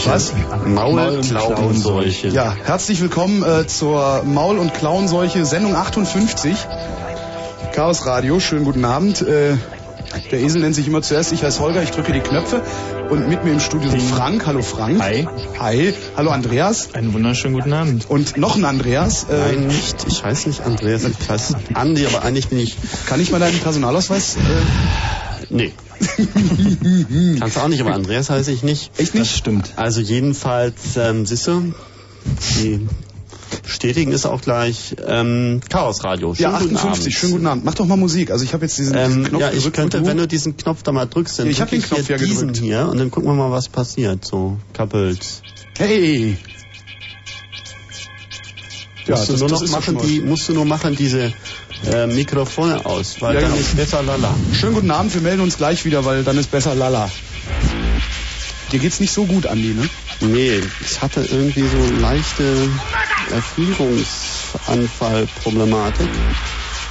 Klauenseuche. Was? Maulklauenseuche. Ja, herzlich willkommen äh, zur Maul- und Klauenseuche Sendung 58. Chaos Radio, schönen guten Abend. Äh, der Esel nennt sich immer zuerst, ich heiße Holger, ich drücke die Knöpfe und mit mir im Studio sind Frank. Hallo Frank. Hi. Hi. Hallo Andreas. Einen wunderschönen guten Abend. Und noch ein Andreas. Äh, Nein, nicht. Ich heiße nicht Andreas, ich heiße Andi, aber eigentlich bin ich... Kann ich mal deinen Personalausweis? Äh, Nee. Kannst du auch nicht, aber Andreas heiße ich nicht. echt nicht? Das stimmt. Also jedenfalls, ähm, siehst du, die bestätigen ist auch gleich ähm, Chaos Radio. ja, Schönen guten 58. Abend. Schönen guten Abend. Mach doch mal Musik. Also ich habe jetzt diesen, diesen Ähm, Knopf ja, ich gedrückt. könnte, wenn du diesen Knopf da mal drückst, dann Ich hab drück den Knopf hier ja diesen gedrückt. hier und dann gucken wir mal, was passiert. So, kappelt. Hey. Ja, musst, du das- nur das noch machen, die, musst du nur machen diese äh, Mikrofone aus, weil Ja, dann genau. ist besser lala. Schönen guten Abend, wir melden uns gleich wieder, weil dann ist besser lala. Dir geht's nicht so gut, Andi, ne? Nee, ich hatte irgendwie so leichte Erfrierungsanfallproblematik.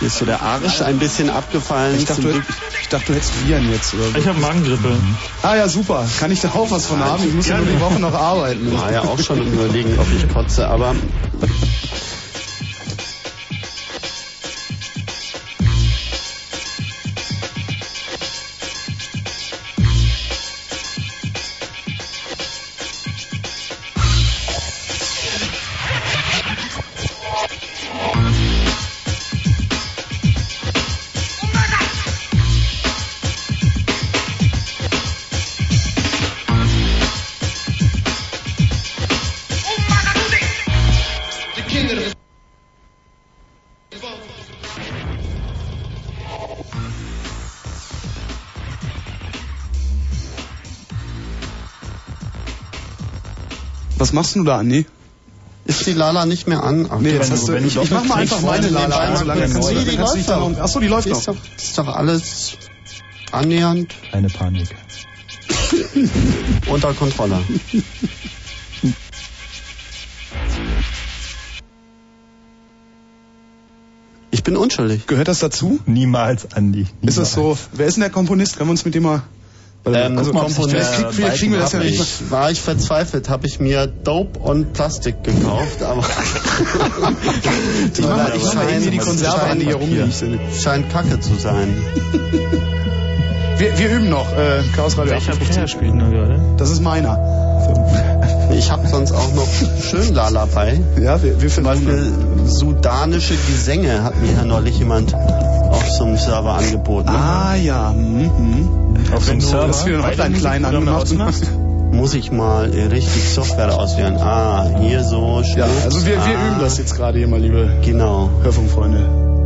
Mir ist so der Arsch ein bisschen abgefallen. Ich dachte, du, ich dachte, du hättest Viren jetzt. Oder so. Ich habe Magengrippe. Ah ja, super. Kann ich da auch was von haben? Ich muss ja nur die Woche noch arbeiten. war ja auch schon im überlegen, ob ich kotze, aber Was machst du da, Andi? Ist die Lala nicht mehr an? Ach, Nee, jetzt hast du- ich, ich mach mal einfach meine Lala an, solange kannst du, die dich läuft noch, achso, die läuft ist noch. doch, ist doch alles annähernd Keine Panik. unter Kontrolle. Ich bin unschuldig. Gehört das dazu? Niemals, Andi. Niemals. Ist das so? Wer ist denn der Komponist? Können wir uns mit dem mal... Ähm, also guck mal, Komponist, der krieg, vielleicht kriegen wir das ja Hab nicht. ich, war ich verzweifelt, habe ich mir Dope und Plastik gekauft, aber Ich mach mal, ich mach mal hier die Konserve an, die hier rumliegt. scheint Kacke zu sein. Wir, wir üben noch, äh, Chaos Radio Welcher 58. Player spielt nur gerade? Das ist meiner. Ich habe sonst auch noch schön Lala bei. Ja, wir, wir Zum finden... Beispiel sudanische Gesänge hat mir ja neulich jemand auf so einem Server angeboten. Ah ja, mhm. mhm. Auf Wenn dem du Server. das für den Musikprogramme angemacht? Muss ich mal richtig Software auswählen. Ah, hier so. Ja, Schnitt. also wir, wir ah, üben das jetzt gerade hier mal, liebe Genau. Hörfunkfreunde.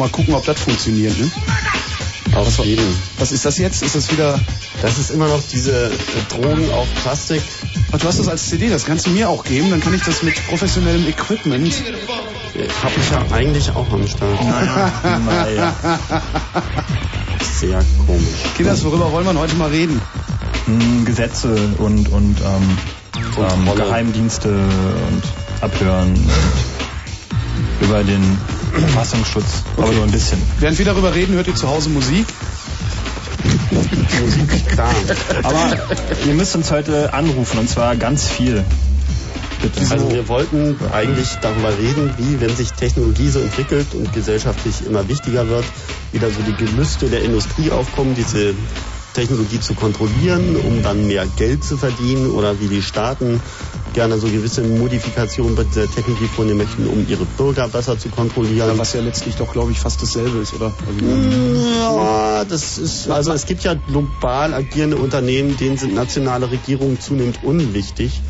Mal gucken, ob das funktioniert. Ne? Auf jeden. Was ist das jetzt? Ist das wieder... Das ist immer noch diese äh, Drogen auf Plastik. Ach, du hast das als CD, das kannst du mir auch geben, dann kann ich das mit professionellem Equipment... Äh, Hab ich ja eigentlich auch am Start. Naja. Sehr komisch. Kinders, worüber wollen wir heute mal reden? Hm, Gesetze und, und ähm, ähm, Kontrolle. Geheimdienste und Abhören und über den Verfassungsschutz, aber Okay. nur ein bisschen. Während wir darüber reden, hört ihr zu Hause Musik. Musik, klar. Aber ihr müsst uns heute anrufen und zwar ganz viel. Bitte. Also wir wollten eigentlich darüber reden, wie, wenn sich Technologie so entwickelt und gesellschaftlich immer wichtiger wird, wieder so die Gelüste der Industrie aufkommen, diese Technologie zu kontrollieren, um dann mehr Geld zu verdienen oder wie die Staaten gerne so gewisse Modifikationen bei dieser Technologie vornehmen möchten, um ihre Bürger besser zu kontrollieren. Was ja letztlich doch, glaube ich, fast dasselbe ist, oder? Also, Ja, das ist, also es gibt ja global agierende Unternehmen, denen sind nationale Regierungen zunehmend unwichtig.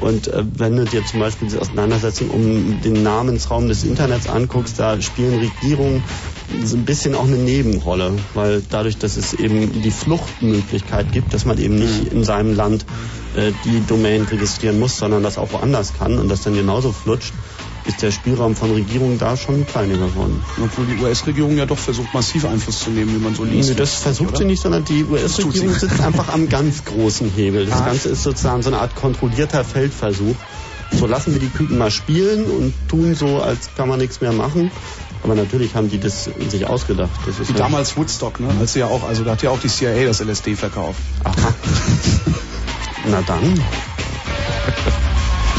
Und äh, wenn du dir zum Beispiel die Auseinandersetzung um den Namensraum des Internets anguckst, da spielen Regierungen so ein bisschen auch eine Nebenrolle, weil dadurch, dass es eben die Fluchtmöglichkeit gibt, dass man eben nicht in seinem Land äh, die Domain registrieren muss, sondern das auch woanders kann und das dann genauso flutscht, ist der Spielraum von Regierungen da schon kleiner geworden. Obwohl die US-Regierung ja doch versucht, massiv Einfluss zu nehmen, wie man so liest. Nee, das versucht sie nicht, sondern die US-Regierung sitzt einfach am ganz großen Hebel. Das Ganze ist sozusagen so eine Art kontrollierter Feldversuch. So lassen wir die Küken mal spielen und tun so, als kann man nichts mehr machen. Aber natürlich haben die das sich ausgedacht. Das ist Wie ja damals Woodstock, ne? Als ja auch, also da hat ja auch die CIA das LSD verkauft. Aha. Na dann.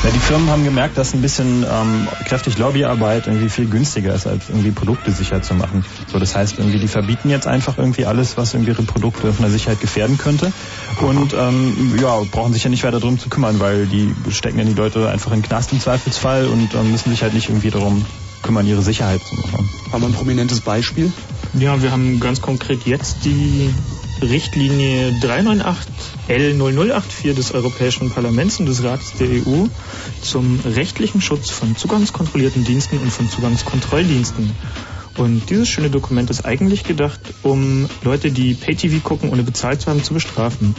Ja, die Firmen haben gemerkt, dass ein bisschen ähm, kräftig Lobbyarbeit irgendwie viel günstiger ist, als irgendwie Produkte sicher zu machen. So, das heißt, irgendwie die verbieten jetzt einfach irgendwie alles, was irgendwie ihre Produkte von der Sicherheit gefährden könnte. Und ähm, ja, brauchen sich ja nicht weiter drum zu kümmern, weil die stecken ja die Leute einfach in den Knast im Zweifelsfall und ähm, müssen sich halt nicht irgendwie darum kümmern, ihre Sicherheit zu machen. Haben wir ein prominentes Beispiel? Ja, wir haben ganz konkret jetzt die Richtlinie 398L0084 des Europäischen Parlaments und des Rates der EU zum rechtlichen Schutz von zugangskontrollierten Diensten und von Zugangskontrolldiensten. Und dieses schöne Dokument ist eigentlich gedacht, um Leute, die Pay-TV gucken, ohne bezahlt zu haben, zu bestrafen.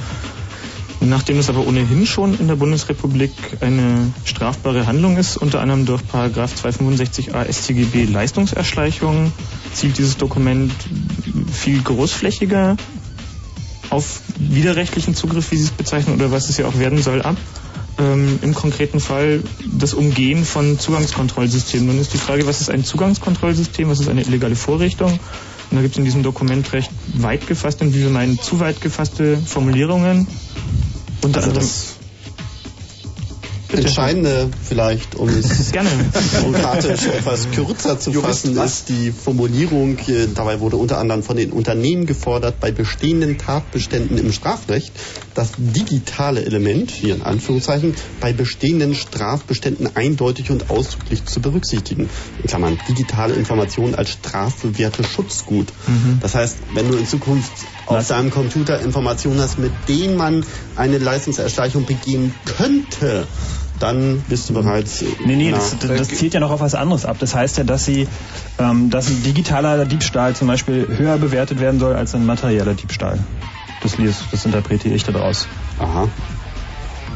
Nachdem es aber ohnehin schon in der Bundesrepublik eine strafbare Handlung ist, unter anderem durch Paragraph 265a StGB Leistungserschleichung, zielt dieses Dokument viel großflächiger auf widerrechtlichen Zugriff, wie Sie es bezeichnen, oder was es ja auch werden soll, ab. Ähm, Im konkreten Fall das Umgehen von Zugangskontrollsystemen. Nun ist die Frage, was ist ein Zugangskontrollsystem, was ist eine illegale Vorrichtung? Und da gibt es in diesem Dokument recht weit gefasste und wie wir meinen, zu weit gefasste Formulierungen. Unter Also anderem das Entscheidende vielleicht, um es Gerne. bürokratisch etwas kürzer zu Juristen, fassen, was? ist die Formulierung, äh, dabei wurde unter anderem von den Unternehmen gefordert, bei bestehenden Tatbeständen im Strafrecht das digitale Element, hier in Anführungszeichen, bei bestehenden Strafbeständen eindeutig und ausdrücklich zu berücksichtigen. In Klammern, digitale Informationen als strafbewährte Schutzgut. Das heißt, wenn du in Zukunft auf deinem Computer Informationen hast, mit denen man eine Leistungserschleichung begehen könnte, dann bist du bereits. Nee, nee, das, das, zielt ja noch auf was anderes ab. Das heißt ja, dass sie, ähm, dass ein digitaler Diebstahl zum Beispiel höher bewertet werden soll als ein materieller Diebstahl. Das, lies- das interpretiere ich daraus. Aha.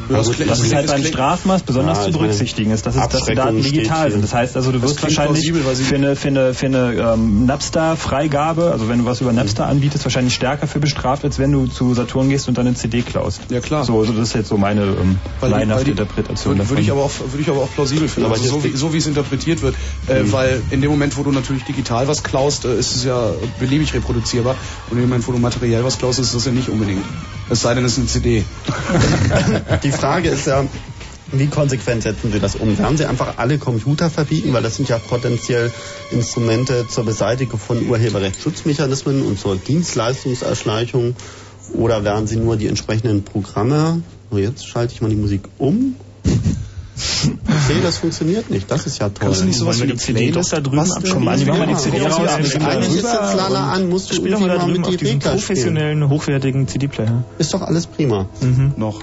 Das klingt- Das ist halt beim Strafmaß besonders Ja, zu berücksichtigen ist, dass, es, dass die Daten digital sind. Das heißt also, du wirst wahrscheinlich plausibel, für eine, für eine, für eine ähm, Napster-Freigabe, also wenn du was über Napster anbietest, wahrscheinlich stärker für bestraft, als wenn du zu Saturn gehst und dann eine CD klaust. Ja, klar. So, also das ist jetzt so meine ähm, die- Interpretation Würde, ich aber auch, würde ich aber auch plausibel finden, Aber also so, wie, so wie es interpretiert wird. Äh, Weil in dem Moment, wo du natürlich digital was klaust, äh, ist es ja beliebig reproduzierbar. Und in dem Moment, wo du materiell was klaust, ist das ja nicht unbedingt. Es sei denn, es ist eine CD. Die Frage ist ja, wie konsequent setzen Sie das um? Werden Sie einfach alle Computer verbieten, weil das sind ja potenziell Instrumente zur Beseitigung von Urheberrechtsschutzmechanismen und zur Dienstleistungserschleichung? Oder werden Sie nur die entsprechenden Programme? So, jetzt schalte ich mal die Musik um. Okay, das funktioniert nicht. Das ist ja toll. Kannst du nicht sowas wie die eine CD Playlist da drüben abspielen? Manni, mach mal die CD raus. spielen eigentlich ist jetzt Lala an, musst du Spiel doch irgendwie mal da mal drüben mit auf die diesem Regler spielen. professionellen, hochwertigen CD-Player. Ist doch alles prima. Noch.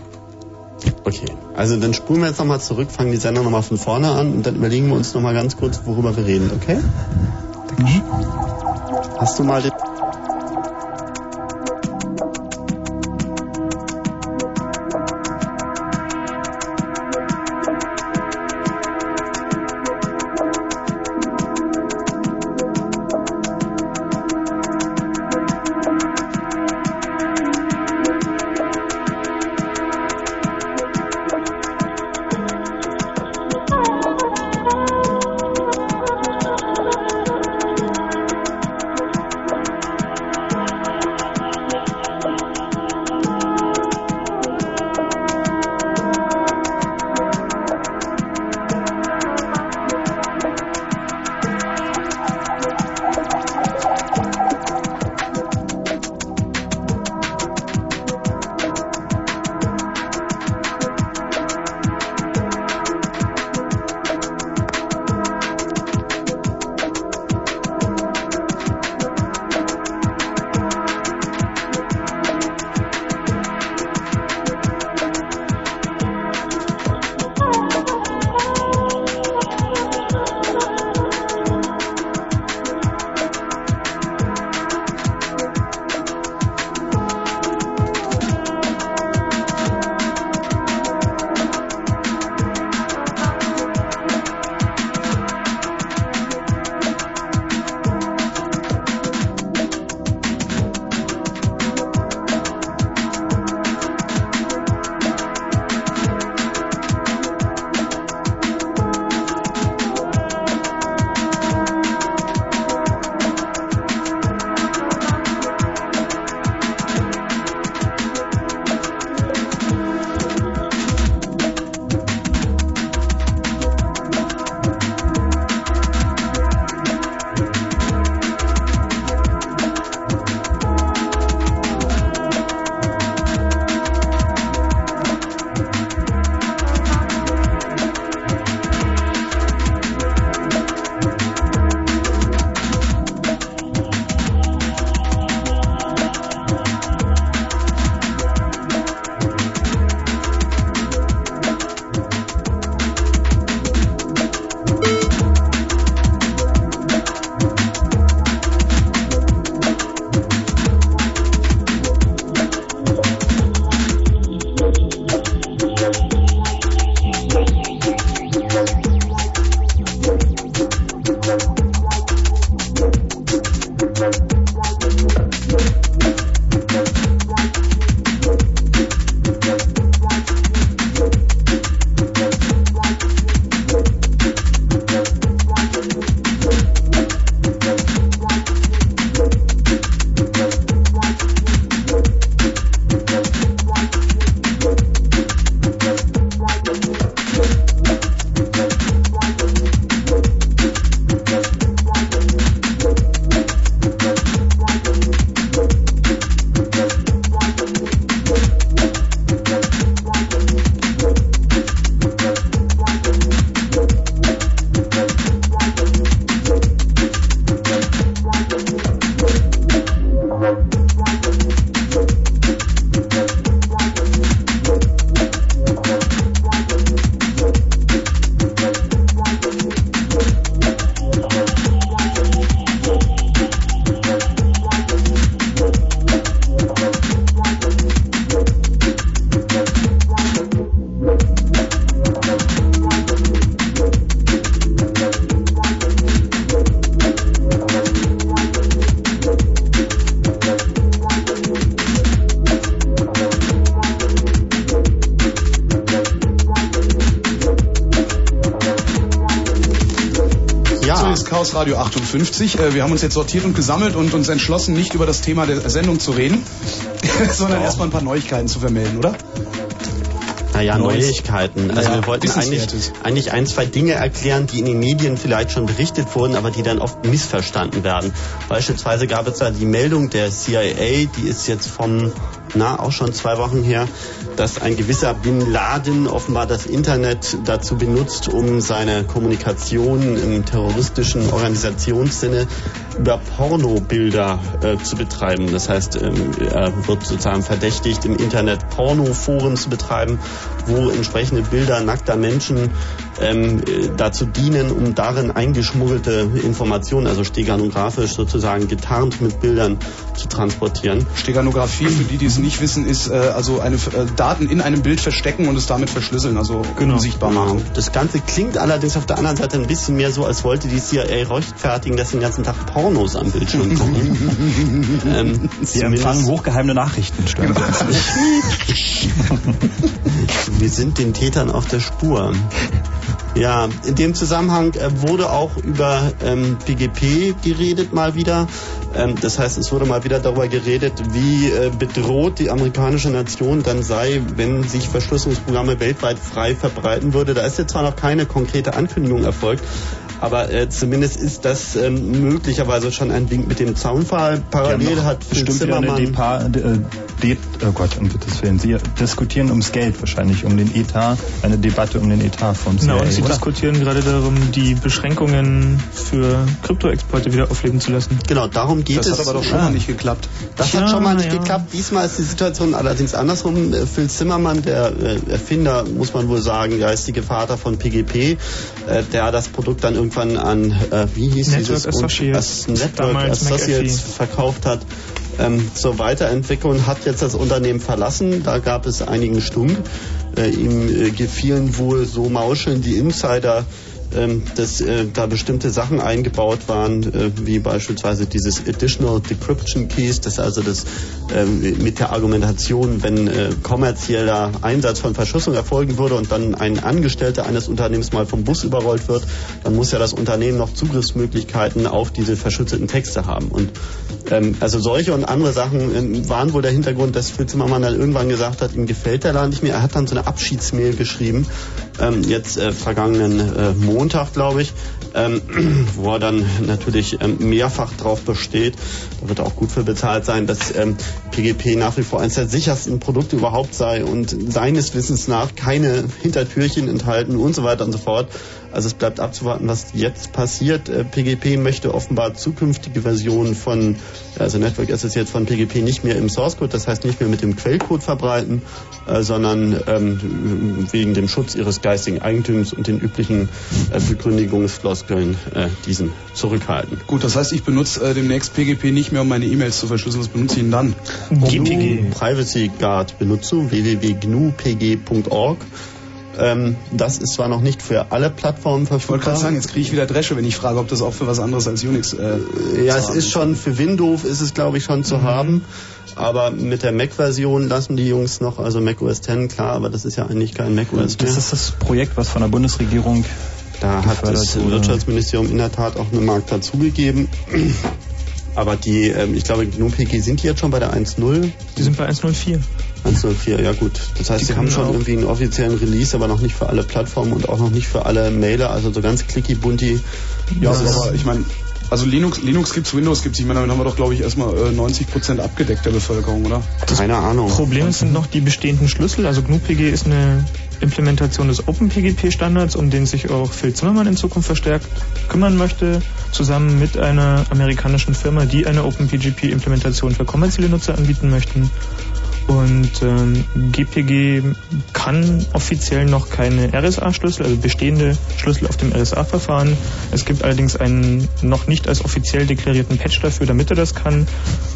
Okay, also dann spulen wir jetzt nochmal zurück, fangen die Sender nochmal von vorne an und dann überlegen wir uns nochmal ganz kurz, worüber wir reden, okay? Hast du mal den... 59. Äh, wir haben uns jetzt sortiert und gesammelt und uns entschlossen, nicht über das Thema der Sendung zu reden, sondern erstmal ein paar Neuigkeiten zu vermelden, oder? Naja, Neuigkeiten. Also naja, wir wollten eigentlich, eigentlich ein, zwei Dinge erklären, die in den Medien vielleicht schon berichtet wurden, aber die dann oft missverstanden werden. Beispielsweise gab es da die Meldung der CIA, die ist jetzt vom, na, auch schon zwei Wochen her, dass ein gewisser Bin Laden offenbar das Internet dazu benutzt, um seine Kommunikation im terroristischen Organisationssinne über Pornobilder äh, zu betreiben. Das heißt, ähm, er wird sozusagen verdächtigt, im Internet Pornoforen zu betreiben, wo entsprechende Bilder nackter Menschen ähm, äh, dazu dienen, um darin eingeschmuggelte Informationen, also steganografisch sozusagen getarnt mit Bildern zu transportieren. Steganographie, für die, die es nicht wissen, ist äh, also eine äh, Daten in einem Bild verstecken und es damit verschlüsseln, also Genau. unsichtbar machen. Das Ganze klingt allerdings auf der anderen Seite ein bisschen mehr so, als wollte die CIA rechtfertigen, dass den ganzen Tag Pornos am Bildschirm kommen. ähm, Sie empfangen hochgeheime Nachrichten, stimmt. Wir sind den Tätern auf der Spur. Ja, in dem Zusammenhang äh, wurde auch über ähm, PGP geredet mal wieder. Ähm, das heißt, es wurde mal wieder darüber geredet, wie äh, bedroht die amerikanische Nation dann sei, wenn sich Verschlüsselungsprogramme weltweit frei verbreiten würde. Da ist jetzt zwar noch keine konkrete Ankündigung erfolgt, aber äh, zumindest ist das ähm, möglicherweise schon ein Wink mit dem Zaunfall. Parallel hat Phil Zimmermann... Depa, äh, De, oh Gott, um Gottes Willen. Sie diskutieren ums Geld wahrscheinlich, um den Etat, eine Debatte um den Etat vom CIA. Genau, und sie diskutieren gerade darum, die Beschränkungen für Kryptoexporte wieder aufleben zu lassen. Genau, darum geht Das es. hat aber doch schon Ah. mal nicht geklappt. Das Ja, hat schon mal nicht ja. geklappt. Diesmal ist die Situation allerdings andersrum. Äh, Phil Zimmermann, der äh, Erfinder, muss man wohl sagen, geistige Vater von PGP, äh, der hat das Produkt dann irgendwann an, äh, wie hieß Network dieses? Associates. As Network Damals Associates McAfee. verkauft hat. Ähm, zur Weiterentwicklung hat jetzt das Unternehmen verlassen. Da gab es einigen Stunk. Äh, ihm äh, gefielen wohl so Mauscheln die Insider dass äh, da bestimmte Sachen eingebaut waren, äh, wie beispielsweise dieses Additional Decryption Keys, das also das ähm, mit der Argumentation, wenn äh, kommerzieller Einsatz von Verschlüsselung erfolgen würde und dann ein Angestellter eines Unternehmens mal vom Bus überrollt wird, dann muss ja das Unternehmen noch Zugriffsmöglichkeiten auf diese verschlüsselten Texte haben. Und ähm, also solche und andere Sachen ähm, waren wohl der Hintergrund, dass Phil Zimmermann dann irgendwann gesagt hat, ihm gefällt der Laden nicht mehr. Er hat dann so eine Abschiedsmail geschrieben, ähm, jetzt vergangenen äh, Montag, glaube ich, ähm, wo er dann natürlich ähm, mehrfach drauf besteht, da wird er auch gut für bezahlt sein, dass ähm, PGP nach wie vor eines der sichersten Produkte überhaupt sei und seines Wissens nach keine Hintertürchen enthalten und so weiter und so fort. Also es bleibt abzuwarten, was jetzt passiert. Äh, PGP möchte offenbar zukünftige Versionen von, also Network Associates von PGP nicht mehr im Source Code, das heißt nicht mehr mit dem Quellcode verbreiten, äh, sondern ähm, wegen dem Schutz ihres geistigen Eigentums und den üblichen äh, Begründigungsfloskeln äh, diesen zurückhalten. Gut, das heißt, ich benutze äh, demnächst PGP nicht mehr, um meine E-Mails zu verschlüsseln. Was benutze ich denn dann? GPG. GNU Privacy Guard benutze www.gnupg.org Ähm, das ist zwar noch nicht für alle Plattformen Ich wollte verfügbar. gerade sagen, jetzt kriege ich wieder Dresche, wenn ich frage, ob das auch für was anderes als Unix äh, Ja, es haben ist schon für Windows ist es glaube ich schon zu haben, aber mit der Mac-Version lassen die Jungs noch, also Mac OS X klar, aber das ist ja eigentlich kein Mac OS Das ist das Projekt, was von der Bundesregierung Da hat das. Wirtschaftsministerium in der Tat auch eine Mark dazugegeben. Aber die, ähm, ich glaube, GNU-PG sind die jetzt schon bei der 1.0? Die sind bei 104. 1.04, ja gut. Das heißt, Die sie haben schon auch- irgendwie einen offiziellen Release, aber noch nicht für alle Plattformen und auch noch nicht für alle Mailer, also so ganz clicky bunti. Ja, ist- aber ich meine, also Linux, Linux gibt's, Windows gibt's. Ich meine, damit haben wir doch, glaube ich, erstmal äh, 90% abgedeckt der Bevölkerung, oder? keine Ahnung. Problem sind noch die bestehenden Schlüssel. Also GNU-PG ist eine Implementation des OpenPGP-Standards, um den sich auch Phil Zimmermann in Zukunft verstärkt kümmern möchte, zusammen mit einer amerikanischen Firma, die eine OpenPGP-Implementation für kommerzielle Nutzer anbieten möchten. Und ähm, GPG kann offiziell noch keine RSA-Schlüssel, also bestehende Schlüssel auf dem RSA-Verfahren. Es gibt allerdings einen noch nicht als offiziell deklarierten Patch dafür, damit er das kann.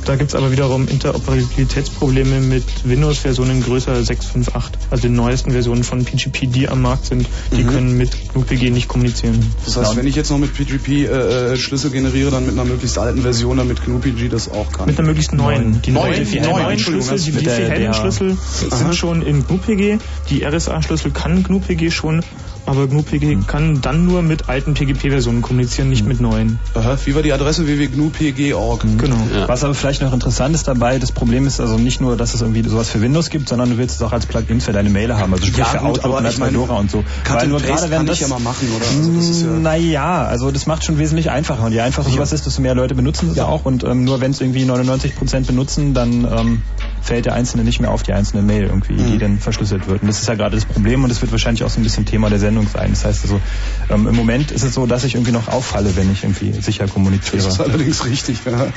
Da gibt es aber wiederum Interoperabilitätsprobleme mit Windows-Versionen größer 6.5.8, also den neuesten Versionen von PGP, die am Markt sind. Die Mhm. können mit GNU-PG nicht kommunizieren. Das heißt, wenn ich jetzt noch mit PGP äh, äh, Schlüssel generiere, dann mit einer möglichst alten Version, damit GNU-PG das auch kann. Mit einer möglichst neuen. Die Neun, neuen, neuen Entschuldigung, Schlüssel, die mit der Diffie-Hellman-Schlüssel Aha. sind schon in GNU-PG. Die RSA-Schlüssel kann GNU-PG schon, aber GNU-PG kann dann nur mit alten PGP-Versionen kommunizieren, nicht mit neuen. Aha, wie war die Adresse www.gnu.pg.org? Genau. Ja. Was aber vielleicht noch interessant ist dabei, das Problem ist also nicht nur, dass es irgendwie sowas für Windows gibt, sondern du willst es auch als Plugin für deine Mailer haben, also sprich Ja, für gut, Outlook aber und Fedora und so. Cut Weil nur gerade wenn das ich ja mal machen, oder? Also das ist ja naja, also das macht schon wesentlich einfacher. Und je einfacher sowas ist, desto mehr Leute benutzen es auch. Und ähm, nur wenn es irgendwie 99% benutzen, dann ähm, fällt der Einzelne nicht mehr auf die einzelne Mail irgendwie, Mhm. die dann verschlüsselt wird. Und das ist ja gerade das Problem und das wird wahrscheinlich auch so ein bisschen Thema der Sendung sein. Das heißt also, ähm, im Moment ist es so, dass ich irgendwie noch auffalle, wenn ich irgendwie sicher kommuniziere. das ist allerdings richtig. Ja.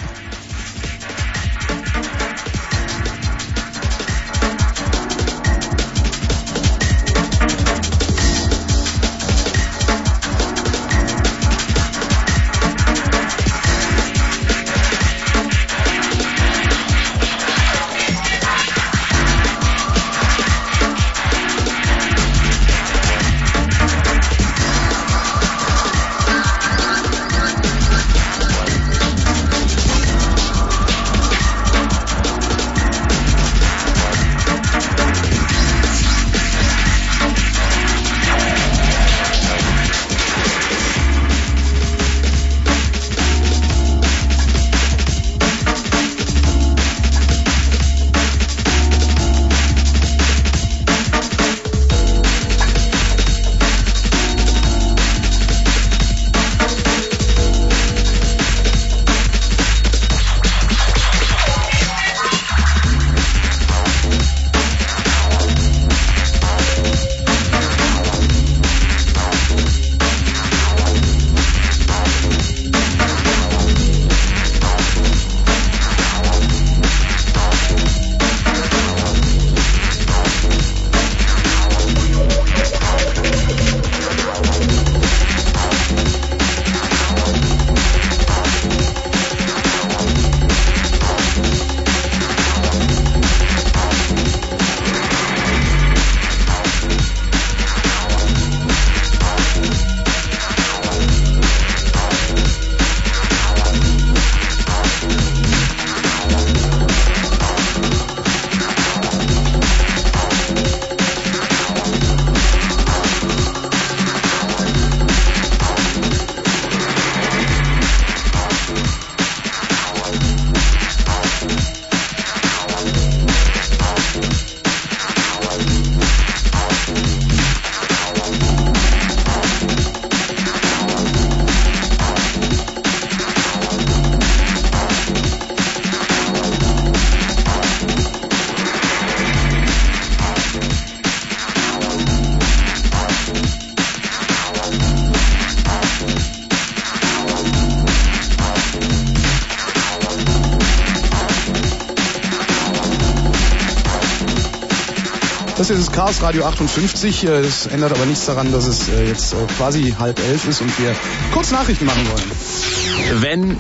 Ist Chaos Radio 58. äh, Das ändert aber nichts daran, dass es äh, jetzt äh, quasi halb elf ist und wir kurz Nachrichten machen wollen. Wenn,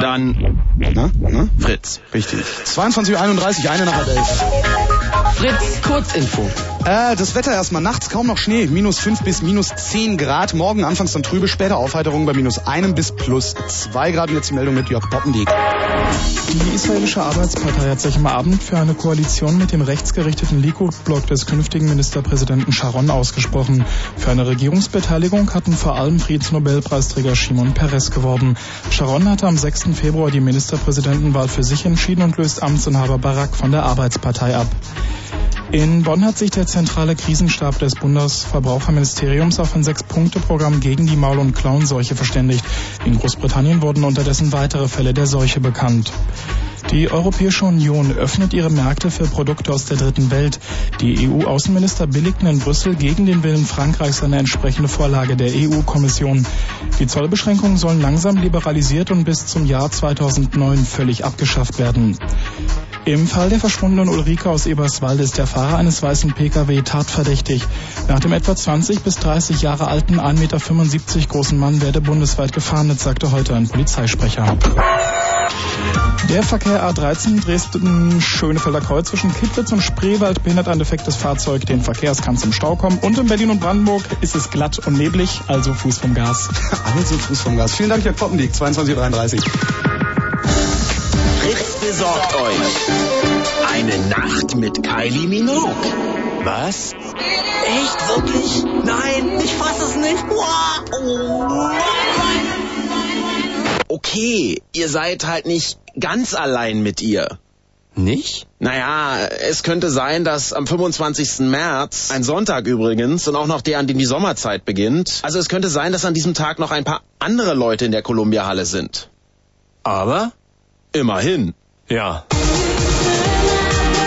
dann Na? Na? Fritz. Richtig. 22.31 Uhr, eine nach halb elf. Fritz Kurzinfo. Äh, das Wetter erstmal nachts kaum noch Schnee, minus 5 bis minus 10 Grad. Morgen anfangs dann trübe, später Aufheiterung bei minus 1 bis plus 2 Grad. Und jetzt die Meldung mit Jörg Poppendiek. Die israelische Arbeitspartei hat sich am Abend für eine Koalition mit dem rechtsgerichteten Likud-Block des künftigen Ministerpräsidenten Sharon ausgesprochen. Für eine Regierungsbeteiligung hatten vor allem Friedensnobelpreisträger Shimon Peres geworben. Sharon hatte am 6. Februar die Ministerpräsidentenwahl für sich entschieden und löst Amtsinhaber Barak von der Arbeitspartei ab. In Bonn hat sich der zentrale Krisenstab des Bundesverbraucherministeriums auf ein Sechs-Punkte-Programm gegen die Maul- und Klauenseuche verständigt. In Großbritannien wurden unterdessen weitere Fälle der Seuche bekannt. Die Europäische Union öffnet ihre Märkte für Produkte aus der dritten Welt. Die EU-Außenminister billigten in Brüssel gegen den Willen Frankreichs eine entsprechende Vorlage der EU-Kommission. Die Zollbeschränkungen sollen langsam liberalisiert und bis zum Jahr 2009 völlig abgeschafft werden. Im Fall der verschwundenen Ulrike aus Eberswalde ist der Fahrer eines weißen Pkw tatverdächtig. Nach dem etwa 20 bis 30 Jahre alten 1,75 Meter großen Mann werde bundesweit gefahndet, sagte heute ein Polizeisprecher. Der Verkehr A13 Dresden-Schönefelder Kreuz zwischen Kittlitz und Spreewald behindert ein defektes Fahrzeug den Verkehr. Es kann zum Stau kommen. Und in Berlin und Brandenburg ist es glatt und neblig, also Fuß vom Gas. Also Fuß vom Gas. Vielen Dank, Jörg Poppendiek, 22.33 Fritz besorgt euch eine Nacht mit Kylie Minogue. Was? Echt? Wirklich? Nein, ich fass es nicht. Okay, ihr seid halt nicht ganz allein mit ihr. Nicht? Naja, es könnte sein, dass am 25. März, ein Sonntag übrigens, und auch noch der, an dem die Sommerzeit beginnt, also es könnte sein, dass an diesem Tag noch ein paar andere Leute in der Columbia-Halle sind. Aber? Immerhin. Ja.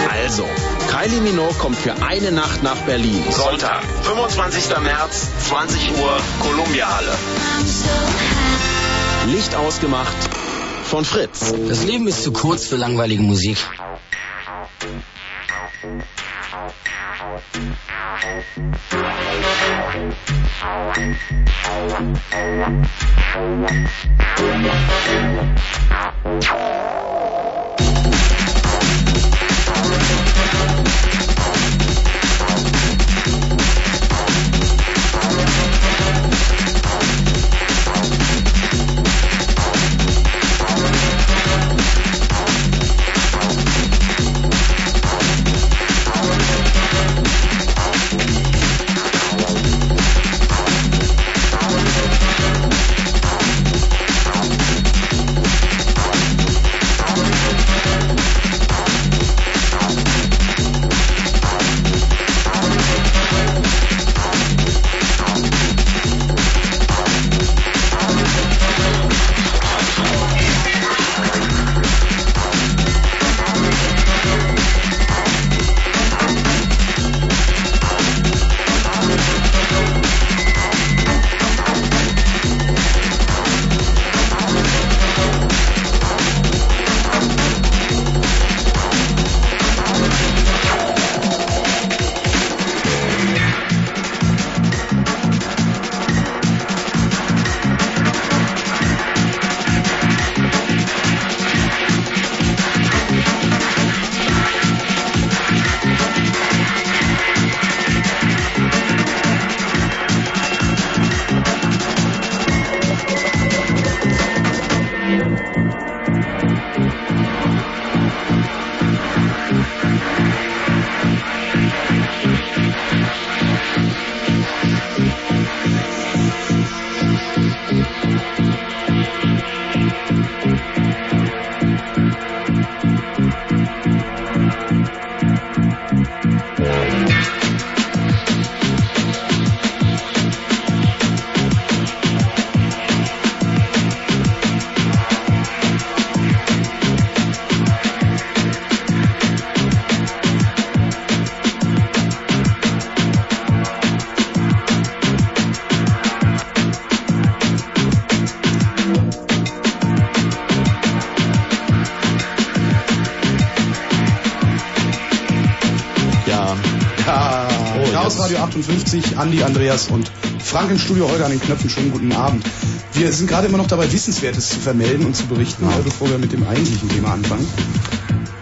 Also, Kylie Minogue kommt für eine Nacht nach Berlin. Sonntag, 25. März, 20 Uhr, Columbia-Halle. Licht ausgemacht von Fritz. Das Leben ist zu kurz für langweilige Musik. 58, Andi, Andreas und Frank im Studio heute an den Knöpfen. Schönen guten Abend. Wir sind gerade immer noch dabei, Wissenswertes zu vermelden und zu berichten, bevor wir mit dem eigentlichen Thema anfangen.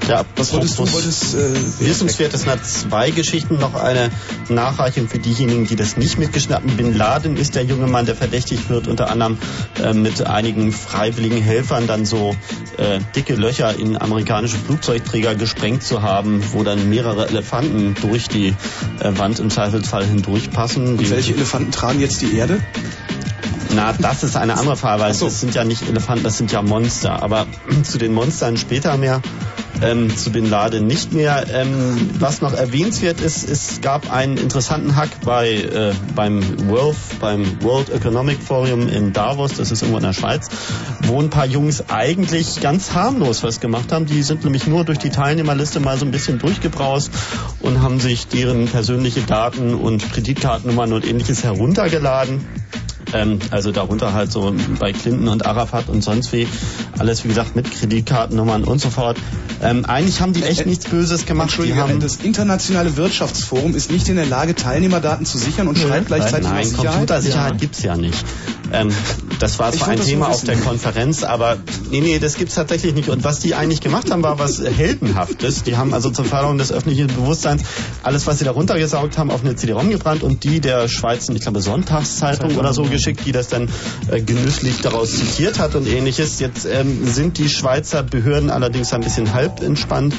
Ja, was wolltest du? Wolltest, äh, Wissenswert, es hat zwei Geschichten. Noch eine Nachreichung für diejenigen, die das nicht mitgeschnappt haben. Bin Laden ist der junge Mann, der verdächtigt wird, unter anderem äh, mit einigen freiwilligen Helfern dann so äh, dicke Löcher in amerikanische Flugzeugträger gesprengt zu haben, wo dann mehrere Elefanten durch die Wand im Zweifelsfall hindurchpassen. Und welche Elefanten tragen jetzt die Erde? Na, das ist eine andere Frage, weil so. das sind ja nicht Elefanten, das sind ja Monster. Aber zu den Monstern später mehr ähm, zu Bin Laden nicht mehr. Ähm, was noch erwähnenswert ist, es gab einen interessanten Hack bei äh, beim World, beim World Economic Forum in Davos, das ist irgendwo in der Schweiz, wo ein paar Jungs eigentlich ganz harmlos was gemacht haben. Die sind nämlich nur durch die Teilnehmerliste mal so ein bisschen durchgebraust und haben sich deren persönliche Daten und Kreditkartennummern und ähnliches heruntergeladen ähm, also darunter halt so bei Clinton und Arafat und sonst wie. Alles, wie gesagt, mit Kreditkartennummern und so fort. Ähm, eigentlich haben die echt äh, nichts Böses gemacht. Entschuldige, haben das internationale Wirtschaftsforum ist nicht in der Lage, Teilnehmerdaten zu sichern und schreibt gleichzeitig Nein, Sicherheit? Computersicherheit ja. gibt's ja nicht. Ähm, das war zwar ein Thema auf der Konferenz, aber nee, nee, das gibt's tatsächlich nicht. Und was die eigentlich gemacht haben, war was Heldenhaftes. Die haben also zur Förderung des öffentlichen Bewusstseins alles, was sie da runtergesaugt haben, auf eine CD-ROM gebrannt und die der Schweizer, ich glaube, Sonntagszeitung oder so geschickt, die das dann äh, genüsslich daraus zitiert hat und ähnliches. Jetzt ähm, sind die Schweizer Behörden allerdings ein bisschen halb entspannt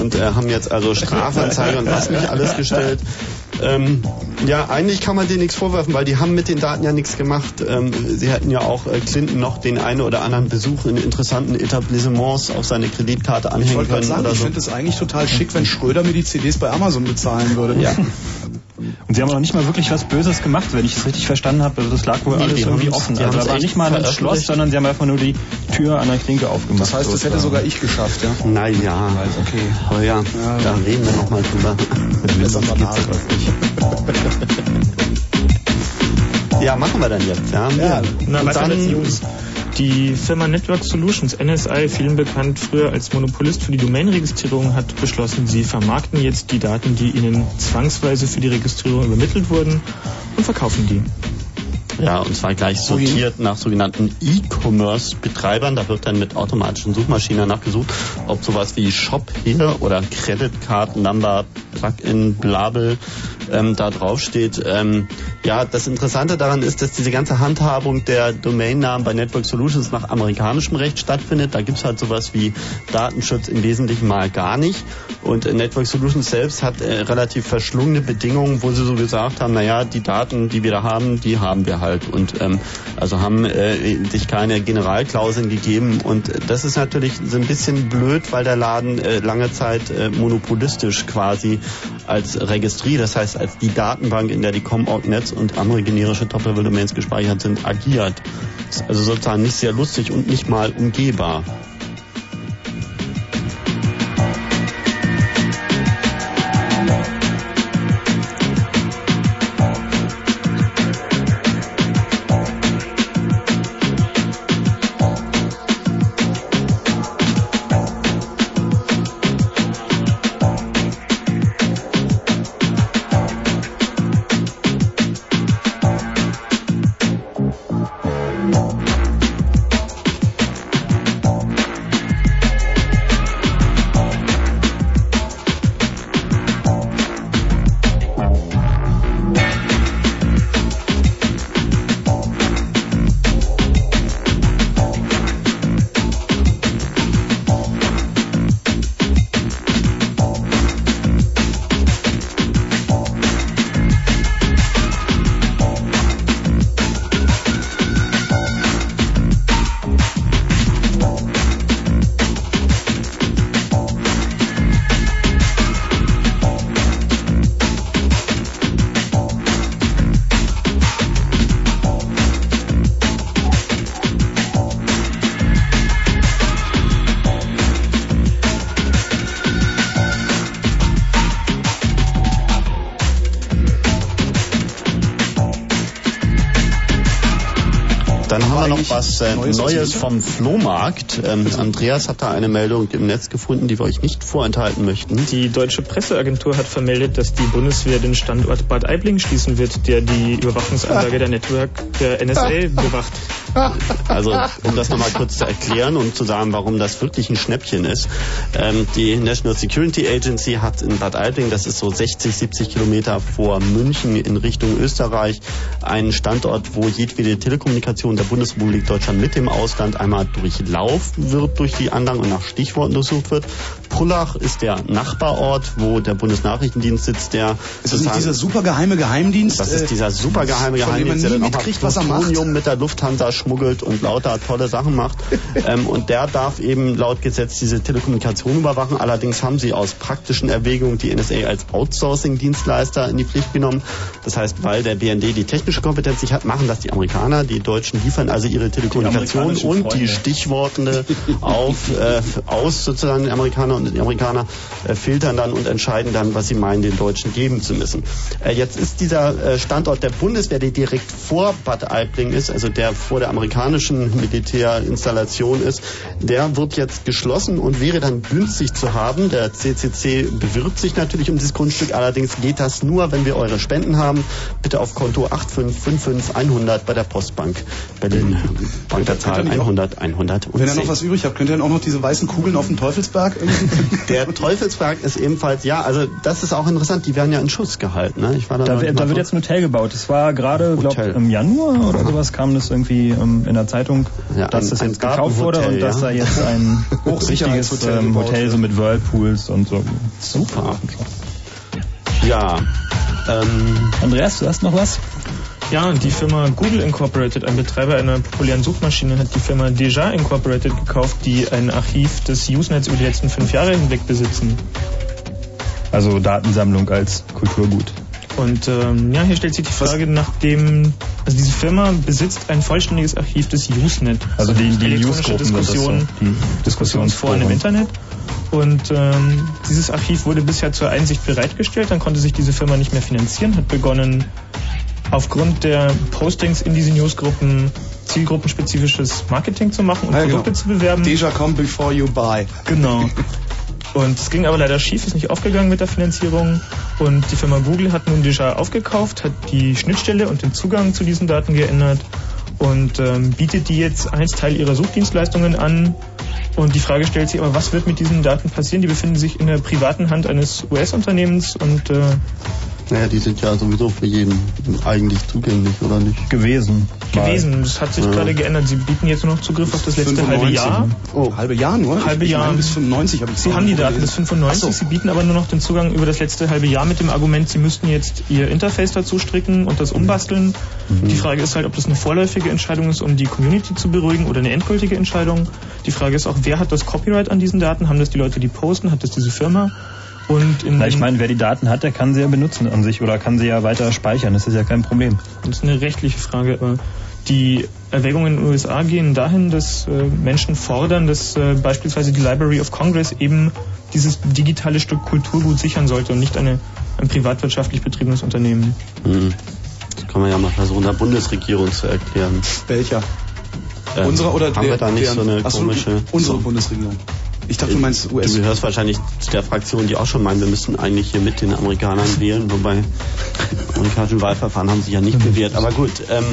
und äh, haben jetzt also Strafanzeige und was nicht alles gestellt. Ähm, ja, eigentlich kann man denen nichts vorwerfen, weil die haben mit den Daten ja nichts gemacht. Ähm, sie hätten ja auch äh, Clinton noch den einen oder anderen Besuch in interessanten Etablissements auf seine Kreditkarte anhängen ich können. Sagen, oder ich so. finde es eigentlich total schick, wenn Schröder mir die CDs bei Amazon bezahlen würde. Ja. Und sie haben auch nicht mal wirklich was Böses gemacht, wenn ich es richtig verstanden habe. Also das lag wohl nee, alles irgendwie offen. Also da war nicht mal ein Schloss, sondern sie haben einfach nur die Tür an der Klinke aufgemacht. Das heißt, das hätte sogar ich geschafft, ja? Naja. Okay. Oh ja, ja, da reden wir nochmal drüber. Besser mal Ja, machen wir dann jetzt, ja. Ja, Na, und dann, News. Die Firma Network Solutions, NSI, vielen bekannt früher als Monopolist für die Domainregistrierung, hat beschlossen, sie vermarkten jetzt die Daten, die ihnen zwangsweise für die Registrierung übermittelt wurden und verkaufen die. Ja, und zwar gleich sortiert nach sogenannten E-Commerce-Betreibern. Da wird dann mit automatischen Suchmaschinen nachgesucht, ob sowas wie Shop hier oder Credit Card Number, Plugin, Blabel ähm, da drauf steht. Ähm, ja, das Interessante daran ist, dass diese ganze Handhabung der Domainnamen bei Network Solutions nach amerikanischem Recht stattfindet. Da gibt's halt sowas wie Datenschutz im Wesentlichen mal gar nicht. Und Network Solutions selbst hat äh, relativ verschlungene Bedingungen, wo sie so gesagt haben, naja, die Daten, die wir da haben, die haben wir halt. Und ähm, also haben äh, sich keine Generalklauseln gegeben. Und das ist natürlich so ein bisschen blöd, weil der Laden äh, lange Zeit äh, monopolistisch quasi als Registrie, das heißt als die Datenbank, in der die Com-Org-Netz und andere generische Top-Level-Domains gespeichert sind, agiert. also sozusagen nicht sehr lustig und nicht mal umgehbar. Noch was äh, Neues Neues, vom Flohmarkt. Ähm, Andreas hat da eine Meldung im Netz gefunden, die wir euch nicht vorenthalten möchten. Die deutsche Presseagentur hat vermeldet, dass die Bundeswehr den Standort Bad Aibling schließen wird, der die Überwachungsanlage der Network der NSA bewacht. Also um das nochmal kurz zu erklären und zu sagen, warum das wirklich ein Schnäppchen ist. Ähm, die National Security Agency hat in Bad Aibling, das ist so 60, 70 Kilometer vor München in Richtung Österreich, einen Standort, wo jedwede Telekommunikation der Bundesrepublik Deutschland mit dem Ausland einmal durchlaufen wird durch die Anlagen und nach Stichworten durchsucht wird. Pullach ist der Nachbarort, wo der Bundesnachrichtendienst sitzt, der Ist das nicht dieser super geheime Geheimdienst? das ist dieser super geheime von dem man Geheimdienst, der dann mitkriegt, was er macht. Mit der Lufthansa schmuggelt und lauter tolle Sachen macht. ähm, und der darf eben laut Gesetz diese Telekommunikation überwachen. Allerdings haben sie aus praktischen Erwägungen die NSA als Outsourcing-Dienstleister in die Pflicht genommen. Das heißt, weil der BND die technische Kompetenz nicht hat, machen das die Amerikaner. Die Deutschen liefern also ihre Telekommunikation amerikanischen und die. Stichworte auf, äh, aus sozusagen den Amerikaner und die Amerikaner äh, filtern dann und entscheiden dann, was sie meinen, den Deutschen geben zu müssen. Äh, jetzt ist dieser äh, Standort der Bundeswehr, der direkt vor Bad Aibling ist, also der vor der amerikanischen Militärinstallation ist, der wird jetzt geschlossen und wäre dann günstig zu haben. Der CCC bewirbt sich natürlich um dieses Grundstück, allerdings geht das nur, wenn wir eure Spenden haben. Bitte auf Konto 8555100 bei der Postbank Berlin. Ihr nicht auch- 100 100 Und wenn ihr noch was übrig habt, könnt ihr dann auch noch diese weißen Kugeln auf dem Teufelsberg irgendwie? Der Teufelsberg ist ebenfalls, ja, also das ist auch interessant, die werden ja in Schuss gehalten. Ne? Ich war da, Da, da wird so- jetzt ein Hotel gebaut. Es war gerade, glaube Hotel. im Januar oder sowas kam das irgendwie ähm, in der Zeitung, Ja, dass ein- das jetzt gekauft wurde und dass ja. da jetzt ein richtiges Hochsicherheitshotel ähm, Hotel so mit Whirlpools und so. Super. Ja. Ähm, Andreas, du hast noch was? Ja, die Firma Google Incorporated, ein Betreiber einer populären Suchmaschine, hat die Firma Deja Incorporated gekauft, die ein Archiv des Usenets über die letzten fünf Jahre hinweg besitzen. Also Datensammlung als Kulturgut. Und ähm, ja, hier stellt sich die Frage nach dem, also diese Firma besitzt ein vollständiges Archiv des Usenet. Also die, die elektronische das so, Diskussion, die Diskussionsforen im Internet. Und ähm, dieses Archiv wurde bisher zur Einsicht bereitgestellt, dann konnte sich diese Firma nicht mehr finanzieren, hat begonnen, aufgrund der Postings in diese Newsgruppen zielgruppenspezifisches Marketing zu machen und Ja, Produkte genau. zu bewerben. Deja come before you buy. Genau. Und es ging aber leider schief, ist nicht aufgegangen mit der Finanzierung. Und die Firma Google hat nun Deja aufgekauft, hat die Schnittstelle und den Zugang zu diesen Daten geändert und ähm, bietet die jetzt als Teil ihrer Suchdienstleistungen an. Und die Frage stellt sich aber, was wird mit diesen Daten passieren? Die befinden sich in der privaten Hand eines US-Unternehmens und äh, naja, die sind ja sowieso für jeden eigentlich zugänglich, oder nicht? gewesen. gewesen. Das hat sich Ja. gerade geändert. Sie bieten jetzt nur noch Zugriff auf das letzte halbe 95. Jahr. Oh, halbe Jahr nur? Halbe ich, ich Jahr. Meine, bis 95 habe ich Sie haben die Daten bis gelesen. 95, Ach so. Sie bieten aber nur noch den Zugang über das letzte halbe Jahr mit dem Argument, Sie müssten jetzt Ihr Interface dazu stricken und das umbasteln. Die Frage ist halt, ob das eine vorläufige Entscheidung ist, um die Community zu beruhigen oder eine endgültige Entscheidung. Die Frage ist auch, wer hat das Copyright an diesen Daten? Haben das die Leute, die posten? Hat das diese Firma? Und in Na, ich meine, wer die Daten hat, der kann sie ja benutzen an sich oder kann sie ja weiter speichern. Das ist ja kein Problem. Das ist eine rechtliche Frage, aber die Erwägungen in den USA gehen dahin, dass äh, Menschen fordern, dass äh, beispielsweise die Library of Congress eben dieses digitale Stück Kulturgut sichern sollte und nicht eine, ein privatwirtschaftlich betriebenes Unternehmen. Hm. Das kann man ja mal versuchen, der Bundesregierung zu erklären. Welcher? Ähm, unsere oder haben der, wir da nicht deren- so eine Ach so, komische... Unsere so, Bundesregierung. Ich dachte, du meinst US. Du gehörst wahrscheinlich zu der Fraktion, die auch schon meinen, wir müssen eigentlich hier mit den Amerikanern wählen, wobei amerikanischen Wahlverfahren haben sich ja nicht bewährt. Aber gut, ähm,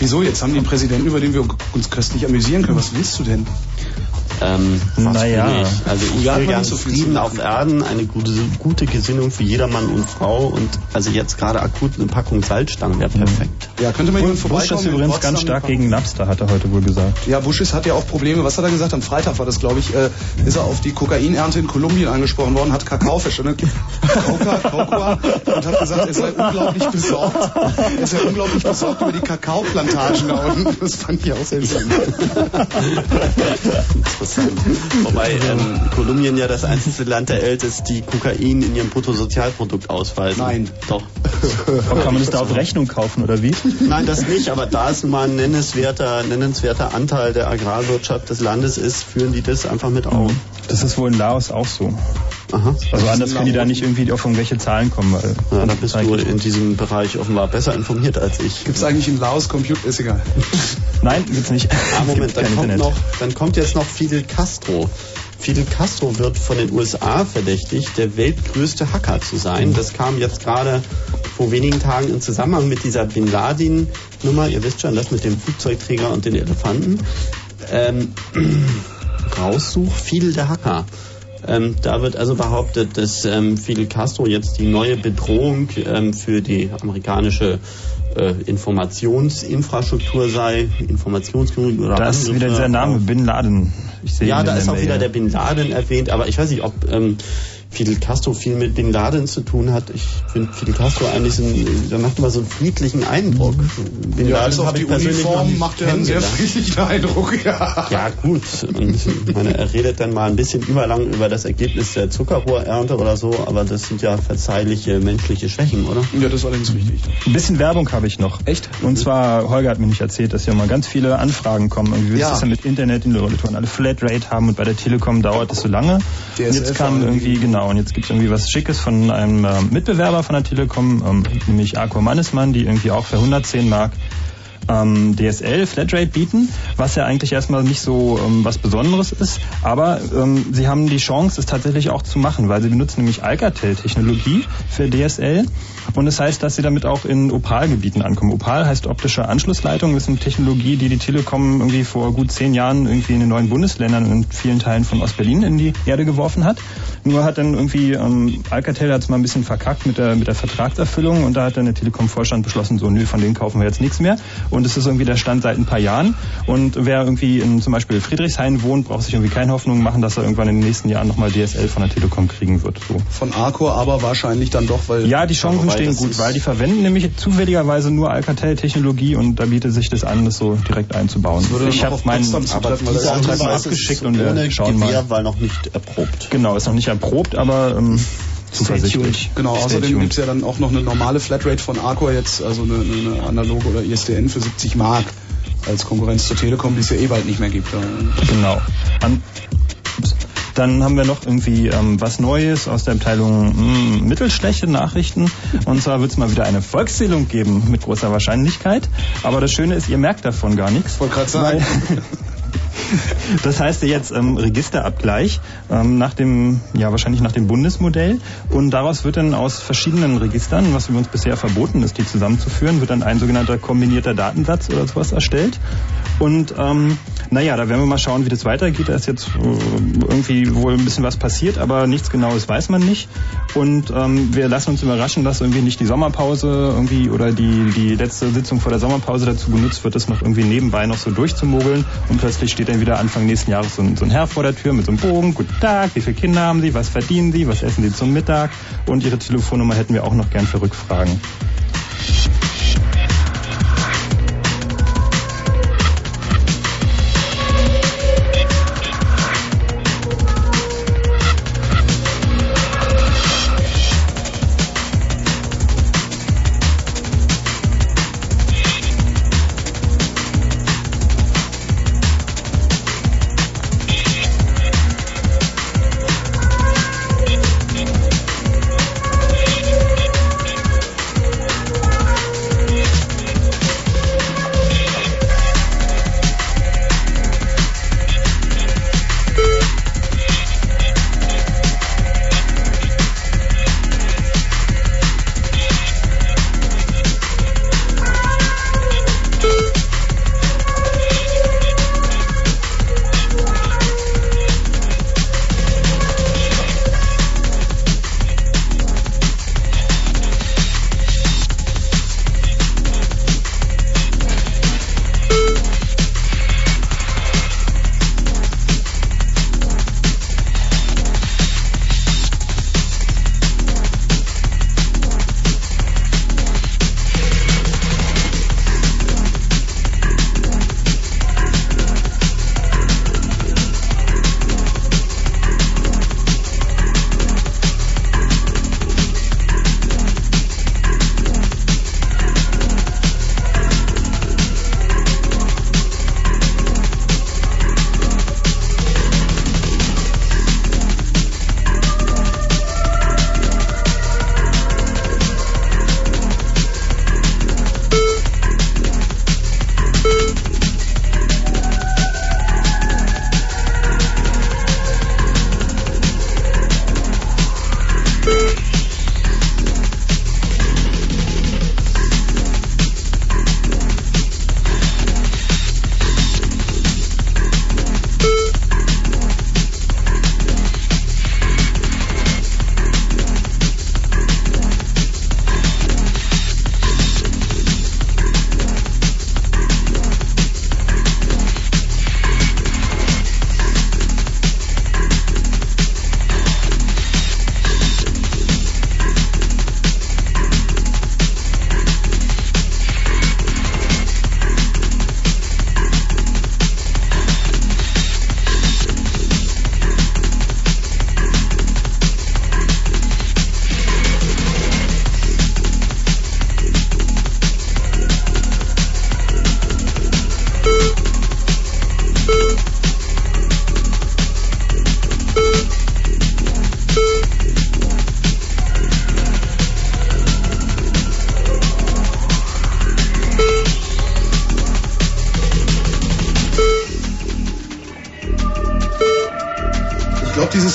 Wieso? Jetzt haben die einen Präsidenten, über den wir uns köstlich amüsieren können. Was willst du denn? Ähm, Naja. Also ich hat will man ganz Frieden auf Erden, eine gute, gute Gesinnung für jedermann und Frau und also jetzt gerade akut eine Packung Salzstangen wäre perfekt. Ja, könnte mal jemand Bush vorbeikommen? ist in übrigens Potsdam? ganz stark gegen Napster, hat er heute wohl gesagt. Ja, Bush ist, hat ja auch Probleme. Was hat er gesagt? Am Freitag war das, glaube ich, äh, ist er auf die Kokainernte in Kolumbien angesprochen worden, hat Kakaofische, ne? Coca, Cocoa, und hat gesagt, er sei unglaublich besorgt. Er sei unglaublich besorgt über die Kakaoplantagen da unten. Das fand ich auch seltsam. Interessant. Wobei ähm, Kolumbien ja das einzige Land der Welt ist, die Kokain in ihrem Bruttosozialprodukt ausweisen. Nein. Doch. Aber kann man das da auf Rechnung kaufen oder wie? Nein, das nicht, aber da es mal ein nennenswerter, nennenswerter Anteil der Agrarwirtschaft des Landes ist, führen die das einfach mit auf. Das ist wohl in Laos auch so. Aha. Also anders können die da nicht irgendwie auf irgendwelche Zahlen kommen. Weil ja, da bist du in diesem Bereich offenbar besser informiert als ich. Gibt es eigentlich in Laos Computer? Ist egal. Nein, gibt's nicht. Ah, Moment, dann kommt, noch, dann kommt jetzt noch Fidel Castro. Fidel Castro wird von den USA verdächtigt, der weltgrößte Hacker zu sein. Das kam jetzt gerade vor wenigen Tagen in Zusammenhang mit dieser Bin Laden-Nummer. Ihr wisst schon, das mit dem Flugzeugträger und den Elefanten. Ähm, raussuch Fidel der Hacker. Ähm, da wird also behauptet, dass ähm, Fidel Castro jetzt die neue Bedrohung ähm, für die amerikanische äh, Informationsinfrastruktur sei, Informationskrieg oder Da ist wieder der Name Bin Laden. ja, da ist auch wieder der Bin Laden erwähnt, aber ich weiß nicht, ob ähm, Fidel Castro viel mit Bin Laden zu tun hat. Ich finde Fidel Castro eigentlich so ein, der macht immer so einen friedlichen Eindruck. Bin ja, Laden also auf die Uniform macht er einen sehr friedlichen Eindruck, ja. Ja, gut. Und meine, er redet dann mal ein bisschen überlang über das Ergebnis der Zuckerrohrernte oder so, aber das sind ja verzeihliche menschliche Schwächen, oder? Ja, das ist allerdings richtig. Ein bisschen Werbung habe ich noch. Echt? Und zwar, Holger hat mir nicht erzählt, dass ja mal ganz viele Anfragen kommen. Irgendwie wie ja. ist das denn mit Internet, die Leute wollen alle Flatrate haben und bei der Telekom dauert es so lange. DSL und jetzt kam irgendwie, genau, Genau, und jetzt gibt es irgendwie was Schickes von einem äh, Mitbewerber von der Telekom, ähm, nämlich Arco Mannesmann, die irgendwie auch für 110 Mark ähm, DSL Flatrate bieten, was ja eigentlich erstmal nicht so ähm, was Besonderes ist, aber ähm, sie haben die Chance, es tatsächlich auch zu machen, weil sie benutzen nämlich Alcatel-Technologie für DSL und das heißt, dass sie damit auch in Opal-Gebieten ankommen. Opal heißt optische Anschlussleitung, das ist eine Technologie, die die Telekom irgendwie vor gut zehn Jahren irgendwie in den neuen Bundesländern und vielen Teilen von Ostberlin in die Erde geworfen hat. Nur hat dann irgendwie ähm, Alcatel hat es mal ein bisschen verkackt mit der mit der Vertragserfüllung und da hat dann der Telekom-Vorstand beschlossen, so nö, von denen kaufen wir jetzt nichts mehr. Und es ist irgendwie der Stand seit ein paar Jahren. Und wer irgendwie in zum Beispiel Friedrichshain wohnt, braucht sich irgendwie keine Hoffnung machen, dass er irgendwann in den nächsten Jahren nochmal DSL von der Telekom kriegen wird. So. Von Arcor aber wahrscheinlich dann doch, weil... Ja, die Chancen stehen gut, weil die verwenden nämlich zufälligerweise nur Alcatel-Technologie und da bietet sich das an, das so direkt einzubauen. ich habe meinen Auftrag mal abgeschickt und wir schauen Gewehr, mal. weil noch nicht erprobt. Genau, ist noch nicht erprobt, aber... Ähm, zuversichtlich. Genau, außerdem gibt es ja dann auch noch eine normale Flatrate von Arcor jetzt, also eine, eine analoge oder ISDN für 70 Mark als Konkurrenz zur Telekom, die es ja eh bald nicht mehr gibt. Genau. An, dann haben wir noch irgendwie ähm, was Neues aus der Abteilung mh, hm, mittelschlechte Nachrichten. Und zwar wird es mal wieder eine Volkszählung geben mit großer Wahrscheinlichkeit. Aber das Schöne ist, ihr merkt davon gar nichts. Wollte gerade sagen. Das heißt jetzt ähm, Registerabgleich ähm, nach dem, ja wahrscheinlich nach dem Bundesmodell und daraus wird dann aus verschiedenen Registern, was uns bisher verboten ist, die zusammenzuführen, wird dann ein sogenannter kombinierter Datensatz oder sowas erstellt. Und ähm, naja, da werden wir mal schauen, wie das weitergeht. Da ist jetzt äh, irgendwie wohl ein bisschen was passiert, aber nichts Genaues weiß man nicht. Und ähm, wir lassen uns überraschen, dass irgendwie nicht die Sommerpause irgendwie oder die, die letzte Sitzung vor der Sommerpause dazu genutzt wird, das noch irgendwie nebenbei noch so durchzumogeln und plötzlich steht dann wieder Anfang nächsten Jahres so ein, so ein Herr vor der Tür mit so einem Bogen. Guten Tag, wie viele Kinder haben Sie? Was verdienen Sie? Was essen Sie zum Mittag? Und Ihre Telefonnummer hätten wir auch noch gern für Rückfragen.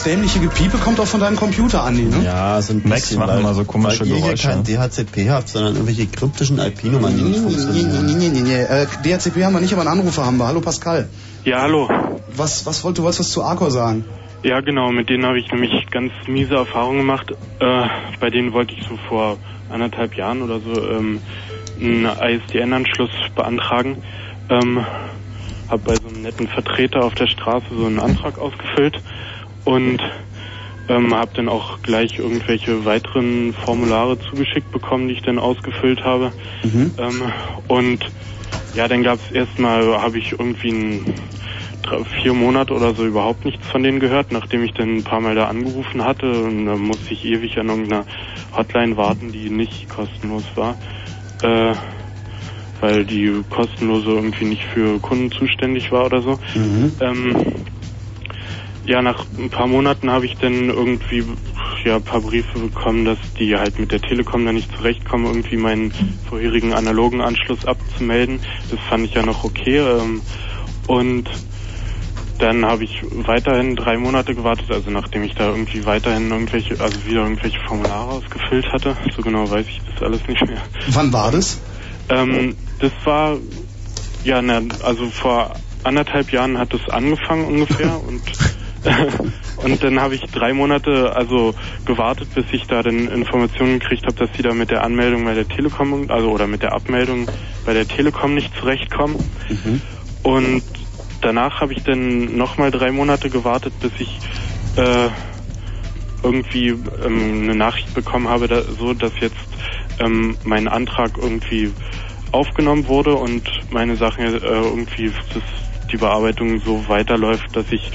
Dieses dämliche Gepiepe kommt auch von deinem Computer, Andi, ne? Ja, ein Macs machen weil- immer so komische weil ihr hier Geräusche. kein DHCP habt, sondern irgendwelche kryptischen IP-Nummern, die nicht Nee, funktionieren. nee, nee, nee, nee. Äh, DHCP haben wir nicht, aber einen Anrufer haben wir. Hallo Pascal. Ja, hallo. Was, was wollt, du wolltest was zu Arcor sagen? Ja, genau, mit denen habe ich nämlich ganz miese Erfahrungen gemacht. Äh, bei denen wollte ich so vor anderthalb Jahren oder so ähm, einen ISDN-Anschluss beantragen. Ähm, habe bei so einem netten Vertreter auf der Straße so einen Antrag ausgefüllt und ähm, habe dann auch gleich irgendwelche weiteren Formulare zugeschickt bekommen, die ich dann ausgefüllt habe. Ähm, und ja, dann gab es erstmal, habe ich irgendwie ein, drei, vier Monate oder so überhaupt nichts von denen gehört, nachdem ich dann ein paar Mal da angerufen hatte und da musste ich ewig an irgendeiner Hotline warten, die nicht kostenlos war. Äh, weil die kostenlose irgendwie nicht für Kunden zuständig war oder so. Ähm, ja, nach ein paar Monaten habe ich dann irgendwie ja, ein paar Briefe bekommen, dass die halt mit der Telekom da nicht zurechtkommen, irgendwie meinen vorherigen analogen Anschluss abzumelden. Das fand ich ja noch okay. Ähm, und dann habe ich weiterhin drei Monate gewartet, also nachdem ich da irgendwie weiterhin irgendwelche, also wieder irgendwelche Formulare ausgefüllt hatte. So genau weiß ich das alles nicht mehr. Wann war das? Ähm, das war, ja, na, also vor anderthalb Jahren hat es angefangen ungefähr und und dann habe ich drei Monate also gewartet, bis ich da dann Informationen gekriegt habe, dass sie da mit der Anmeldung bei der Telekom, also oder mit der Abmeldung bei der Telekom nicht zurechtkommen. Und danach habe ich dann nochmal drei Monate gewartet, bis ich äh, irgendwie ähm, eine Nachricht bekommen habe, da, so dass jetzt ähm, mein Antrag irgendwie aufgenommen wurde und meine Sachen äh, irgendwie dass die Bearbeitung so weiterläuft, dass ich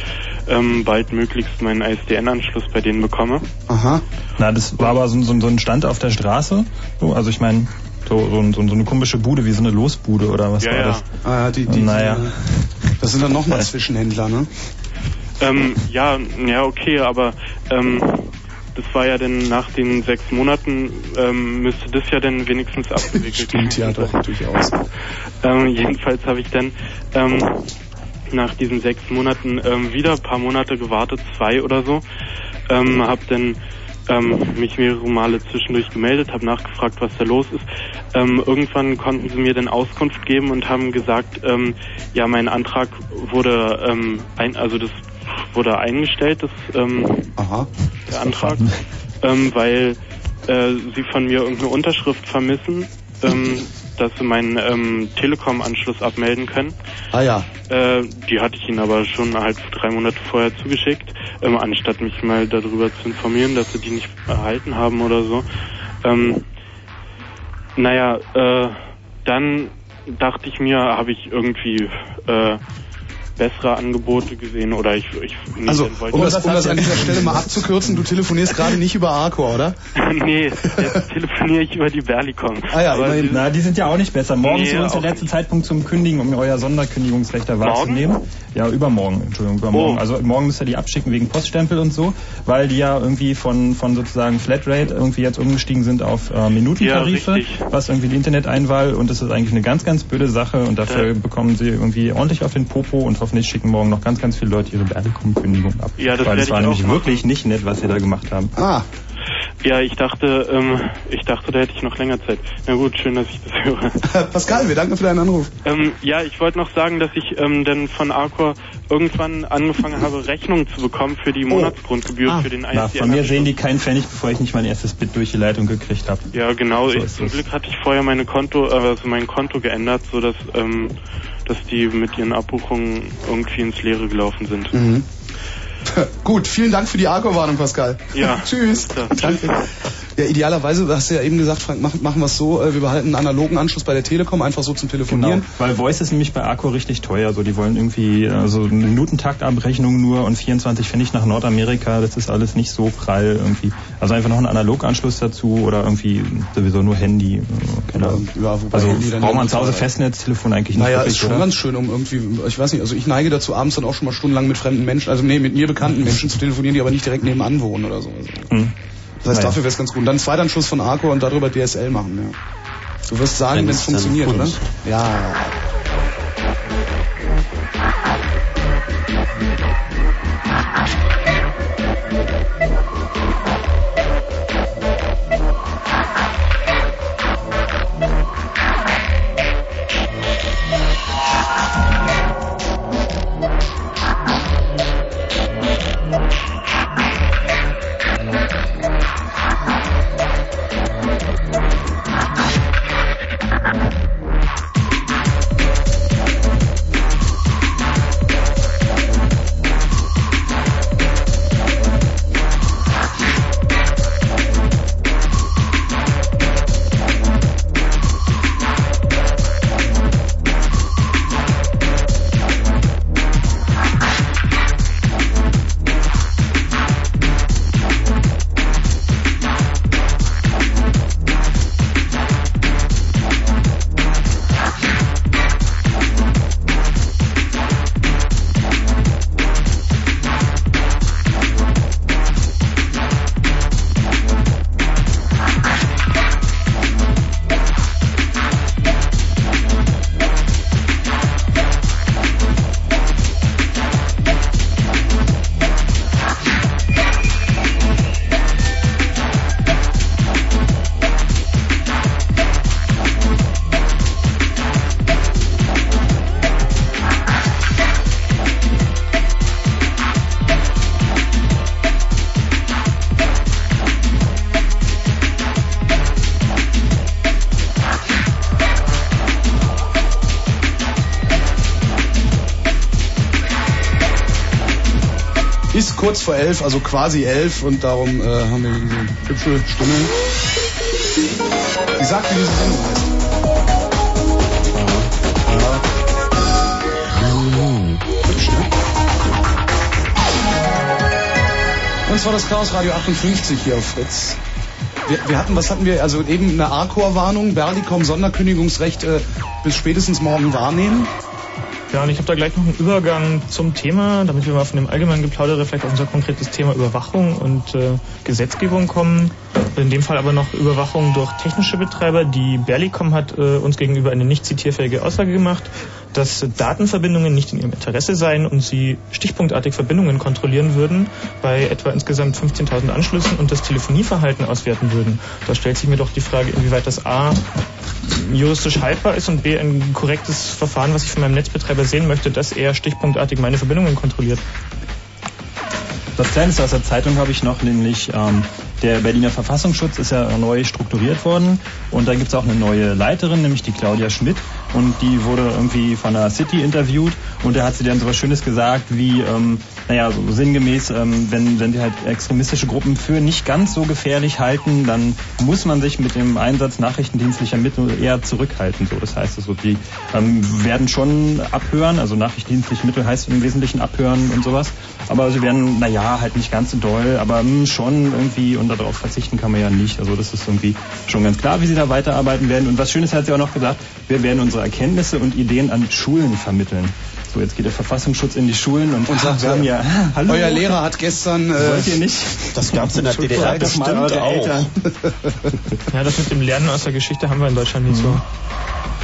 ähm, bald möglichst meinen ISDN-Anschluss bei denen bekomme. Aha. Na, das war aber so, so, so ein Stand auf der Straße. So, also ich meine, so, so, so, so eine komische Bude, wie so eine Losbude oder was Ja, war ja. das? Ah, ja, die, die, Naja. Das sind dann nochmal Zwischenhändler, ne? Ähm, ja, ja, okay, aber ähm, das war ja dann nach den sechs Monaten, ähm, müsste das ja dann wenigstens abgewickelt Stimmt ja doch durchaus. Ähm, jedenfalls habe ich dann ähm, nach diesen sechs Monaten ähm, wieder ein paar Monate gewartet, zwei oder so. Ähm, habe dann ähm, mich mehrere Male zwischendurch gemeldet, habe nachgefragt, was da los ist. Ähm, irgendwann konnten sie mir dann Auskunft geben und haben gesagt, ähm, ja, mein Antrag wurde ähm, ein, also das wurde eingestellt, das ähm, Aha. der Antrag, ähm, weil äh, sie von mir irgendeine Unterschrift vermissen, ähm, dass sie meinen ähm, Telekom-Anschluss abmelden können. Ah ja. Äh, die hatte ich ihnen aber schon halt drei Monate vorher zugeschickt, ähm, anstatt mich mal darüber zu informieren, dass sie die nicht erhalten haben oder so. Ähm, naja, äh, dann dachte ich mir, habe ich irgendwie äh, bessere Angebote gesehen oder ich, ich nee, Also, um das, um das an dieser Stelle mal abzukürzen, du telefonierst gerade nicht über Arcor, oder? nee, jetzt telefoniere ich über die Berlicom. Ah ja, Aber die- Na, die sind ja auch nicht besser. Morgen ist Nee, übrigens der letzte Zeitpunkt zum Kündigen, um euer Sonderkündigungsrecht Morgen? wahrzunehmen. Ja, übermorgen, Entschuldigung, übermorgen. Oh. Also morgen müsst ihr die abschicken wegen Poststempel und so, weil die ja irgendwie von, von sozusagen Flatrate irgendwie jetzt umgestiegen sind auf äh, Minutentarife, Ja, was irgendwie die Interneteinwahl und das ist eigentlich eine ganz, ganz blöde Sache und dafür Ja. bekommen sie irgendwie ordentlich auf den Popo und hoffentlich schicken morgen noch ganz, ganz viele Leute ihre Berlicom-Kündigung ab. Ja, das weil das war nämlich machen. wirklich nicht nett, was sie da gemacht haben. Ah, Ja, ich dachte, ähm, ich dachte, da hätte ich noch länger Zeit. Na gut, schön, dass ich das höre. Pascal, wir danken für deinen Anruf. ähm, ja, ich wollte noch sagen, dass ich ähm, dann von Arcor irgendwann angefangen habe, Rechnungen zu bekommen für die Monatsgrundgebühr Ah, für den na, ISDN. von mir sehen die keinen Pfennig, bevor ich nicht mein erstes Bit durch die Leitung gekriegt habe. Ja, genau. So ich, zum. Glück hatte ich vorher meine Konto, äh, also mein Konto geändert, so dass ähm, dass die mit ihren Abbuchungen irgendwie ins Leere gelaufen sind. Mhm. Gut, vielen Dank für die Arcor-Warnung, Pascal. Ja. Tschüss. Danke. Ja, idealerweise, du hast ja eben gesagt, Frank, machen, machen wir es so, äh, wir behalten einen analogen Anschluss bei der Telekom, einfach so zum Telefonieren. Genau, weil Voice ist nämlich bei Arco richtig teuer. So, die wollen irgendwie äh, so eine Minutentaktabrechnung nur und 24 Pfennig nach Nordamerika. Das ist alles nicht so prall irgendwie. Also einfach noch einen Analoganschluss dazu oder irgendwie sowieso nur Handy. äh, Ahnung. Ja, wobei Also Handy braucht man zu Hause teuer. Festnetztelefon eigentlich nicht Naja, wirklich, ist schon oder? ganz schön, um irgendwie, ich weiß nicht, also ich neige dazu, abends dann auch schon mal stundenlang mit fremden Menschen, also nee, mit mir bekannten Menschen zu telefonieren, die aber nicht direkt nebenan wohnen oder so. Also, Hm. Das heißt, Naja. dafür wäre es ganz gut. Und dann Zweitanschluss von Arco und darüber DSL machen, ja. Du wirst sagen, Wenn es funktioniert, oder? Ja, ja. Kurz vor elf, also quasi elf und darum äh, haben wir diese hübsche Stimme. Sie sagt, wie diese Sendung heißt. Und zwar das Chaos Radio 58 hier auf Fritz. Wir, wir hatten, was hatten wir? Also eben eine A-Core-Warnung, Berlicom Sonderkündigungsrecht äh, bis spätestens morgen wahrnehmen. Ja, und ich habe da gleich noch einen Übergang zum Thema, damit wir mal von dem allgemeinen Geplaudere vielleicht auf unser konkretes Thema Überwachung und äh, Gesetzgebung kommen. In dem Fall aber noch Überwachung durch technische Betreiber. Die Berlicom hat äh, uns gegenüber eine nicht zitierfähige Aussage gemacht, dass Datenverbindungen nicht in ihrem Interesse seien und sie stichpunktartig Verbindungen kontrollieren würden bei etwa insgesamt 15.000 Anschlüssen und das Telefonieverhalten auswerten würden. Da stellt sich mir doch die Frage, inwieweit das A juristisch haltbar ist und B ein korrektes Verfahren, was ich von meinem Netzbetreiber sehen möchte, dass er stichpunktartig meine Verbindungen kontrolliert. Was Kleines aus der Zeitung habe ich noch, nämlich ähm, der Berliner Verfassungsschutz ist ja neu strukturiert worden und da gibt es auch eine neue Leiterin, nämlich die Claudia Schmidt und die wurde irgendwie von der City interviewt und da hat sie dann so was Schönes gesagt wie, ähm, naja, so sinngemäß, ähm, wenn, wenn wir halt extremistische Gruppen für nicht ganz so gefährlich halten, dann muss man sich mit dem Einsatz nachrichtendienstlicher Mittel eher zurückhalten. So, das heißt also, die ähm, werden schon abhören, also nachrichtendienstliche Mittel heißt im Wesentlichen abhören und sowas, aber sie werden, naja, halt nicht ganz so doll, aber mh, schon irgendwie und darauf verzichten kann man ja nicht. Also das ist irgendwie schon ganz klar, wie sie da weiterarbeiten werden. Und was Schönes hat sie auch noch gesagt, wir werden unsere Erkenntnisse und Ideen an Schulen vermitteln. So, jetzt geht der Verfassungsschutz in die Schulen und, Und sagt, wir haben ja, hallo, Euer Lehrer hat gestern... Äh, wollt ihr nicht? Das gab's in der DDR bestimmt auch. Eltern. Ja, das mit dem Lernen aus der Geschichte haben wir in Deutschland nicht so.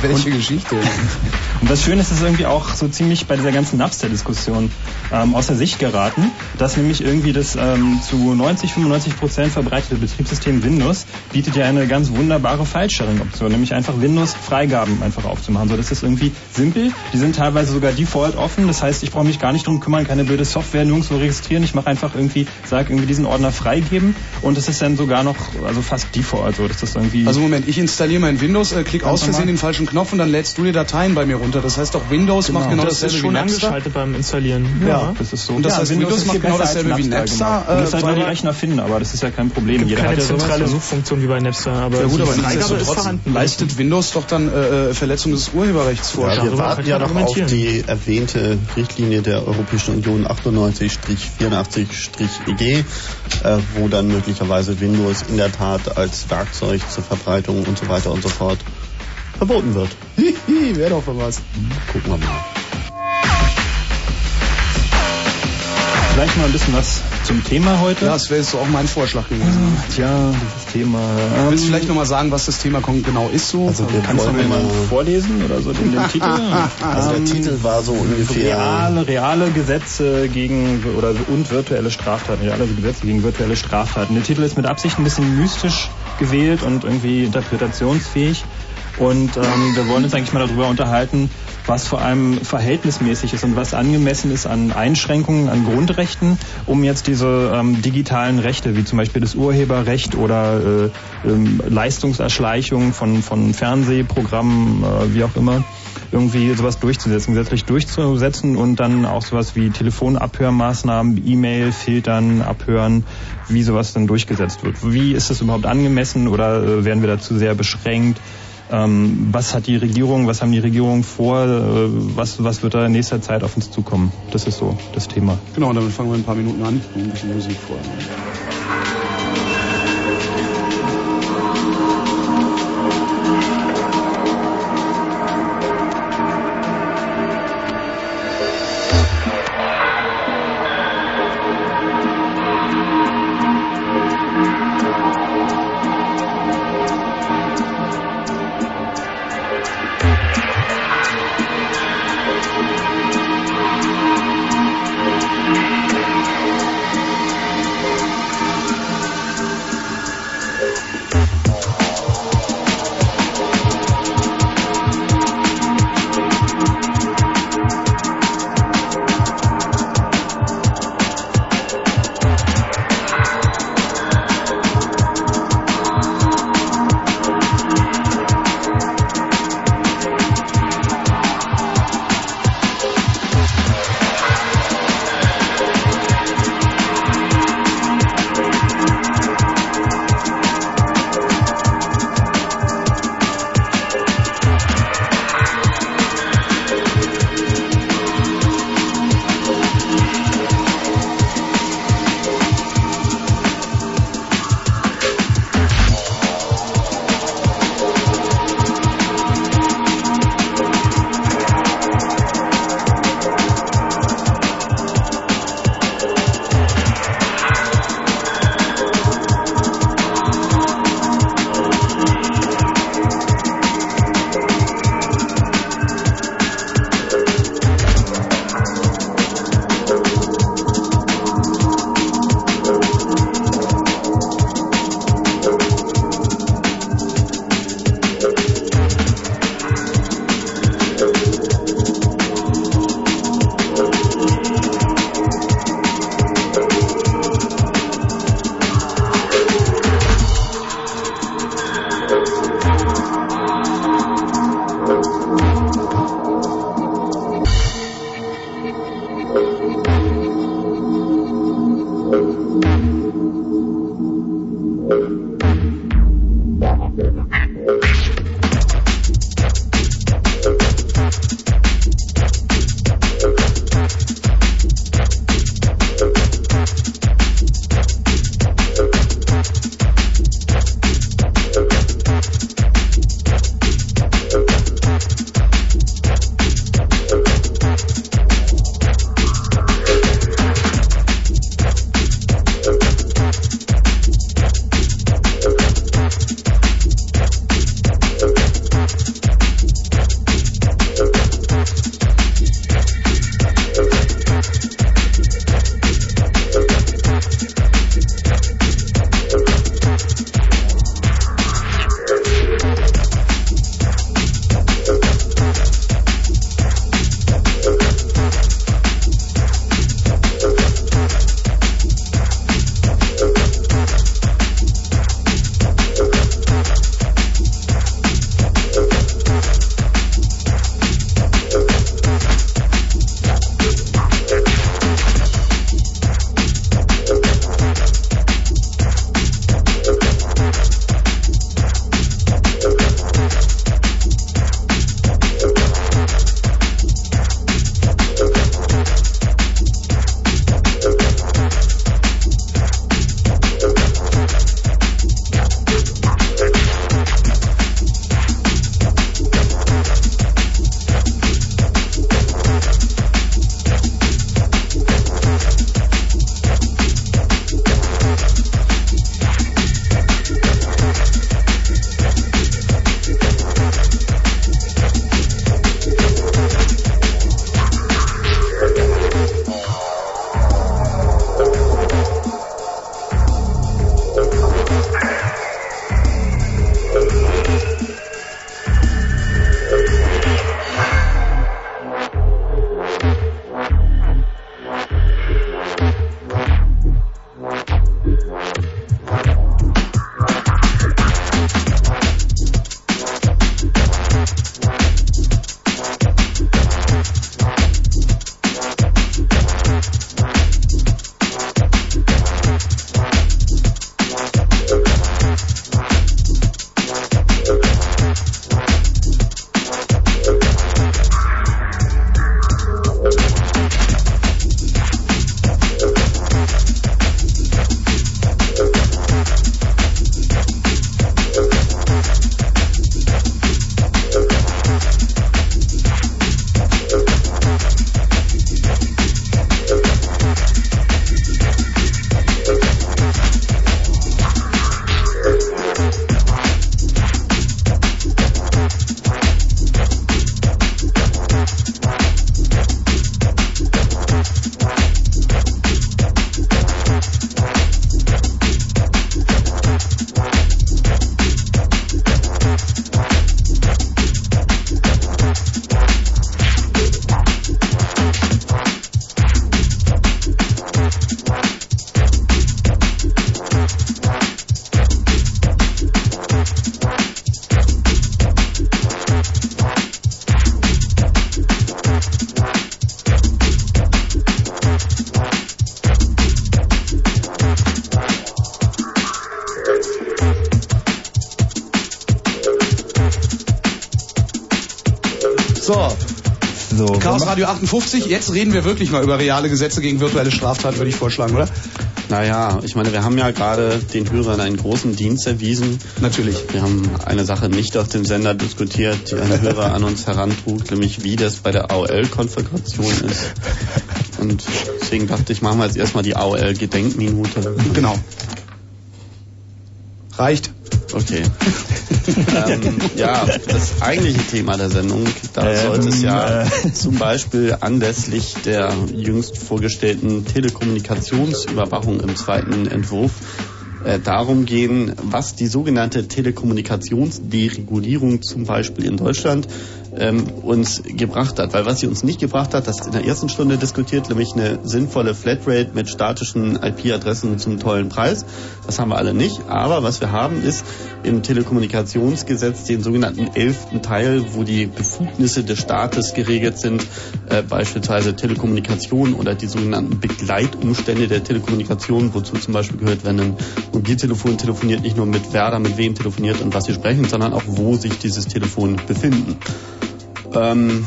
Welche Geschichte? Und was schön ist, ist irgendwie auch so ziemlich bei dieser ganzen Napster-Diskussion ähm, außer Sicht geraten, dass nämlich irgendwie das ähm, zu 90, 95 Prozent verbreitete Betriebssystem Windows bietet ja eine ganz wunderbare File-Sharing-Option, nämlich einfach Windows-Freigaben einfach aufzumachen. So, das ist irgendwie simpel. Die sind teilweise sogar default offen. Das heißt, ich brauche mich gar nicht drum kümmern, keine blöde Software nirgendwo registrieren. Ich mache einfach irgendwie, sage irgendwie diesen Ordner freigeben und es ist dann sogar noch, also fast default. Also das ist irgendwie. Also Moment, ich installiere mein Windows, äh, klick Ganz aus Versehen den falschen Knopf und dann lädst du dir Dateien bei mir runter. Das heißt doch Windows macht genau das ist dasselbe wie schon Napster. angeschaltet beim Installieren. ja, das ist so. Und das ja, heißt, Windows ist macht genau dasselbe wie Napster, Genau. äh, Du musst halt nur die Rechner finden, aber das ist ja kein Problem. gibt Jeder keine hat ja zentrale Suchfunktion wie bei Napster, aber Ja gut, aber ist nichtsdestotrotz vorhanden. leistet Windows doch dann äh, äh, Verletzung des Urheberrechts vor. Ja, wir warten kann ja noch auf die erwähnte Richtlinie der Europäischen Union 98-84-EG, äh, wo dann möglicherweise Windows in der Tat als Werkzeug zur Verbreitung und so weiter und so fort verboten wird. Hihi, wäre doch was. Gucken wir mal. Vielleicht mal ein bisschen was zum Thema heute. Ja, das wäre jetzt so auch mein Vorschlag gewesen. Tja, dieses Thema. Ähm, Willst du vielleicht nochmal sagen, was das Thema genau ist so? Also wir Kannst du mir mal mal- vorlesen oder so den, den Titel? Also der Ähm, Titel war so ungefähr Reale, reale Gesetze gegen oder und virtuelle Straftaten. Reale Gesetze gegen virtuelle Straftaten. Der Titel ist mit Absicht ein bisschen mystisch gewählt und irgendwie interpretationsfähig. Und ähm, wir wollen uns eigentlich mal darüber unterhalten, was vor allem verhältnismäßig ist und was angemessen ist an Einschränkungen, an Grundrechten, um jetzt diese ähm, digitalen Rechte, wie zum Beispiel das Urheberrecht oder äh, ähm, Leistungserschleichung von, von Fernsehprogrammen, äh, wie auch immer, irgendwie sowas durchzusetzen, gesetzlich durchzusetzen und dann auch sowas wie Telefonabhörmaßnahmen, E-Mail, Filtern, Abhören, wie sowas dann durchgesetzt wird. Wie ist das überhaupt angemessen oder äh, werden wir dazu sehr beschränkt? Ähm, was hat die Regierung, was haben die Regierungen vor, äh, was, was wird da in nächster Zeit auf uns zukommen? Das ist so das Thema. Genau, damit fangen wir in ein paar Minuten an. Ein bisschen Musik vorher. 50. Jetzt reden wir wirklich mal über reale Gesetze gegen virtuelle Straftaten, würde ich vorschlagen, oder? Naja, ich meine, wir haben ja gerade den Hörern einen großen Dienst erwiesen. Natürlich. Wir haben eine Sache nicht auf dem Sender diskutiert, die ein Hörer an uns herantrug, nämlich wie das bei der AOL-Konfiguration ist. Und deswegen dachte ich, machen wir jetzt erstmal die AOL-Gedenkminute. Genau. Reicht. Okay. ähm, ja, das eigentliche Thema der Sendung, da Ähm, sollte es ja äh. zum Beispiel anlässlich der jüngst vorgestellten Telekommunikationsüberwachung im zweiten Entwurf äh, darum gehen, was die sogenannte Telekommunikationsderegulierung zum Beispiel in Deutschland ähm, uns gebracht hat. Weil was sie uns nicht gebracht hat, das in der ersten Stunde diskutiert, nämlich eine sinnvolle Flatrate mit statischen IP-Adressen zum tollen Preis. Das haben wir alle nicht. Aber was wir haben, ist im Telekommunikationsgesetz den sogenannten elften Teil, wo die Befugnisse des Staates geregelt sind, äh, beispielsweise Telekommunikation oder die sogenannten Begleitumstände der Telekommunikation, wozu zum Beispiel gehört, wenn ein Mobiltelefon telefoniert, nicht nur mit wer da mit wem telefoniert und was sie sprechen, sondern auch wo sich dieses Telefon befinden. Ähm,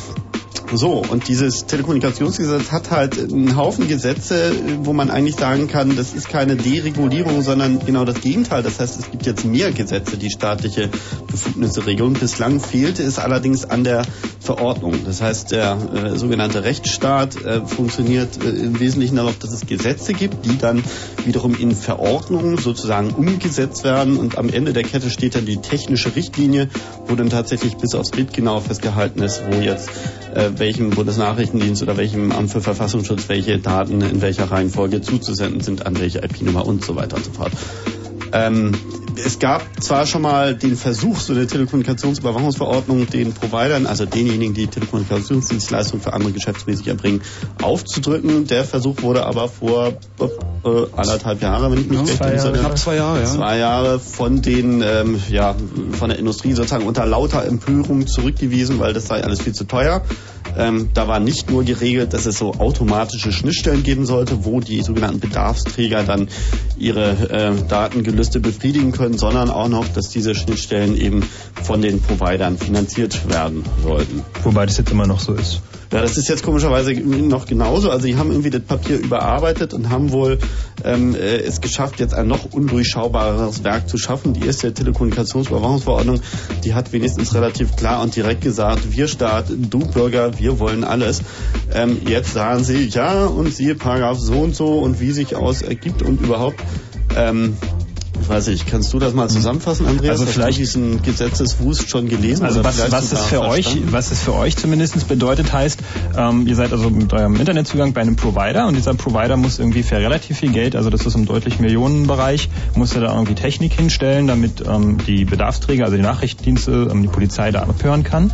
so, und dieses Telekommunikationsgesetz hat halt einen Haufen Gesetze, wo man eigentlich sagen kann, das ist keine Deregulierung, sondern genau das Gegenteil. Das heißt, es gibt jetzt mehr Gesetze, die staatliche Befugnisse regeln. Bislang fehlte es allerdings an der Verordnung. Das heißt, der äh, sogenannte Rechtsstaat äh, funktioniert äh, im Wesentlichen darauf, dass es Gesetze gibt, die dann wiederum in Verordnungen sozusagen umgesetzt werden und am Ende der Kette steht dann die technische Richtlinie, wo dann tatsächlich bis aufs Bit genau festgehalten ist, wo jetzt äh, welchem Bundesnachrichtendienst oder welchem Amt für Verfassungsschutz welche Daten in welcher Reihenfolge zuzusenden sind, an welche IP-Nummer und so weiter und so fort. Ähm, es gab zwar schon mal den Versuch, so eine Telekommunikationsüberwachungsverordnung den Providern, also denjenigen, die Telekommunikationsdienstleistungen für andere geschäftsmäßig erbringen, aufzudrücken. Der Versuch wurde aber vor äh, anderthalb Jahren, wenn ich mich Ja, recht zwei Jahre, entsinne, knapp zwei Jahre, ja. zwei Jahre von den, ähm, ja, von der Industrie sozusagen unter lauter Empörung zurückgewiesen, weil das sei alles viel zu teuer. Ähm, da war nicht nur geregelt, dass es so automatische Schnittstellen geben sollte, wo die sogenannten Bedarfsträger dann ihre äh, Datengelüste befriedigen können, sondern auch noch, dass diese Schnittstellen eben von den Providern finanziert werden sollten. Wobei das jetzt immer noch so ist. Ja, das ist jetzt komischerweise noch genauso. Also die haben irgendwie das Papier überarbeitet und haben wohl ähm, äh, es geschafft, jetzt ein noch undurchschaubareres Werk zu schaffen. Die erste Telekommunikationsüberwachungsverordnung, die hat wenigstens relativ klar und direkt gesagt, wir Staat, du Bürger, wir wollen alles. Ähm, jetzt sagen sie, ja, und siehe Paragraph so und so und wie sich aus ergibt und überhaupt. Ähm, weiß nicht, kannst du das mal zusammenfassen, Andreas? Also Hast vielleicht- diesen Gesetzeswust schon gelesen? Also was, was es für euch, verstanden? was es für euch zumindest bedeutet, heißt, ähm, ihr seid also mit eurem Internetzugang bei einem Provider und dieser Provider muss irgendwie für relativ viel Geld, also das ist im deutlich Millionenbereich, muss er da irgendwie Technik hinstellen, damit ähm, die Bedarfsträger, also die Nachrichtendienste, ähm, die Polizei da abhören kann.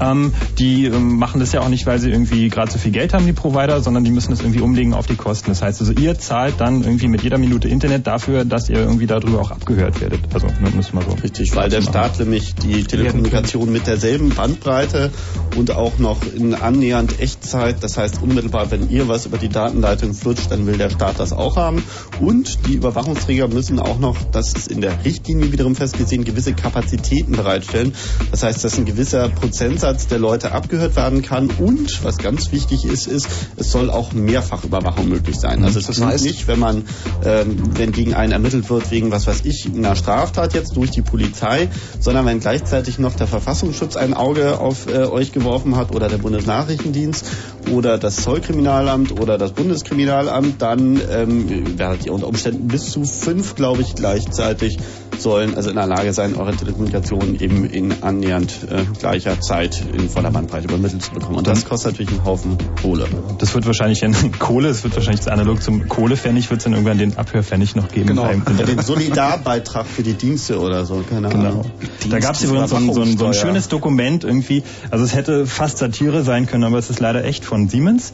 Ähm, die ähm, machen das ja auch nicht, weil sie irgendwie gerade so viel Geld haben, die Provider, sondern die müssen das irgendwie umlegen auf die Kosten. Das heißt also, ihr zahlt dann irgendwie mit jeder Minute Internet dafür, dass ihr irgendwie darüber auch abgehört werdet. Also, ne, müssen wir so. Richtig, weil der Staat nämlich die Telekommunikation mit derselben Bandbreite und auch noch in annähernd Echtzeit, das heißt unmittelbar, wenn ihr was über die Datenleitung flutscht, dann will der Staat das auch haben. Und die Überwachungsträger müssen auch noch, das ist in der Richtlinie wiederum festgesehen, gewisse Kapazitäten bereitstellen. Das heißt, dass ein gewisser Prozentsatz der Leute abgehört werden kann und, was ganz wichtig ist, ist, es soll auch Mehrfachüberwachung möglich sein. Also es Das ist heißt? nicht, wenn man, ähm, wenn gegen einen ermittelt wird wegen was weiß ich, einer Straftat jetzt durch die Polizei, sondern wenn gleichzeitig noch der Verfassungsschutz ein Auge auf äh, euch geworfen hat oder der Bundesnachrichtendienst oder das Zollkriminalamt oder das Bundeskriminalamt, dann ähm, werdet ihr unter Umständen bis zu fünf, glaube ich, gleichzeitig sollen also in der Lage sein, eure Telekommunikation eben in annähernd äh, gleicher Zeit in voller Bandbreite übermittelt zu bekommen. Und das kostet natürlich einen Haufen Kohle. Das wird wahrscheinlich in Kohle, es wird wahrscheinlich analog zum Kohlepfennig, wird es dann irgendwann den Abhörpfennig noch geben. Genau. den Solidarbeitrag für die Dienste oder so, keine Genau. Ahnung. Da gab es übrigens so ein, so, ein, so ein schönes Dokument irgendwie. Also es hätte fast Satire sein können, aber es ist leider echt von Siemens.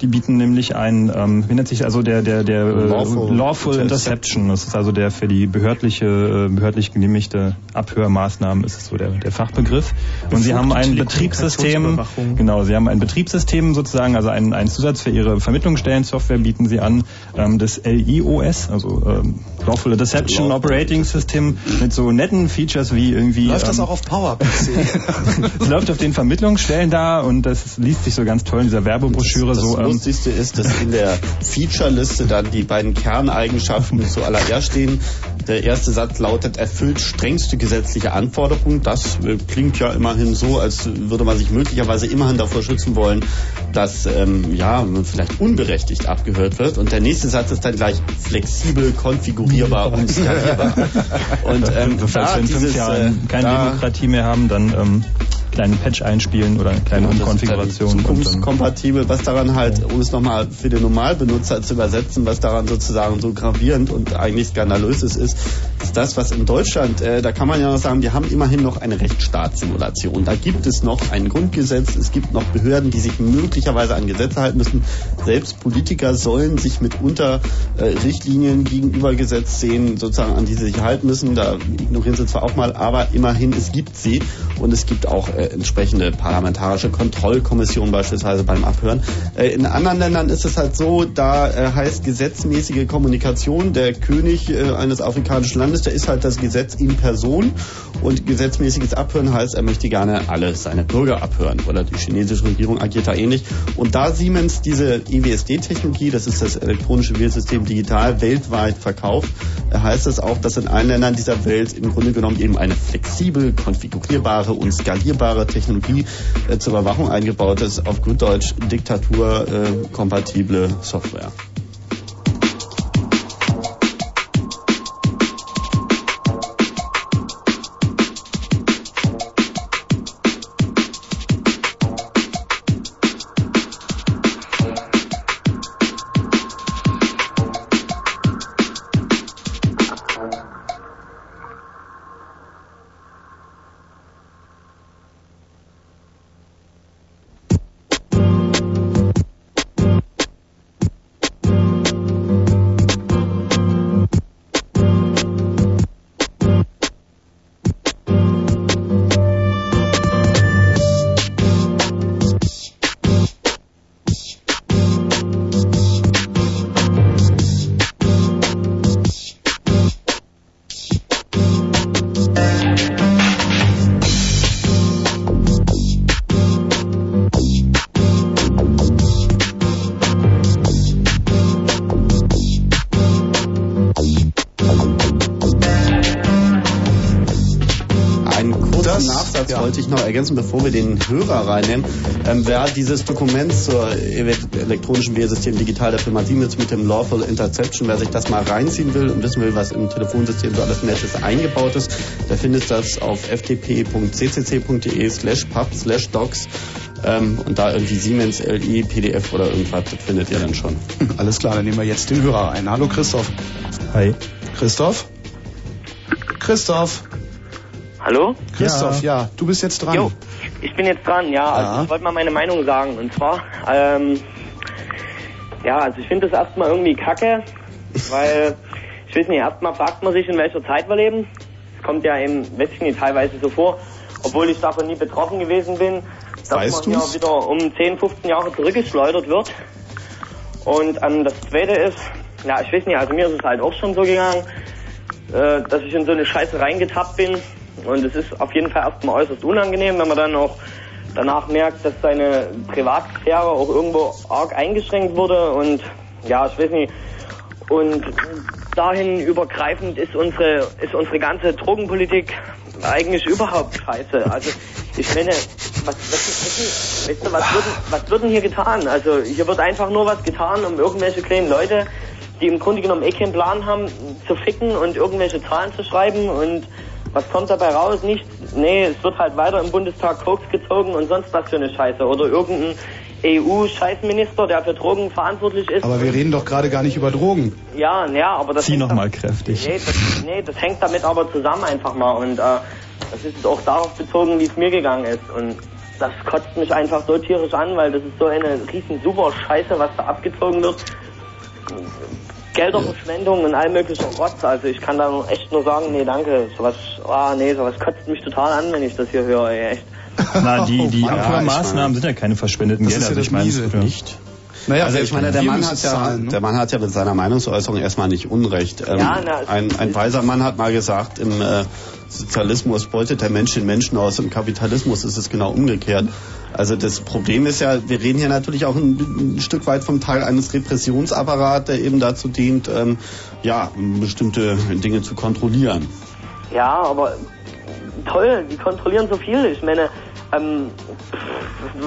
Die bieten nämlich ein, ähm, wie nennt sich also der der der äh, Lawful Lawful Interception. Das ist also der für die behördliche äh, behördlich genehmigte Abhörmaßnahmen ist es so der der Fachbegriff. Und sie haben einen Betriebssystem. Genau, sie haben ein Betriebssystem sozusagen, also einen, einen Zusatz für ihre Vermittlungsstellen-Software bieten sie an, ähm, das LIOS, also ähm, Lawful Deception Operating System mit so netten Features wie irgendwie. Läuft das ähm, auch auf PowerPC? es läuft auf den Vermittlungsstellen da und das liest sich so ganz toll in dieser Werbebroschüre das so. Das Lustigste ist, dass in der Feature-Liste dann die beiden Kerneigenschaften zuallererst stehen. Der erste Satz lautet, erfüllt strengste gesetzliche Anforderungen. Das äh, klingt ja immerhin so, als würde man sich möglicherweise immerhin davor schützen wollen, dass ähm, ja, man vielleicht unberechtigt abgehört wird. Und der nächste Satz ist dann gleich flexibel, konfigurierbar und skalierbar. Und ähm, da wenn fünf Jahre äh, keine da Demokratie mehr haben, dann ähm, kleinen Patch einspielen oder eine kleine ja, Umkonfiguration. Zukunftskompatibel, was daran halt, um es nochmal für den Normalbenutzer zu übersetzen, was daran sozusagen so gravierend und eigentlich skandalös ist, ist, ist das, was in Deutschland, äh, da kann man ja noch sagen, wir haben immerhin noch eine Rechtsstaatssimulation. Da gibt es noch ein Grundgesetz, es gibt noch Behörden, die sich möglicherweise an Gesetze halten müssen. Selbst Politiker sollen sich mitunter äh, Richtlinien gegenübergesetzt sehen, sozusagen an die sie sich halten müssen. Da ignorieren sie zwar auch mal, aber immerhin, es gibt sie und es gibt auch äh, entsprechende parlamentarische Kontrollkommission beispielsweise beim Abhören. Äh, in anderen Ländern ist es halt so, da äh, heißt gesetzmäßige Kommunikation, der König äh, eines afrikanischen Landes, der ist halt das Gesetz in Person und gesetzmäßiges Abhören heißt, er möchte gerne alle seine Bürger abhören oder die chinesische Regierung agiert da ähnlich. Und da Siemens diese EWSD-Technologie, das ist das elektronische Wählsystem digital, weltweit verkauft, äh, heißt es auch, dass in allen Ländern dieser Welt im Grunde genommen eben eine flexibel konfigurierbare und skalierbare Technologie äh, zur Überwachung eingebaut ist, auf gut Deutsch diktaturkompatible Software. Ergänzen, bevor wir den Hörer reinnehmen. Ähm, wer dieses Dokument zur elektronischen Wählsystem digital der Firma Siemens mit dem Lawful Interception, wer sich das mal reinziehen will und wissen will, was im Telefonsystem so alles Nettes eingebaut ist, der findet das auf ftp.ccc.de slash pub slash docs ähm, und da irgendwie Siemens, LI, PDF oder irgendwas, das findet ihr dann schon. Alles klar, dann nehmen wir jetzt den Hörer ein. Hallo Christoph. Hi. Christoph? Christoph? Hallo? Christoph, ja. ja, du bist jetzt dran. Jo, ich bin jetzt dran, ja. Also ich wollte mal meine Meinung sagen. Und zwar, ähm, ja, also ich finde das erstmal irgendwie kacke, weil, ich weiß nicht, erstmal fragt man sich, in welcher Zeit wir leben. Es kommt ja eben, weiß ich nicht, teilweise so vor, obwohl ich davon nie betroffen gewesen bin, dass weißt man ja wieder um 10, 15 Jahre zurückgeschleudert wird. Und ähm, das Zweite ist, ja, ich weiß nicht, also mir ist es halt auch schon so gegangen, äh, dass ich in so eine Scheiße reingetappt bin, und es ist auf jeden Fall erstmal äußerst unangenehm, wenn man dann auch danach merkt, dass seine Privatsphäre auch irgendwo arg eingeschränkt wurde und ja, ich weiß nicht. Und dahin übergreifend ist unsere, ist unsere ganze Drogenpolitik eigentlich überhaupt scheiße. Also ich meine, was, was, weißt du, was, wird, was wird denn hier getan? Also hier wird einfach nur was getan, um irgendwelche kleinen Leute, die im Grunde genommen eh keinen Plan haben, zu ficken und irgendwelche Zahlen zu schreiben und was kommt dabei raus? Nicht, nee, es wird halt weiter im Bundestag Koks gezogen und sonst was für eine Scheiße. Oder irgendein EU-Scheißminister, der für Drogen verantwortlich ist. Aber wir reden doch gerade gar nicht über Drogen. Ja, ja, aber das... Zieh nochmal kräftig. Nee das, nee, das hängt damit aber zusammen einfach mal. Und äh, das ist auch darauf bezogen, wie es mir gegangen ist. Und das kotzt mich einfach so tierisch an, weil das ist so eine riesen super Scheiße, was da abgezogen wird. Gelderverschwendung und all möglichen Rotz. Also ich kann da echt nur sagen, nee, danke. Sowas, ah, nee, sowas kotzt mich total an, wenn ich das hier höre, ey, echt. Na, die, die Oh Mann. Abhörmaßnahmen sind ja keine verschwendeten Das Gelder. ist ja also das ich meine, es- nicht. Naja, also ich meine, der Mann, hat es ja, zahlen, ne? der Mann hat ja mit seiner Meinungsäußerung erstmal nicht Unrecht. Ähm, Ja, na, ein, ein weiser Mann hat mal gesagt, im äh, Sozialismus beutet der Mensch den Menschen aus, im Kapitalismus ist es genau umgekehrt. Also das Problem ist ja, wir reden hier natürlich auch ein, ein Stück weit vom Teil eines Repressionsapparats, der eben dazu dient, ähm, ja, bestimmte Dinge zu kontrollieren. Ja, aber toll, die kontrollieren so viel. Ich meine, ähm,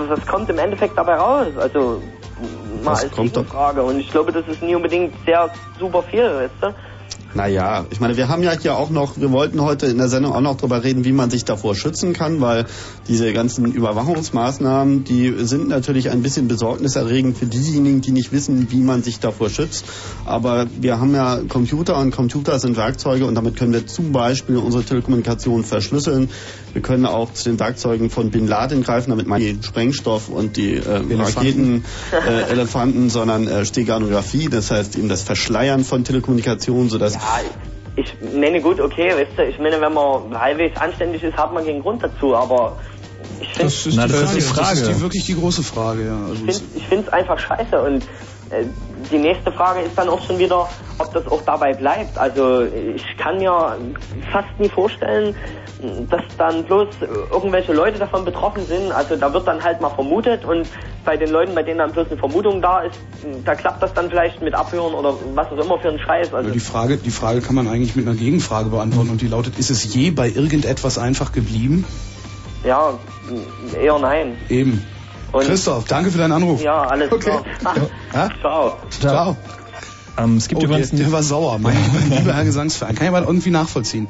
was kommt im Endeffekt dabei raus? Also mal Was als Frage. Und ich glaube, das ist nie unbedingt sehr super viel, weißt du? Naja, ich meine, wir haben ja hier auch noch, wir wollten heute in der Sendung auch noch darüber reden, wie man sich davor schützen kann, weil diese ganzen Überwachungsmaßnahmen, die sind natürlich ein bisschen besorgniserregend für diejenigen, die nicht wissen, wie man sich davor schützt. Aber wir haben ja Computer und Computer sind Werkzeuge und damit können wir zum Beispiel unsere Telekommunikation verschlüsseln. Wir können auch zu den Werkzeugen von Bin Laden greifen, damit man die Sprengstoff und die äh, Raketen, äh, Elefanten, sondern äh, Steganographie, das heißt eben das Verschleiern von Telekommunikation, sodass Ja, ich meine, gut, okay, weißt du, ich meine, wenn man halbwegs anständig ist, hat man keinen Grund dazu, aber ich finde Das ist, Na, die, das ist Frage. die Frage. Das ist die, wirklich die große Frage, ja. Also ich finde es einfach scheiße und die nächste Frage ist dann auch schon wieder, ob das auch dabei bleibt. Also ich kann mir fast nie vorstellen, dass dann bloß irgendwelche Leute davon betroffen sind. Also da wird dann halt mal vermutet und bei den Leuten, bei denen dann bloß eine Vermutung da ist, da klappt das dann vielleicht mit Abhören oder was auch immer für ein Scheiß. Also die Frage, die Frage kann man eigentlich mit einer Gegenfrage beantworten und die lautet, ist es je bei irgendetwas einfach geblieben? ja, eher nein. Eben. Und Christoph, danke für deinen Anruf. ja, alles Okay. klar. Ja? Ciao. Ciao. Ähm, es gibt Oh, der, übrigens der war sauer. Mein lieber Herr Gesangsverein. Kann ich aber irgendwie nachvollziehen.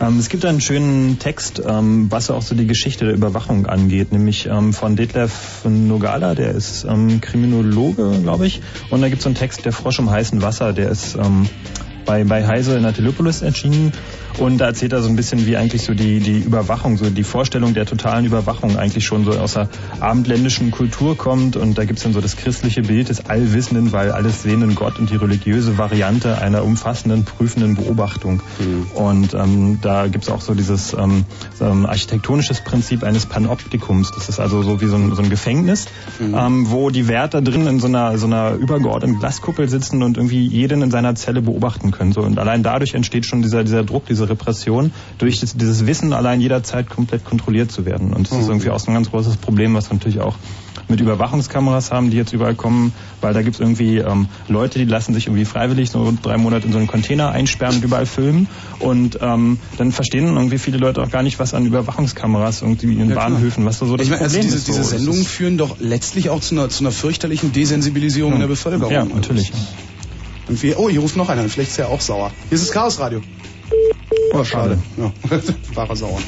Ähm, es gibt einen schönen Text, ähm, was auch so die Geschichte der Überwachung angeht, nämlich ähm, von Detlef Nogala, der ist ähm, Kriminologe, glaube ich. Und da gibt es so einen Text, der Frosch im heißen Wasser, der ist ähm, bei, bei Heise in der Telepolis erschienen. Und da erzählt er so ein bisschen, wie eigentlich so die, die Überwachung, so die Vorstellung der totalen Überwachung eigentlich schon so aus der abendländischen Kultur kommt. Und da gibt's dann so das christliche Bild des Allwissenden, weil alles sehenden Gott und die religiöse Variante einer umfassenden, prüfenden Beobachtung. Und ähm, da gibt's auch so dieses ähm, architektonisches Prinzip eines Panoptikums. Das ist also so wie so ein, so ein Gefängnis, ähm, wo die Wärter drin in so einer, so einer übergeordneten Glaskuppel sitzen und irgendwie jeden in seiner Zelle beobachten können. So, und allein dadurch entsteht schon dieser, dieser Druck, diese Repression, durch das, dieses Wissen allein jederzeit komplett kontrolliert zu werden. Und das ist irgendwie auch so ein ganz großes Problem, was wir natürlich auch mit Überwachungskameras haben, die jetzt überall kommen, weil da gibt's irgendwie ähm, Leute, die lassen sich irgendwie freiwillig so drei Monate in so einen Container einsperren und überall filmen. Und ähm, dann verstehen irgendwie viele Leute auch gar nicht, was an Überwachungskameras irgendwie in Ja. Bahnhöfen, was da so das ich meine, also Problem diese, ist. So, diese es Sendungen führen doch letztlich auch zu einer, zu einer fürchterlichen Desensibilisierung in der Bevölkerung. Ja, natürlich. Und wir, oh, hier ruft noch einer. Vielleicht ist er auch sauer. Hier ist das Chaos Radio. Oh, schade. Ja, war er sauer.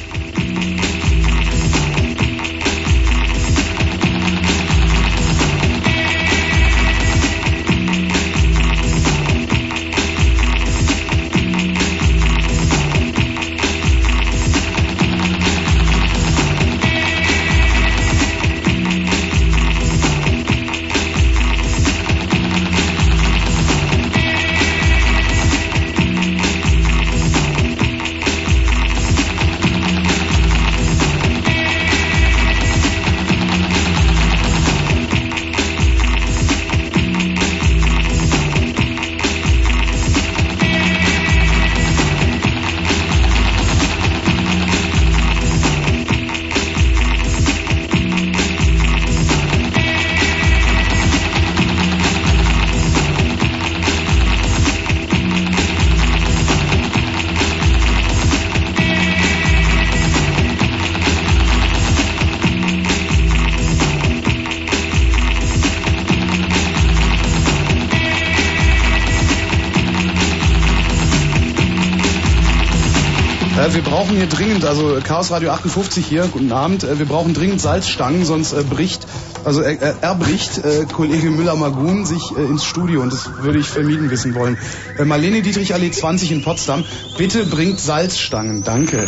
Wir brauchen hier dringend, also Chaos Radio 58 hier, guten Abend, äh, wir brauchen dringend Salzstangen, sonst äh, bricht, also äh, äh, erbricht äh, Kollege Müller-Magun sich äh, ins Studio und das würde ich vermieden wissen wollen. Äh, Marlene Dietrich Allee 20 in Potsdam, bitte bringt Salzstangen, danke.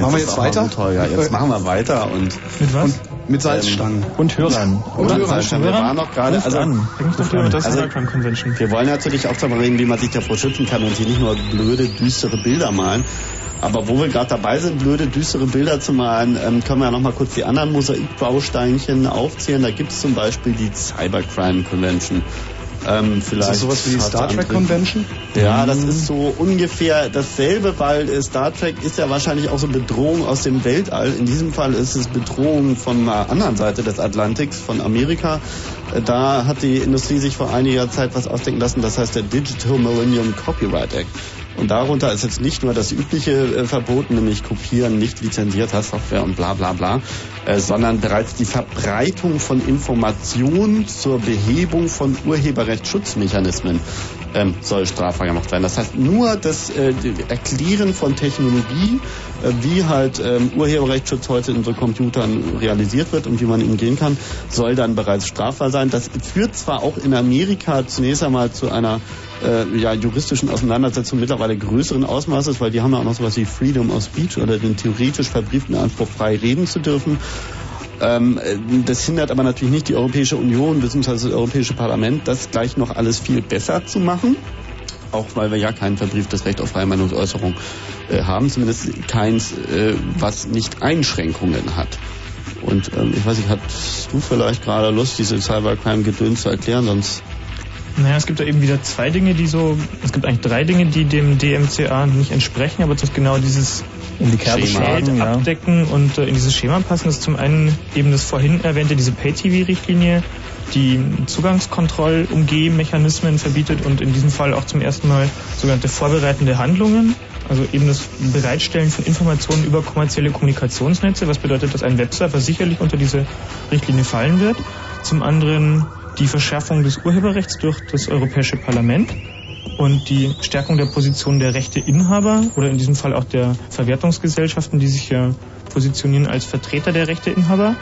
machen wir jetzt weiter? gut, Holger. Jetzt machen wir weiter und Mit was? Und Mit Salzstangen. Und Hörern. Und Hörern. Wir waren noch gerade, also, Bringt doch über das Also- Convention. wir wollen natürlich auch darüber reden, wie man sich davor schützen kann und hier nicht nur blöde, düstere Bilder malen. Aber wo wir gerade dabei sind, blöde, düstere Bilder zu malen, ähm, können wir ja nochmal kurz die anderen Mosaikbausteinchen aufzählen. Da gibt es zum Beispiel die Cybercrime Convention. Ähm, Ist vielleicht das sowas wie die Star Trek Convention? Ja, das ist so ungefähr dasselbe, weil äh, Star Trek ist ja wahrscheinlich auch so Bedrohung aus dem Weltall. In diesem Fall ist es Bedrohung von der anderen Seite des Atlantiks, von Amerika. Äh, Da hat die Industrie sich vor einiger Zeit was ausdenken lassen, das heißt der Digital Millennium Copyright Act. Und darunter ist jetzt nicht nur das übliche äh, verboten, nämlich kopieren, nicht lizenzierter Software und bla bla bla, äh, sondern bereits die Verbreitung von Informationen zur Behebung von Urheberrechtsschutzmechanismen ähm, soll strafbar gemacht werden. Das heißt, nur das äh, Erklären von Technologie, äh, wie halt ähm, Urheberrechtsschutz heute in so Computern realisiert wird und wie man ihm gehen kann, soll dann bereits strafbar sein. Das führt zwar auch in Amerika zunächst einmal zu einer äh, ja, juristischen Auseinandersetzung mittlerweile größeren Ausmaßes, weil die haben ja auch noch sowas wie Freedom of Speech oder den theoretisch verbrieften Anspruch, frei reden zu dürfen. Ähm, äh, das hindert aber natürlich nicht die Europäische Union bzw. das Europäische Parlament, das gleich noch alles viel besser zu machen. Auch weil wir ja kein verbrieftes Recht auf freie Meinungsäußerung äh, haben, zumindest keins, äh, was nicht Einschränkungen hat. Und ähm, ich weiß nicht, hast du vielleicht gerade Lust, diese Cybercrime-Gedöns zu erklären, sonst Naja, es gibt da eben wieder zwei Dinge, die so, es gibt eigentlich drei Dinge, die dem DMCA nicht entsprechen, aber das ist genau dieses In die Kerbe Schema schlagen, ja. abdecken und äh, in dieses Schema passen. Das ist zum einen eben das vorhin erwähnte, diese Pay-TV-Richtlinie, die Zugangskontrollumgehmechanismen verbietet und in diesem Fall auch zum ersten Mal sogenannte vorbereitende Handlungen. Also eben das Bereitstellen von Informationen über kommerzielle Kommunikationsnetze, was bedeutet, dass ein Webserver sicherlich unter diese Richtlinie fallen wird. Zum anderen die Verschärfung des Urheberrechts durch das Europäische Parlament und die Stärkung der Position der Rechteinhaber oder in diesem Fall auch der Verwertungsgesellschaften, die sich ja positionieren als Vertreter der Rechteinhaber.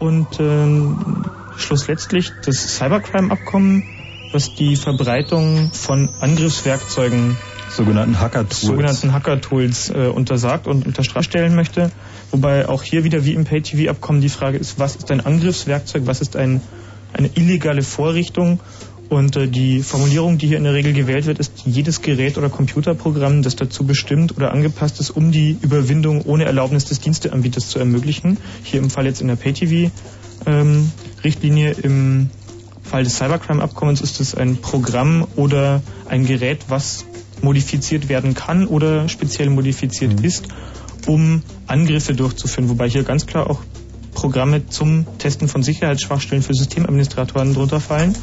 Und ähm, schlussletztlich das Cybercrime-Abkommen, was die Verbreitung von Angriffswerkzeugen Sogenannten Hacker-Tools. sogenannten Hacker-Tools äh, untersagt und unter Strafe stellen möchte. Wobei auch hier wieder wie im Pay-TV-Abkommen die Frage ist, was ist ein Angriffswerkzeug, was ist ein, eine illegale Vorrichtung und äh, die Formulierung, die hier in der Regel gewählt wird, ist jedes Gerät oder Computerprogramm, das dazu bestimmt oder angepasst ist, um die Überwindung ohne Erlaubnis des Diensteanbieters zu ermöglichen. Hier im Fall jetzt in der Pay-TV-Richtlinie. Im Fall des Cybercrime-Abkommens ist es ein Programm oder ein Gerät, was modifiziert werden kann oder speziell modifiziert ist, um Angriffe durchzuführen. Wobei hier ganz klar auch Programme zum Testen von Sicherheitsschwachstellen für Systemadministratoren drunter fallen.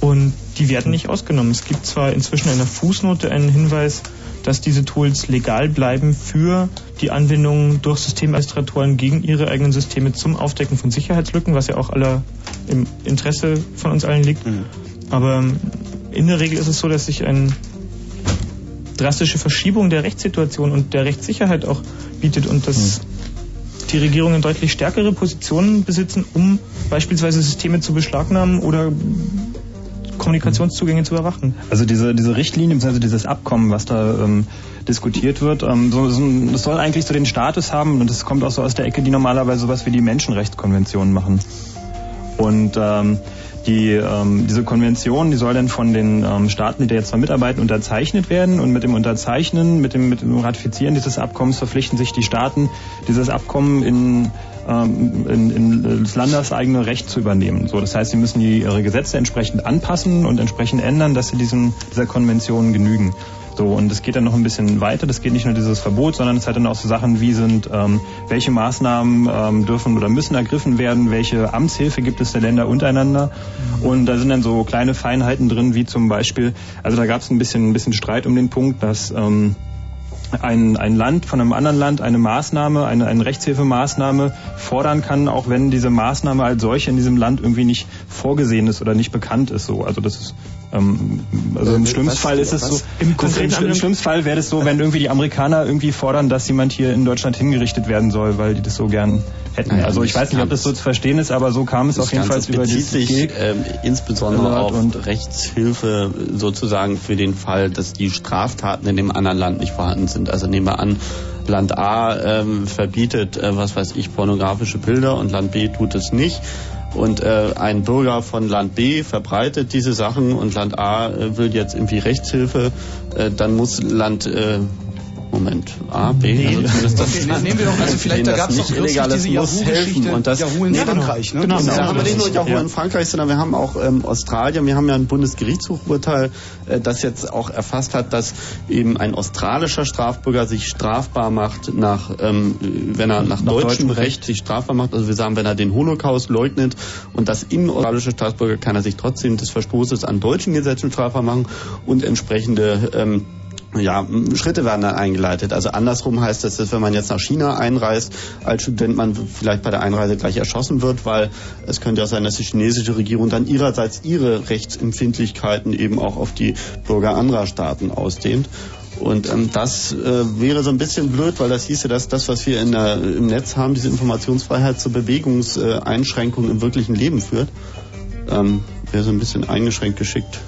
Und die werden nicht ausgenommen. Es gibt zwar inzwischen in der Fußnote einen Hinweis, dass diese Tools legal bleiben für die Anwendung durch Systemadministratoren gegen ihre eigenen Systeme zum Aufdecken von Sicherheitslücken, was ja auch aller im Interesse von uns allen liegt. Aber in der Regel ist es so, dass sich eine drastische Verschiebung der Rechtssituation und der Rechtssicherheit auch bietet und dass die Regierungen deutlich stärkere Positionen besitzen, um beispielsweise Systeme zu beschlagnahmen oder Kommunikationszugänge zu überwachen. Also diese, diese Richtlinie, beziehungsweise dieses Abkommen, was da ähm, diskutiert wird, ähm, so, so, das soll eigentlich so den Status haben und das kommt auch so aus der Ecke, die normalerweise sowas wie die Menschenrechtskonvention machen. Und ähm, die, ähm, diese Konvention, die soll dann von den ähm, Staaten, die da jetzt mal mitarbeiten, unterzeichnet werden. Und mit dem Unterzeichnen, mit dem, mit dem Ratifizieren dieses Abkommens verpflichten sich die Staaten, dieses Abkommen in, ähm, in, in das landeseigene Recht zu übernehmen. So, das heißt, sie müssen die, ihre Gesetze entsprechend anpassen und entsprechend ändern, dass sie diesem, dieser Konvention genügen. So, und es geht dann noch ein bisschen weiter. Das geht nicht nur dieses Verbot, sondern es hat dann auch so Sachen wie sind, ähm, welche Maßnahmen ähm, dürfen oder müssen ergriffen werden, welche Amtshilfe gibt es der Länder untereinander. Und da sind dann so kleine Feinheiten drin, wie zum Beispiel, also da gab es ein bisschen, ein bisschen Streit um den Punkt, dass ähm, ein, ein Land von einem anderen Land eine Maßnahme, eine, eine Rechtshilfemaßnahme fordern kann, auch wenn diese Maßnahme als solche in diesem Land irgendwie nicht vorgesehen ist oder nicht bekannt ist. So, also das ist ähm, also im Äh, schlimmsten was- Fall ist es was- so. Im Im, konkreten im, im schlimmsten Fall wäre es so, wenn irgendwie die Amerikaner irgendwie fordern, dass jemand hier in Deutschland hingerichtet werden soll, weil die das so gern hätten. Naja, also ich weiß nicht, ob das so zu verstehen ist, aber so kam es Das auf jeden Fall über bezieht das sich ähm, insbesondere auf und- Rechtshilfe sozusagen für den Fall, dass die Straftaten in dem anderen Land nicht vorhanden sind. Also nehmen wir an, Land A ähm, verbietet, äh, was weiß ich, pornografische Bilder und Land B tut es nicht. Und äh, ein Bürger von Land B verbreitet diese Sachen und Land A äh, will jetzt irgendwie Rechtshilfe, äh, dann muss Land äh, Moment, A, B, nee. also das, okay, nehmen wir doch, also vielleicht da gab es doch illegales diese muss helfen und das Yahoo in nee, Frankreich, ne? Genau, genau. Da haben wir nicht nur Yahoo ja. in Frankreich, sondern wir haben auch ähm, Australien, wir haben ja ein Bundesgerichtshofurteil, äh, das jetzt auch erfasst hat, dass eben ein australischer Strafbürger sich strafbar macht nach, ähm, wenn er nach, nach deutschem Recht, Recht sich strafbar macht, also wir sagen, wenn er den Holocaust leugnet und das in australische Staatsbürger kann er sich trotzdem des Verstoßes an deutschen Gesetzen strafbar machen und entsprechende ähm, ja, Schritte werden dann eingeleitet. Also andersrum heißt das, dass wenn man jetzt nach China einreist, als Student man vielleicht bei der Einreise gleich erschossen wird, weil es könnte ja sein, dass die chinesische Regierung dann ihrerseits ihre Rechtsempfindlichkeiten eben auch auf die Bürger anderer Staaten ausdehnt. Und ähm, das äh, wäre so ein bisschen blöd, weil das hieße, dass das, was wir in der, im Netz haben, diese Informationsfreiheit zur Bewegungseinschränkung im wirklichen Leben führt. Ähm, wäre so ein bisschen eingeschränkt geschickt.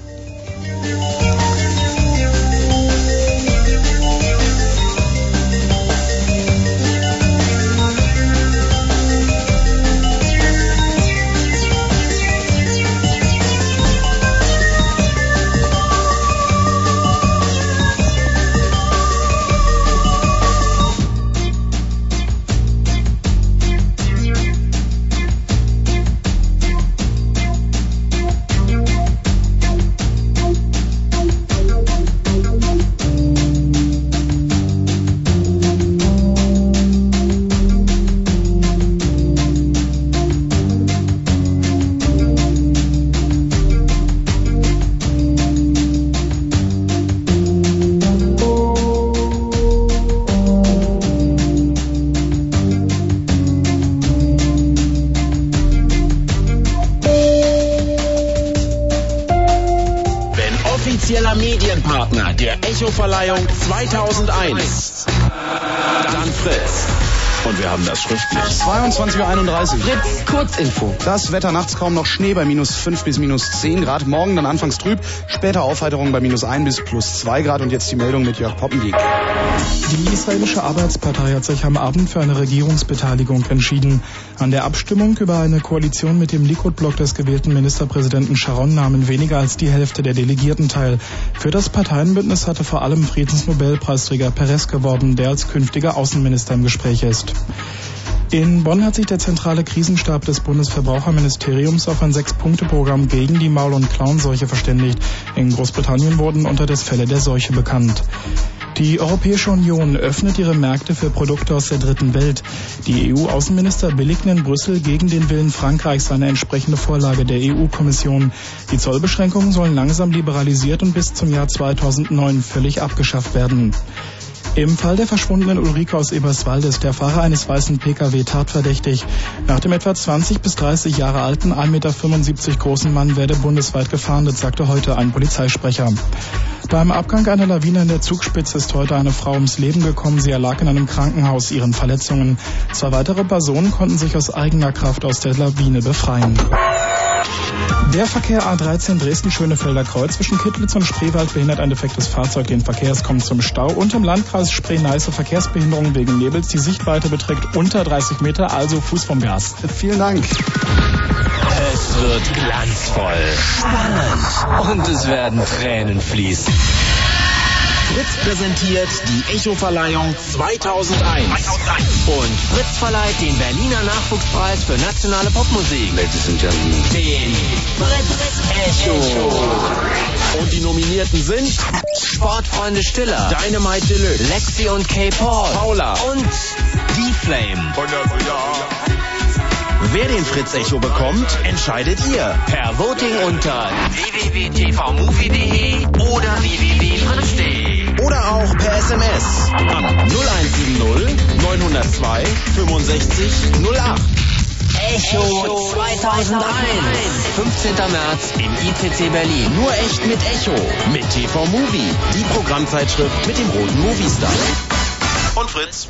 Kurzinfo. Das Wetter nachts kaum noch Schnee bei minus 5 bis minus 10 Grad. Morgen dann anfangs trüb, später Aufheiterung bei minus 1 bis plus 2 Grad. Und jetzt die Meldung mit Jörg Poppendiek. Die israelische Arbeitspartei hat sich am Abend für eine Regierungsbeteiligung entschieden. An der Abstimmung über eine Koalition mit dem Likud-Block des gewählten Ministerpräsidenten Sharon nahmen weniger als die Hälfte der Delegierten teil. Für das Parteienbündnis hatte vor allem Friedensnobelpreisträger Perez geworben, der als künftiger Außenminister im Gespräch ist. In Bonn hat sich der zentrale Krisenstab des Bundesverbraucherministeriums auf ein Sechs-Punkte-Programm gegen die Maul- und Klauenseuche verständigt. In Großbritannien wurden unter das Fälle der Seuche bekannt. Die Europäische Union öffnet ihre Märkte für Produkte aus der dritten Welt. Die EU-Außenminister billigten in Brüssel gegen den Willen Frankreichs eine entsprechende Vorlage der EU-Kommission. Die Zollbeschränkungen sollen langsam liberalisiert und bis zum Jahr 2009 völlig abgeschafft werden. Im Fall der verschwundenen Ulrike aus Eberswalde ist der Fahrer eines weißen Pkw tatverdächtig. Nach dem etwa 20 bis 30 Jahre alten, 1,75 Meter großen Mann werde bundesweit gefahndet, sagte heute ein Polizeisprecher. Beim Abgang einer Lawine in der Zugspitze ist heute eine Frau ums Leben gekommen. Sie erlag in einem Krankenhaus ihren Verletzungen. Zwei weitere Personen konnten sich aus eigener Kraft aus der Lawine befreien. Der Verkehr A13 Dresden-Schönefelder Kreuz zwischen Kittlitz und Spreewald behindert ein defektes Fahrzeug den Verkehr. Es kommt zum Stau und im Landkreis Spree-Neiße Verkehrsbehinderung wegen Nebels. Die Sichtweite beträgt unter 30 Meter, also Fuß vom Gas. Vielen Dank. Es wird glanzvoll, spannend und es werden Tränen fließen. Fritz präsentiert die Echo-Verleihung 2001. Und Fritz verleiht den Berliner Nachwuchspreis für nationale Popmusik. Ladies and Gentlemen. Den Fritz Echo. Und die Nominierten sind Sportfreunde Stiller, Dynamite Deluxe, Lexi und K. Paul, Paula und D-Flame. Wer den Fritz Echo bekommt, entscheidet ihr. Per Voting unter www.tvmovie.de oder www.fritz.de. Oder auch per SMS an 0170 902 65 08. Echo 2001. 15. März im ICC Berlin. Nur echt mit Echo. Mit TV Movie. Die Programmzeitschrift mit dem roten Moviestar. Und Fritz.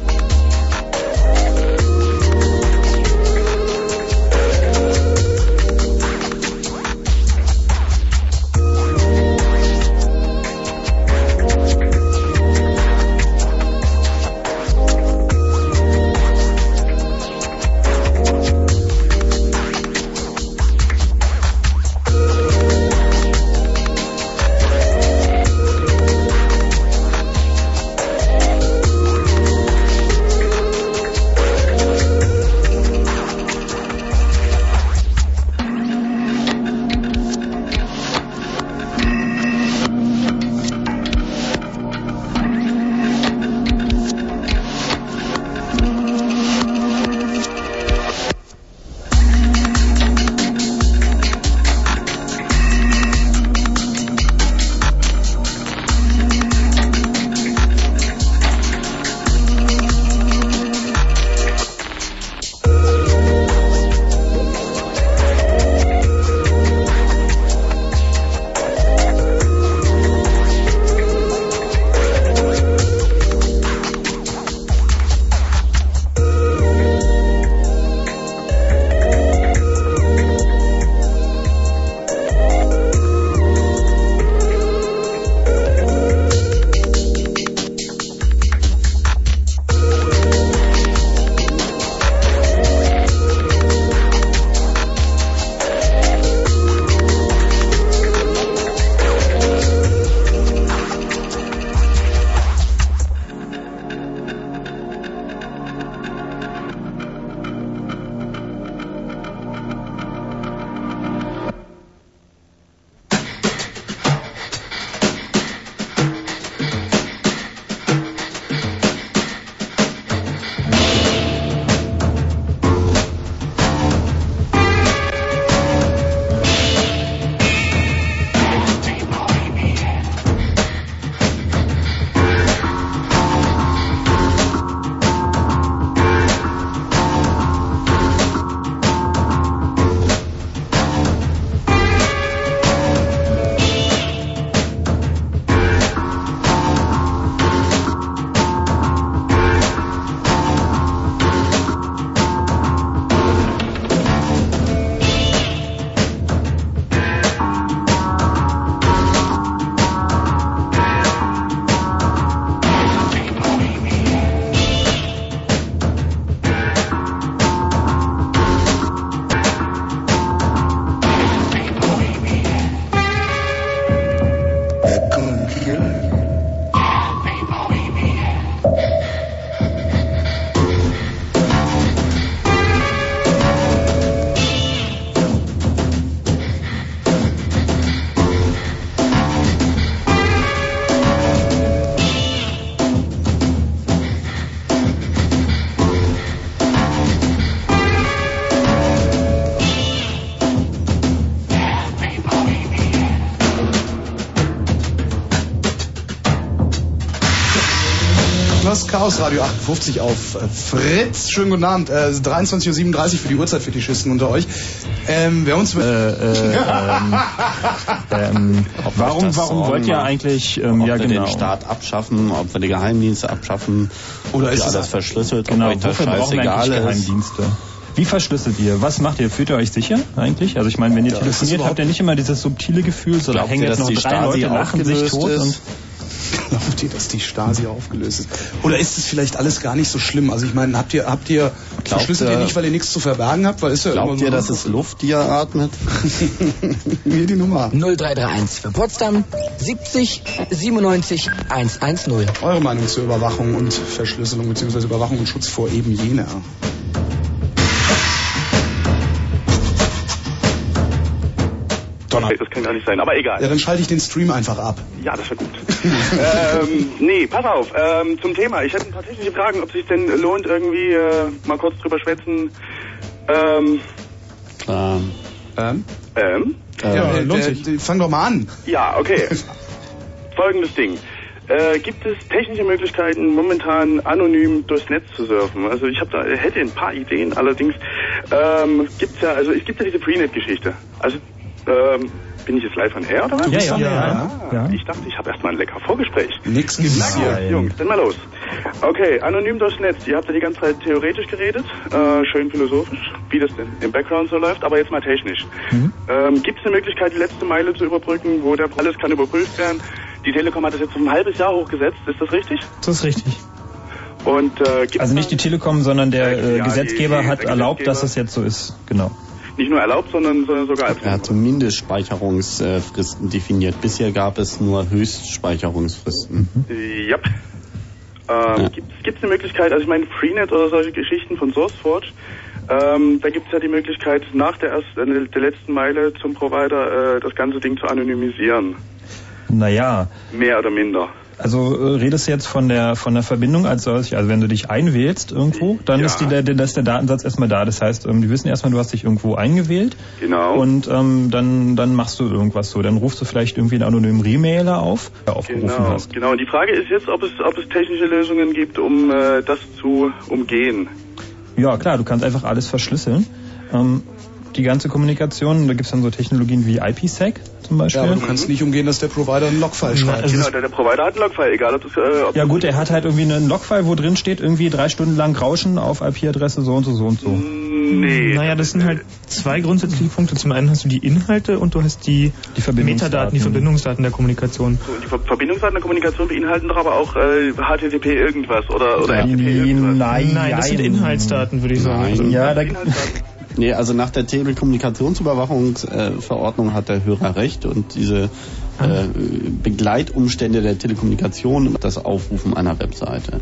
Chaos Radio 58 auf äh, Fritz. Schönen guten Abend. Äh, 23.37 Uhr für die Uhrzeit-Fetischisten unter euch. Ähm, wer uns... Äh, äh, ähm, ähm, warum warum wollt ihr eigentlich... Ähm, ob ja, wir genau. den Staat abschaffen, ob wir die Geheimdienste abschaffen, Oder ist alles verschlüsselt, Genau, ob euch das scheißegal ist. Geheimdienste? Wie verschlüsselt ihr? Was macht ihr? Fühlt ihr euch sicher eigentlich? Also ich meine, wenn ihr Ja, das telefoniert, habt ihr nicht immer dieses subtile Gefühl, so da hängen jetzt dass noch die drei Stasi Leute, lachen sich tot ist? Ihr, dass die Stasi aufgelöst ist? Oder ist es vielleicht alles gar nicht so schlimm? Also ich meine, habt ihr, habt ihr, verschlüsselt ihr ihr- nicht, weil ihr nichts zu verbergen habt? Weil ist ja immer Glaubt so ihr, dass es Luft, die ihr atmet? Mir die Nummer. 0331 für Potsdam 70 97 110. Eure Meinung zur Überwachung und Verschlüsselung bzw. Überwachung und Schutz vor eben jener. Donner. Das kann gar nicht sein, aber egal. Ja, dann schalte ich den Stream einfach ab. Ja, das wäre gut. Ähm, nee, pass auf, ähm, zum Thema. Ich hätte ein paar technische Fragen, ob es sich denn lohnt, irgendwie äh, mal kurz drüber schwätzen. Ähm, Ähm, Ähm? ähm, ja, äh, lohnt sich. fang doch mal an. ja, okay. Folgendes Ding. Äh, gibt es technische Möglichkeiten, momentan anonym durchs Netz zu surfen? Also ich hab da, hätte ein paar Ideen, allerdings ähm, gibt's ja, also es gibt ja diese Freenet-Geschichte. Also ähm, bin ich jetzt live on air oder was? Ja, ja, ja, Ah, ja. Ich dachte, ich habe erstmal ein lecker Vorgespräch. Nix hier. Jungs, dann mal los. Okay, anonym durchs Netz. Ihr habt ja die ganze Zeit theoretisch geredet, äh, schön philosophisch, wie das denn im Background so läuft, aber jetzt mal technisch. Ähm, Gibt es eine Möglichkeit, die letzte Meile zu überbrücken, wo der alles kann überprüft werden? Die Telekom hat das jetzt um ein halbes Jahr hochgesetzt, ist das richtig? Das ist richtig. Und äh, Also nicht die Telekom, sondern der äh, Ja, Gesetzgeber die- die- hat der erlaubt, dass Gesetzgeber. es jetzt so ist. Genau. Nicht nur erlaubt, sondern, sondern sogar als er hat zumindest Speicherungsfristen definiert. Bisher gab es nur Höchstspeicherungsfristen. Ja. Ähm, Gibt es eine Möglichkeit, also ich meine Freenet oder solche Geschichten von SourceForge, ähm, da gibt es ja die Möglichkeit, nach der, ersten, äh, der letzten Meile zum Provider äh, das ganze Ding zu anonymisieren. Naja, Mehr oder minder. Also äh, redest du jetzt von der von der Verbindung als solch, also wenn du dich einwählst irgendwo, dann Ja. ist, die, der, der, ist der Datensatz erstmal da. Das heißt, ähm, die wissen erstmal, du hast dich irgendwo eingewählt Genau. und ähm, dann, dann machst du irgendwas so. Dann rufst du vielleicht irgendwie einen anonymen Remailer auf, der aufgerufen Genau, hast. genau. Und die Frage ist jetzt, ob es, ob es technische Lösungen gibt, um äh, das zu umgehen. Ja, klar, du kannst einfach alles verschlüsseln. Ähm, die ganze Kommunikation, da gibt's dann so Technologien wie IPsec zum Beispiel. Ja, aber du kannst nicht umgehen, dass der Provider einen Logfile schreibt. also genau, der, der Provider hat einen Logfile, egal ob das... Äh, ob Ja gut, er hat halt irgendwie einen Logfile, wo drin steht, irgendwie drei Stunden lang Rauschen auf IP-Adresse so und so, so und so. Nee. Naja, das sind halt zwei grundsätzliche Punkte. Zum einen hast du die Inhalte und du hast die, Die Verbindungsdaten. Metadaten, die Verbindungsdaten der Kommunikation. So, die Ver Verbindungsdaten der Kommunikation beinhalten doch aber auch äh, HTTP irgendwas oder, oder irgendwas. Nein, Nein, das sind Inhaltsdaten, würde ich sagen. Nein. Also, Ja, da, Inhaltsdaten. Nee, also nach der Telekommunikationsüberwachungsverordnung hat der Hörer recht und diese äh, Begleitumstände der Telekommunikation und das Aufrufen einer Webseite.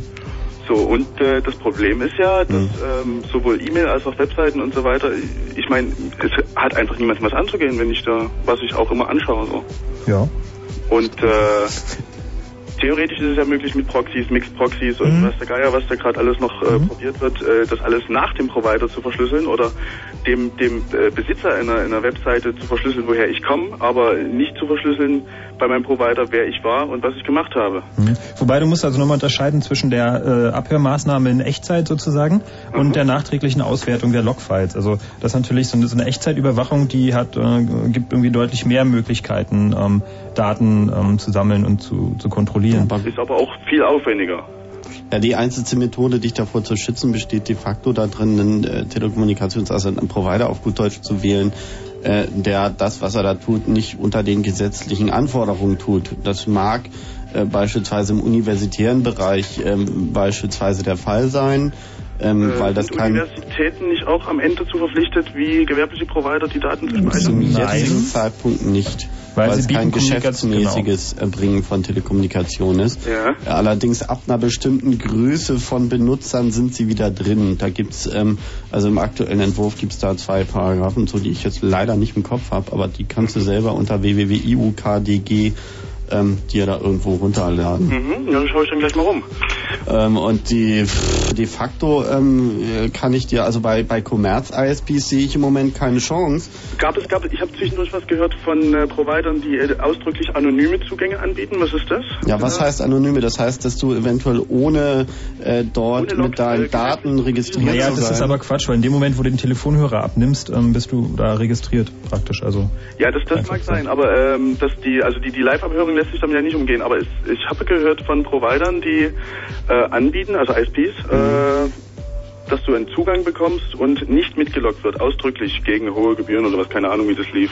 So, und äh, das Problem ist ja, dass Hm. ähm, sowohl E-Mail als auch Webseiten und so weiter, ich meine, es hat einfach niemandem was anzugehen, wenn ich da, was ich auch immer anschaue. So. ja. Und äh, theoretisch ist es ja möglich mit Proxys, Mixed Proxys und Mhm. was der Geier, was da gerade alles noch äh, probiert wird, äh, das alles nach dem Provider zu verschlüsseln oder dem, dem äh, Besitzer einer, einer Webseite zu verschlüsseln, woher ich komme, aber nicht zu verschlüsseln bei meinem Provider, wer ich war und was ich gemacht habe. Mhm. Wobei du musst also nochmal unterscheiden zwischen der äh, Abhörmaßnahme in Echtzeit sozusagen und der nachträglichen Auswertung der Logfiles. Also das ist natürlich so eine, so eine Echtzeitüberwachung, die hat äh, gibt irgendwie deutlich mehr Möglichkeiten, ähm, Daten ähm, zu sammeln und zu, zu kontrollieren. Ist aber auch viel aufwendiger. Ja, die einzige Methode, dich davor zu schützen, besteht de facto darin, einen äh, Telekommunikations-, einen Provider auf gut Deutsch zu wählen, äh, der das, was er da tut, nicht unter den gesetzlichen Anforderungen tut. Das mag äh, beispielsweise im universitären Bereich ähm, beispielsweise der Fall sein, ähm, Äh, weil das sind kein Universitäten nicht auch am Ende zu verpflichtet, wie gewerbliche Provider die Daten zu zum speichern? jetzigen Zeitpunkt nicht, Weil weil, es kein geschäftsmäßiges Erbringen von Telekommunikation ist. Ja. Allerdings ab einer bestimmten Größe von Benutzern sind sie wieder drin. Da gibt's ähm, also im aktuellen Entwurf gibt's da zwei Paragraphen, so die ich jetzt leider nicht im Kopf habe, aber die kannst du selber unter www.iukdg ähm, dir da irgendwo runterladen. Mhm, ja, dann schaue ich dann gleich mal rum. Ähm, und die de facto ähm, kann ich dir, also bei, bei Commerz-ISPs sehe ich im Moment keine Chance. Gab es, gab, ich habe zwischendurch was gehört von äh, Providern, die äh, ausdrücklich anonyme Zugänge anbieten. Was ist das? Ja, was heißt anonyme? Das heißt, dass du eventuell ohne äh, dort Ohne mit deinen Daten registriert Naja, zu das sein. ist aber Quatsch, weil in dem Moment, wo du den Telefonhörer abnimmst, ähm, bist du da registriert praktisch. Also Ja, das, das mag sein, aber ähm, dass die, also die, die Live-Abhörung lässt sich damit ja nicht umgehen. Aber es, ich habe gehört von Providern, die äh, anbieten, also ISPs, äh, dass du einen Zugang bekommst und nicht mitgelockt wird, ausdrücklich gegen hohe Gebühren oder was, keine Ahnung, wie das lief.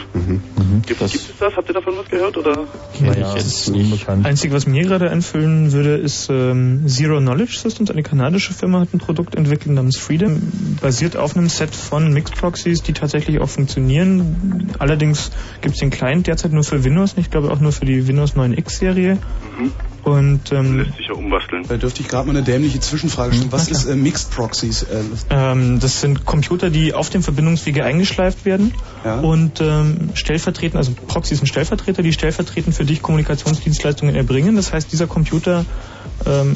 Gibt, gibt es das? Habt ihr davon was gehört? Oder? naja, das ist unbekannt. Einzige, was mir gerade einfüllen würde, ist ähm, Zero Knowledge Systems. Eine kanadische Firma hat ein Produkt entwickelt namens Freedom, basiert auf einem Set von Mixed Proxies, die tatsächlich auch funktionieren. Allerdings gibt es den Client derzeit nur für Windows, ich glaube auch nur für die Windows 9X Serie. Und ähm, Lässt sich ja umbasteln. Da dürfte ich gerade mal eine dämliche Zwischenfrage stellen. Was ist äh, Mixed Proxies? Äh, Ähm, das sind Computer, die auf dem Verbindungswege eingeschleift werden Ja. und ähm, stellvertretend, also Proxys sind Stellvertreter, die stellvertretend für dich Kommunikationsdienstleistungen erbringen. Das heißt, dieser Computer ähm,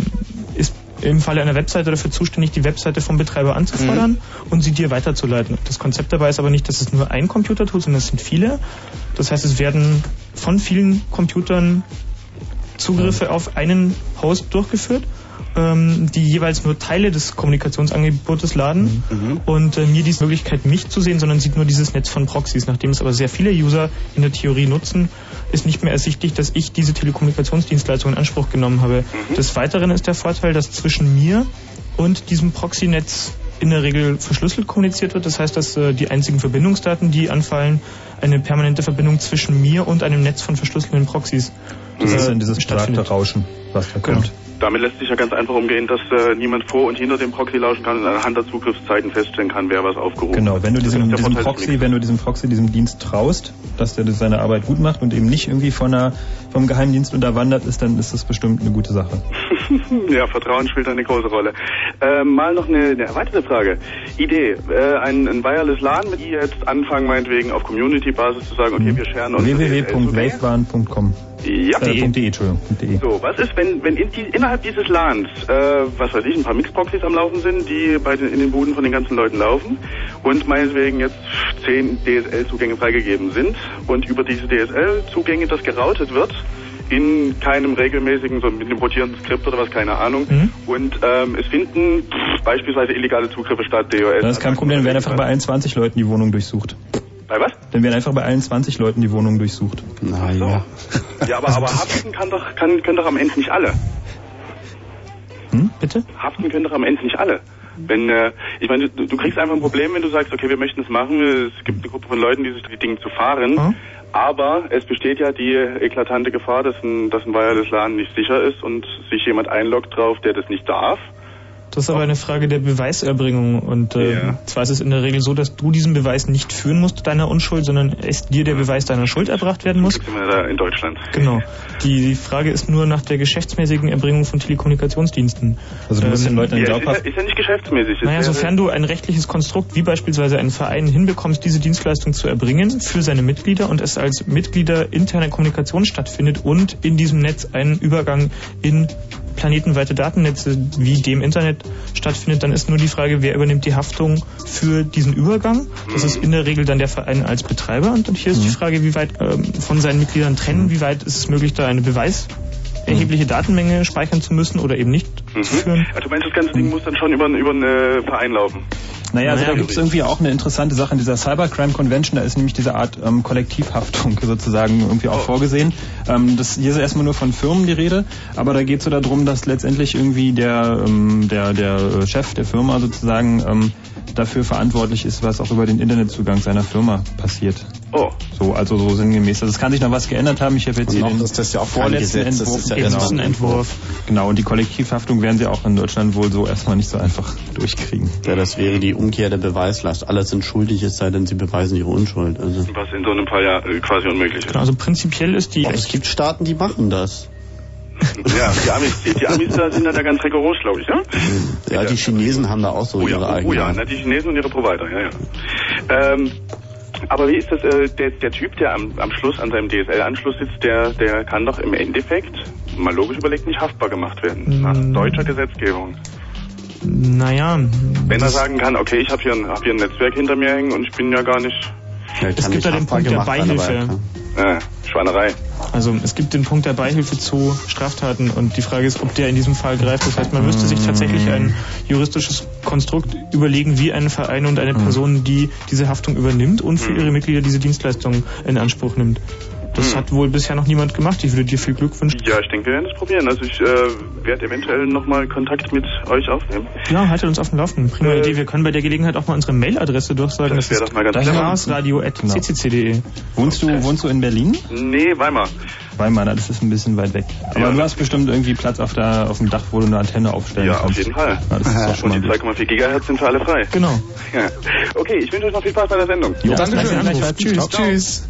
ist im Falle einer Webseite dafür zuständig, die Webseite vom Betreiber anzufordern und sie dir weiterzuleiten. Das Konzept dabei ist aber nicht, dass es nur ein Computer tut, sondern es sind viele. Das heißt, es werden von vielen Computern Zugriffe auf einen Host durchgeführt, ähm, die jeweils nur Teile des Kommunikationsangebotes laden und äh, mir diese Möglichkeit, mich zu sehen, sondern sieht nur dieses Netz von Proxys. Nachdem es aber sehr viele User in der Theorie nutzen, ist nicht mehr ersichtlich, dass ich diese Telekommunikationsdienstleistung in Anspruch genommen habe. Des Weiteren ist der Vorteil, dass zwischen mir und diesem Proxy-Netz in der Regel verschlüsselt kommuniziert wird. Das heißt, dass äh, die einzigen Verbindungsdaten, die anfallen, eine permanente Verbindung zwischen mir und einem Netz von verschlüsselten Proxys Das ist äh, dann dieses starke Rauschen, was da kommt. Damit lässt sich ja ganz einfach umgehen, dass äh, niemand vor und hinter dem Proxy lauschen kann und anhand der Zugriffszeiten feststellen kann, wer was aufgerufen Genau, hat. wenn du diesem, diesem Proxy, wenn du diesem Proxy, diesem Dienst traust, dass der seine Arbeit gut macht und eben nicht irgendwie von einer, vom Geheimdienst unterwandert ist, dann ist das bestimmt eine gute Sache. ja, Vertrauen spielt eine große Rolle. Äh, mal noch eine, eine erweiterte Frage. Idee, äh, ein, ein Wireless LAN, mit die jetzt anfangen, meinetwegen auf Community-Basis zu sagen, okay, wir scheren uns www.wavebahn.com Ja. äh, .de, Entschuldigung, .de. So, was ist, wenn, wenn in die, innerhalb dieses LANs, äh, was weiß ich, ein paar Mixproxys am Laufen sind, die bei den, in den Buden von den ganzen Leuten laufen und meinetwegen jetzt zehn DSL-Zugänge freigegeben sind und über diese DSL-Zugänge das geroutet wird in keinem regelmäßigen, so mit einem rotierenden Skript oder was, keine Ahnung. Und ähm, es finden pff, beispielsweise illegale Zugriffe statt, DOS. Das ist kein Problem, dann werden einfach bei allen 20 Leuten die Wohnung durchsucht. Bei was? Dann werden einfach bei allen 20 Leuten die Wohnung durchsucht. Naja. Ja, aber, aber haften kann doch, kann, können doch am Ende nicht alle. Hm, bitte? Haften können doch am Ende nicht alle. Wenn, äh, ich meine, du, du kriegst einfach ein Problem, wenn du sagst, okay, wir möchten es machen, es gibt eine Gruppe von Leuten, die sich die Dinge zu fahren, aber es besteht ja die eklatante Gefahr, dass ein, dass ein Wireless LAN nicht sicher ist und sich jemand einloggt drauf, der das nicht darf. Das ist aber eine Frage der Beweiserbringung. Und äh, zwar ist es in der Regel so, dass du diesen Beweis nicht führen musst, deiner Unschuld, sondern es dir der Beweis deiner Schuld erbracht werden muss. Sind wir da in Deutschland. Genau. Die, die Frage ist nur nach der geschäftsmäßigen Erbringung von Telekommunikationsdiensten. Also du musst den Leuten Ja, ist, ja, ist ja nicht geschäftsmäßig. Es Naja, sofern du ein rechtliches Konstrukt wie beispielsweise einen Verein hinbekommst, diese Dienstleistung zu erbringen für seine Mitglieder und es als Mitglieder interne Kommunikation stattfindet und in diesem Netz ein Übergang in planetenweite Datennetze wie dem Internet stattfindet, dann ist nur die Frage, wer übernimmt die Haftung für diesen Übergang. Das ist in der Regel dann der Verein als Betreiber. Und hier ist die Frage, wie weit ähm, von seinen Mitgliedern trennen, wie weit ist es möglich, da eine Beweis erhebliche Datenmenge speichern zu müssen oder eben nicht zu führen. Also du meinst, das ganze Ding muss dann schon über, über einen äh, Verein laufen? Naja, also Naja, da gibt es irgendwie auch eine interessante Sache in dieser Cybercrime Convention, da ist nämlich diese Art ähm, Kollektivhaftung sozusagen irgendwie auch vorgesehen. Ähm, das, hier ist erstmal nur von Firmen die Rede, aber da geht es so darum, dass letztendlich irgendwie der, ähm, der, der Chef der Firma sozusagen ähm, dafür verantwortlich ist, was auch über den Internetzugang seiner Firma passiert. Oh. So, also so sinngemäß. Also es kann sich noch was geändert haben. Ich habe jetzt hier noch den ist das ja auch vorletzten Gesetz, das Entwurf. ist ja genau. Entwurf. Genau, und die Kollektivhaftung werden sie auch in Deutschland wohl so erstmal nicht so einfach durchkriegen. Ja, das wäre die Umkehr der Beweislast. Alle sind schuldig, es sei denn, sie beweisen ihre Unschuld. Also. Was in so einem Fall ja äh, quasi unmöglich ist. Genau, also prinzipiell ist die... Aber es gibt Staaten, die machen das. Ja, die Amis, die, die Amis da sind da ganz rigoros, glaube ich, ja? Ja, die Chinesen haben da auch so Oh ihre ja, oh, eigenen. oh ja, na, die Chinesen und ihre Provider, ja, ja. Ähm, Aber wie ist das, äh, der, der Typ, der am, am Schluss an seinem DSL-Anschluss sitzt, der, der kann doch im Endeffekt, mal logisch überlegt, nicht haftbar gemacht werden. Nach Mm. deutscher Gesetzgebung. Naja. Wenn er sagen kann, okay, ich habe hier, ein- hab hier ein Netzwerk hinter mir hängen und ich bin ja gar nicht... Es gibt da den Punkt der Beihilfe. Äh, Schweinerei. Also es gibt den Punkt der Beihilfe zu Straftaten und die Frage ist, ob der in diesem Fall greift. Das heißt, man müsste sich tatsächlich ein juristisches Konstrukt überlegen, wie ein Verein und eine Person, die diese Haftung übernimmt und für ihre Mitglieder diese Dienstleistung in Anspruch nimmt. Das hat wohl bisher noch niemand gemacht. Ich würde dir viel Glück wünschen. Ja, ich denke, wir werden es probieren. Also ich äh, werde eventuell nochmal Kontakt mit euch aufnehmen. Ja, haltet uns auf dem Laufenden. Prima Idee. Wir können bei der Gelegenheit auch mal unsere Mailadresse durchsagen. Das wäre doch mal ganz clever. chaosradio.ccc.de. Wohnst du, wohnst du in Berlin? Nee, Weimar. Weimar, das ist ein bisschen weit weg. Aber Ja. du hast bestimmt irgendwie Platz auf, der, auf dem Dach, wo du eine Antenne aufstellen Ja, auf kannst. jeden Fall. Ja, das ist doch schon und mal die gut. 2,4 Gigahertz sind für alle frei. Genau. Ja. Okay, ich wünsche euch noch viel Spaß bei der Sendung. Jo, Dankeschön. danke, gleichfalls. Tschüss. Ciao. Tschüss.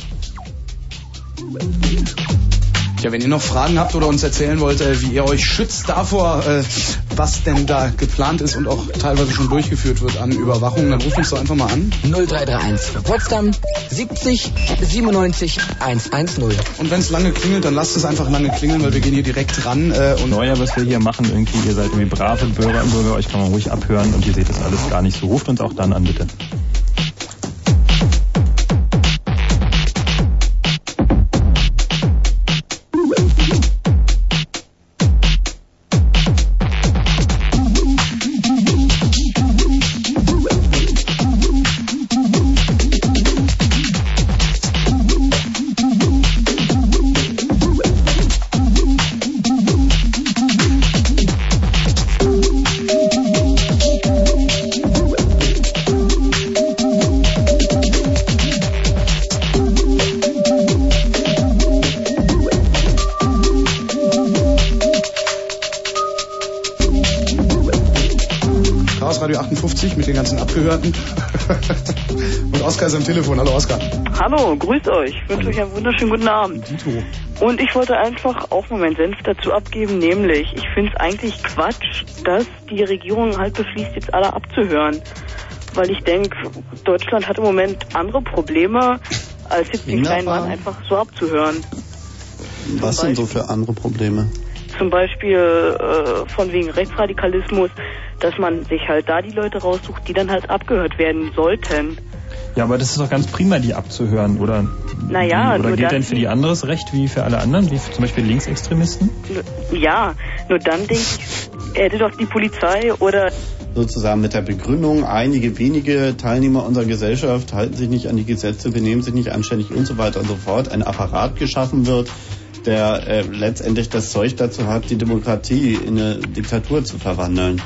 Ja, wenn ihr noch Fragen habt oder uns erzählen wollt, äh, wie ihr euch schützt davor, äh, was denn da geplant ist und auch teilweise schon durchgeführt wird an Überwachung, dann ruft uns doch einfach mal an. 0331 für Potsdam 70 97 110. Und wenn es lange klingelt, dann lasst es einfach lange klingeln, weil wir gehen hier direkt ran. Äh, und Neuer, was wir hier machen, irgendwie, ihr seid irgendwie brave Bürger und Bürger, euch kann man ruhig abhören und ihr seht das alles gar nicht so. Ruft uns auch dann an, bitte. Oskar ist am Telefon. Hallo Oskar. Hallo, grüßt euch. Ich wünsche euch einen wunderschönen guten Abend. Und ich wollte einfach auch mal meinen Senf dazu abgeben, nämlich, ich finde es eigentlich Quatsch, dass die Regierung halt beschließt, jetzt alle abzuhören. Weil ich denke, Deutschland hat im Moment andere Probleme, als jetzt den kleinen Mann einfach so abzuhören. Was sind so für andere Probleme? Zum Beispiel äh, von wegen Rechtsradikalismus, dass man sich halt da die Leute raussucht, die dann halt abgehört werden sollten. Ja, aber das ist doch ganz prima, die abzuhören, oder? Naja, oder nur gilt dann- denn für die anderes Recht wie für alle anderen, wie für zum Beispiel Linksextremisten? Ja, nur dann denke ich, hätte doch die Polizei oder Sozusagen mit der Begründung, einige wenige Teilnehmer unserer Gesellschaft halten sich nicht an die Gesetze, benehmen sich nicht anständig und so weiter und so fort, ein Apparat geschaffen wird, der äh, letztendlich das Zeug dazu hat, die Demokratie in eine Diktatur zu verwandeln.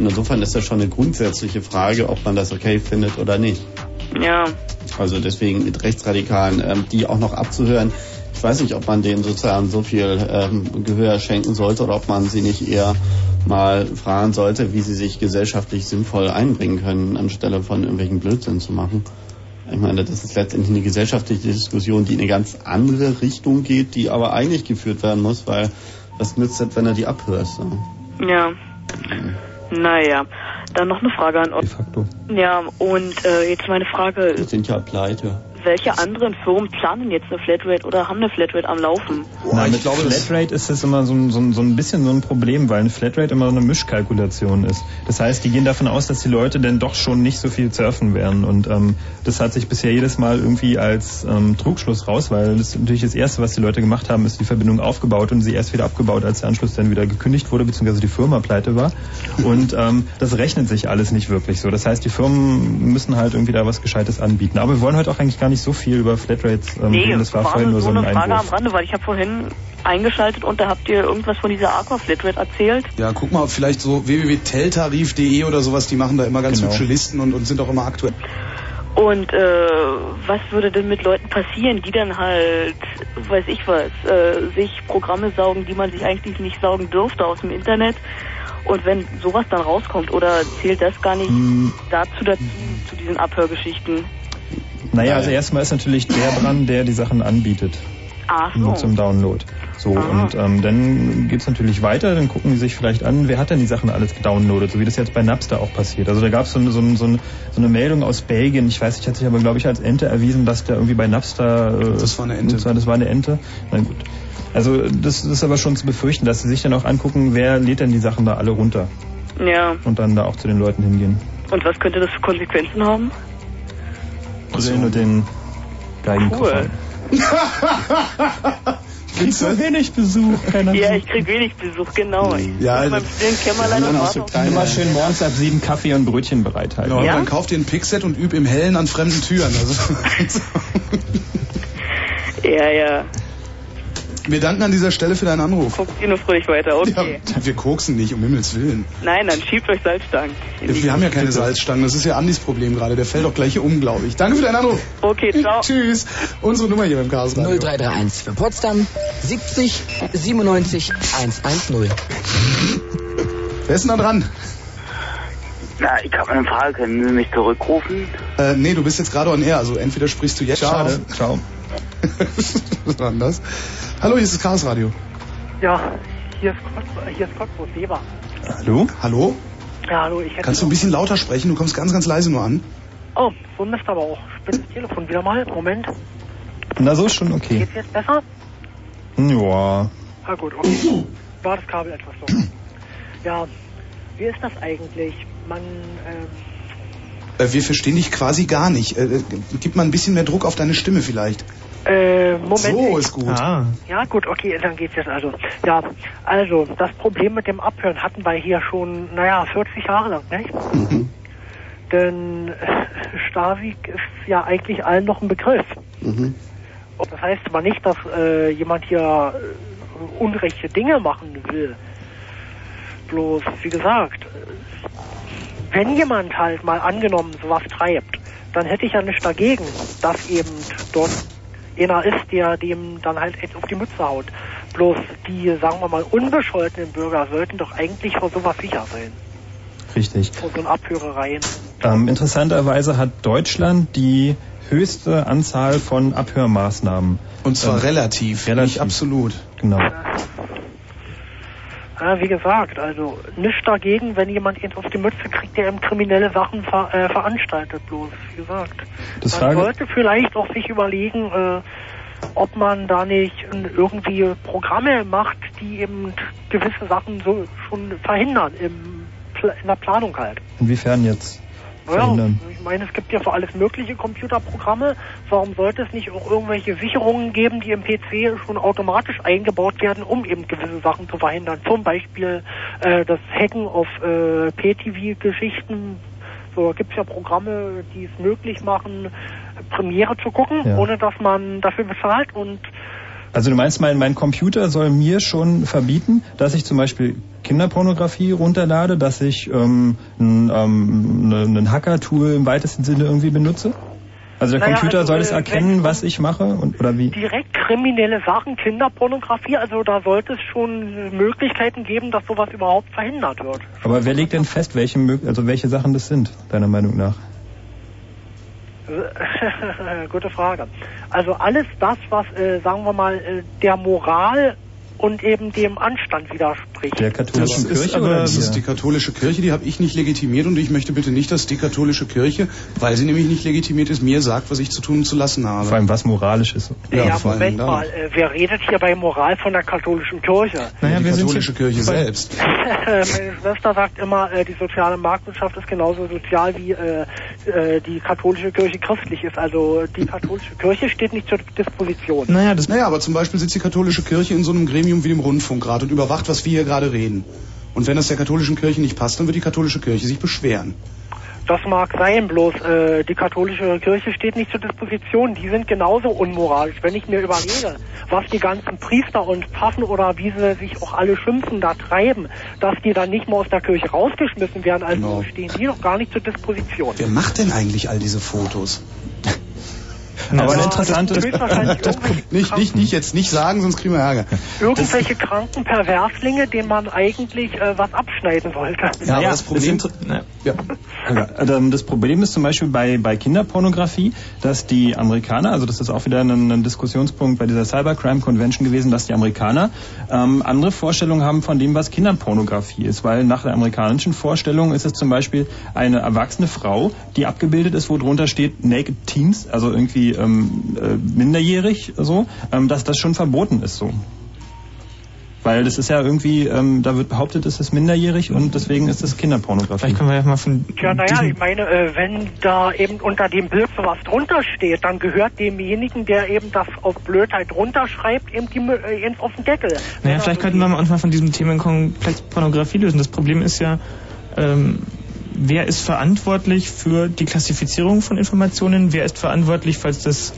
Und insofern ist das schon eine grundsätzliche Frage, ob man das okay findet oder nicht. Ja, Also deswegen mit Rechtsradikalen, ähm, die auch noch abzuhören. Ich weiß nicht, ob man denen sozusagen so viel ähm, Gehör schenken sollte oder ob man sie nicht eher mal fragen sollte, wie sie sich gesellschaftlich sinnvoll einbringen können, anstelle von irgendwelchen Blödsinn zu machen. Ich meine, das ist letztendlich eine gesellschaftliche Diskussion, die in eine ganz andere Richtung geht, die aber eigentlich geführt werden muss, weil was nützt das, wenn er die abhörst? ne? ja. Naja, dann noch eine Frage an euch. Ja, und äh, jetzt meine Frage, Die sind ja pleite. Welche anderen Firmen planen jetzt eine Flatrate oder haben eine Flatrate am Laufen? Na, mit Flatrate ist das immer so ein, so, ein, so ein bisschen so ein Problem, weil eine Flatrate immer so eine Mischkalkulation ist. Das heißt, die gehen davon aus, dass die Leute denn doch schon nicht so viel surfen werden. Und ähm, das hat sich bisher jedes Mal irgendwie als ähm, Trugschluss raus, weil das natürlich das Erste, was die Leute gemacht haben, ist die Verbindung aufgebaut und sie erst wieder abgebaut, als der Anschluss dann wieder gekündigt wurde, beziehungsweise die Firma pleite war. Und ähm, das rechnet sich alles nicht wirklich so. Das heißt, die Firmen müssen halt irgendwie da was Gescheites anbieten. Aber wir wollen heute auch eigentlich gar nicht so viel über Flatrates ähm, nee, reden. Das war war vorhin nur so so ein eine Frage Einwurf. am Rande, weil ich habe vorhin eingeschaltet und da habt ihr irgendwas von dieser Aqua Flatrate erzählt. Ja, guck mal, vielleicht so www.teltarif.de oder sowas, die machen da immer ganz Genau. hübsche Listen und, und sind auch immer aktuell. Und äh, was würde denn mit Leuten passieren, die dann halt, weiß ich was, äh, sich Programme saugen, die man sich eigentlich nicht saugen dürfte aus dem Internet? Und wenn sowas dann rauskommt, oder zählt das gar nicht Hm. dazu, dazu, zu diesen Abhörgeschichten? Naja, also erstmal ist natürlich der dran, der die Sachen anbietet. Ach nur so. zum Download. So, und ähm, dann geht's natürlich weiter, dann gucken die sich vielleicht an, wer hat denn die Sachen alles gedownloadet, so wie das jetzt bei Napster auch passiert. Also da gab so, eine- so, eine- so, eine- so eine Meldung aus Belgien, ich weiß nicht, hat sich aber glaube ich als Ente erwiesen, dass der irgendwie bei Napster... Äh, Das war eine Ente. Das war, das war eine Ente, na gut. Also das ist aber schon zu befürchten, dass sie sich dann auch angucken, wer lädt denn die Sachen da alle runter Ja. und dann da auch zu den Leuten hingehen. Und was könnte das für Konsequenzen haben? Also nur den Geigenkoffer. Cool. Kriegst so wenig Besuch, keiner Ja, ich krieg wenig Besuch, genau. Ich Ja, in meinem stillen Kämmerlein und warte auf Immer schön morgens ab sieben Kaffee und Brötchen bereithalten. Genau, Ja? dann kauf dir ein Pickset und üb im Hellen an fremden Türen. Also, Ja, ja. Wir danken an dieser Stelle für deinen Anruf. Guckt ihr nur fröhlich weiter, okay. Ja, wir koksen nicht, um Himmels Willen. Nein, dann schiebt euch Salzstangen. die- Wir haben ja keine Salzstangen, das ist ja Andis Problem gerade. Der fällt doch gleich hier um, glaube ich. Danke für deinen Anruf. Okay, ciao. Tschüss. Unsere Nummer hier beim Chaos Radio. 0331 für Potsdam 70 97 110. Wer ist denn da dran? Na, ich habe eine Frage. Können Sie mich zurückrufen? Äh, nee, du bist jetzt gerade on air, also entweder sprichst du jetzt. Schade. Ciao. Was war denn das? Hallo, hier ist das Chaos Radio. Ja, hier ist, Kotz, hier ist Cottbus, Weber. Hallo? Hallo? Ja, hallo, ich hätte... Kannst du ein bisschen lauter sprechen? Du kommst ganz, ganz leise nur an. Oh, so Mist aber auch. Spinnt das Telefon wieder mal. Moment. Na, so ist schon okay. Geht's jetzt besser? Ja. Ah gut, okay. War das Kabel etwas so. Ja, wie ist das eigentlich? Man, Äh, wir verstehen dich quasi gar nicht. Äh, äh, gib mal ein bisschen mehr Druck auf deine Stimme vielleicht. äh, Moment. So ist gut. Ja, gut, okay, dann geht's jetzt also. Ja, also, das Problem mit dem Abhören hatten wir hier schon, naja, 40 Jahre lang, nicht? Mhm. Denn äh, Stasi ist ja eigentlich allen noch ein Begriff. Mhm. Und Das heißt aber nicht, dass äh, jemand hier äh, unrechte Dinge machen will. Bloß, wie gesagt, äh, wenn jemand halt mal angenommen sowas treibt, dann hätte ich ja nichts dagegen, dass eben dort einer ist, der dem dann halt auf die Mütze haut. Bloß die, sagen wir mal, unbescholtenen Bürger sollten doch eigentlich vor sowas sicher sein. Richtig. Vor so Abhörereien. Ähm, interessanterweise hat Deutschland die höchste Anzahl von Abhörmaßnahmen. Und zwar Ähm, relativ, relativ. nicht absolut. Genau. Ja, wie gesagt, also nichts dagegen, wenn jemand ihn auf die Mütze kriegt, der ihm kriminelle Sachen ver äh, veranstaltet, bloß, wie gesagt. Das man sollte vielleicht auch sich überlegen, äh, ob man da nicht irgendwie Programme macht, die eben gewisse Sachen so schon verhindern, im, in der Planung halt. Inwiefern jetzt? Ja, Verhindern. ich meine, es gibt ja für alles mögliche Computerprogramme. Warum sollte es nicht auch irgendwelche Sicherungen geben, die im PC schon automatisch eingebaut werden, um eben gewisse Sachen zu verhindern? Zum Beispiel äh, das Hacken auf äh, PTV-Geschichten. So gibt es ja Programme, die es möglich machen, Premiere zu gucken, Ja. ohne dass man dafür bezahlt. Und Also du meinst, mein, mein Computer soll mir schon verbieten, dass ich zum Beispiel Kinderpornografie runterlade, dass ich ähm, ein, ähm, ne- ein Hacker-Tool im weitesten Sinne irgendwie benutze? Also der Naja, Computer also, soll es äh, erkennen, was ich mache und oder wie? direkt kriminelle Sachen, Kinderpornografie, also da sollte es schon Möglichkeiten geben, dass sowas überhaupt verhindert wird. Aber wer legt denn fest, welche also welche Sachen das sind, deiner Meinung nach? Gute Frage. Also alles das, was, äh, sagen wir mal, äh, der Moral und eben dem Anstand widerspricht. Der Das katholischen ist Kirche aber oder das ist die katholische Kirche, die habe ich nicht legitimiert und ich möchte bitte nicht, dass die katholische Kirche, weil sie nämlich nicht legitimiert ist, mir sagt, was ich zu tun und zu lassen habe. Vor allem was moralisch ist. Ja, vor Moment mal, äh, wer redet hier bei Moral von der katholischen Kirche? Naja, die wir sind katholische hier Kirche selbst. Meine Schwester sagt immer, äh, die soziale Marktwirtschaft ist genauso sozial wie äh, äh, die katholische Kirche christlich ist. Also die katholische Kirche steht nicht zur Disposition. Naja, das Naja, aber zum Beispiel sitzt die katholische Kirche in so einem Gremium wie dem Rundfunkrat und überwacht, was wir hier gerade reden. Und wenn das der katholischen Kirche nicht passt, dann wird die katholische Kirche sich beschweren. Das mag sein, bloß äh, die katholische Kirche steht nicht zur Disposition. Die sind genauso unmoralisch. Wenn ich mir überlege, was die ganzen Priester und Pfaffen oder wie sie sich auch alle schimpfen da treiben, dass die dann nicht mal aus der Kirche rausgeschmissen werden, also Genau. stehen die doch gar nicht zur Disposition. Wer macht denn eigentlich all diese Fotos? Aber ein interessantes das Nicht, nicht, nicht jetzt nicht sagen, sonst kriegen wir Ärger. irgendwelche kranken Perverslinge, denen man eigentlich äh, was abschneiden wollte. Ja, aber das Problem, Ja. Ähm, Das Problem ist zum Beispiel bei, bei Kinderpornografie, dass die Amerikaner, also das ist auch wieder ein, ein Diskussionspunkt bei dieser Cybercrime Convention gewesen, dass die Amerikaner ähm, andere Vorstellungen haben von dem, was Kinderpornografie ist. Weil nach der amerikanischen Vorstellung ist es zum Beispiel eine erwachsene Frau, die abgebildet ist, wo drunter steht Naked Teens, also irgendwie ähm, äh, minderjährig so, ähm, dass das schon verboten ist so. Weil das ist ja irgendwie, ähm, da wird behauptet, es ist minderjährig und deswegen ist es Kinderpornografie. Vielleicht können wir ja mal von Tja, naja, ich meine, äh, wenn da eben unter dem Bild sowas drunter steht, dann gehört demjenigen, der eben das auf Blödheit runterschreibt, eben die, äh, eben auf den Deckel. Naja, vielleicht könnten wir mal uns mal von diesem Themenkomplex Pornografie lösen. Das Problem ist ja, ähm, wer ist verantwortlich für die Klassifizierung von Informationen? Wer ist verantwortlich, falls das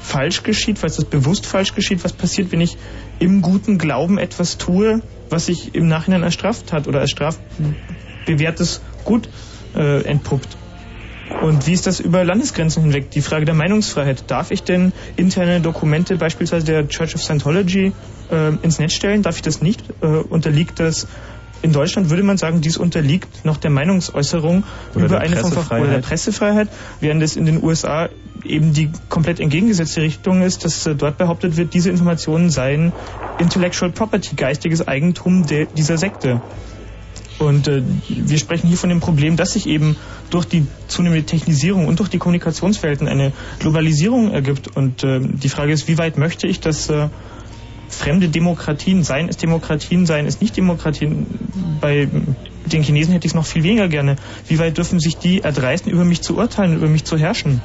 falsch geschieht, falls das bewusst falsch geschieht? Was passiert, wenn ich im guten Glauben etwas tue, was sich im Nachhinein als Straftat oder als strafbewährtes Gut äh, entpuppt? Und wie ist das über Landesgrenzen hinweg? Die Frage der Meinungsfreiheit. Darf ich denn interne Dokumente beispielsweise der Church of Scientology äh, ins Netz stellen? Darf ich das nicht? Äh, unterliegt das in Deutschland würde man sagen, dies unterliegt noch der Meinungsäußerung Oder über der eine Form von oder der Pressefreiheit, während es in den USA eben die komplett entgegengesetzte Richtung ist, dass äh, dort behauptet wird, diese Informationen seien Intellectual Property, geistiges Eigentum der, dieser Sekte. Und äh, wir sprechen hier von dem Problem, dass sich eben durch die zunehmende Technisierung und durch die Kommunikationswelten eine Globalisierung ergibt. Und äh, die Frage ist, wie weit möchte ich, dass äh, fremde Demokratien, seien es Demokratien, seien es nicht Demokratien, bei den Chinesen hätte ich es noch viel weniger gerne. Wie weit dürfen sich die erdreisten, über mich zu urteilen, über mich zu herrschen?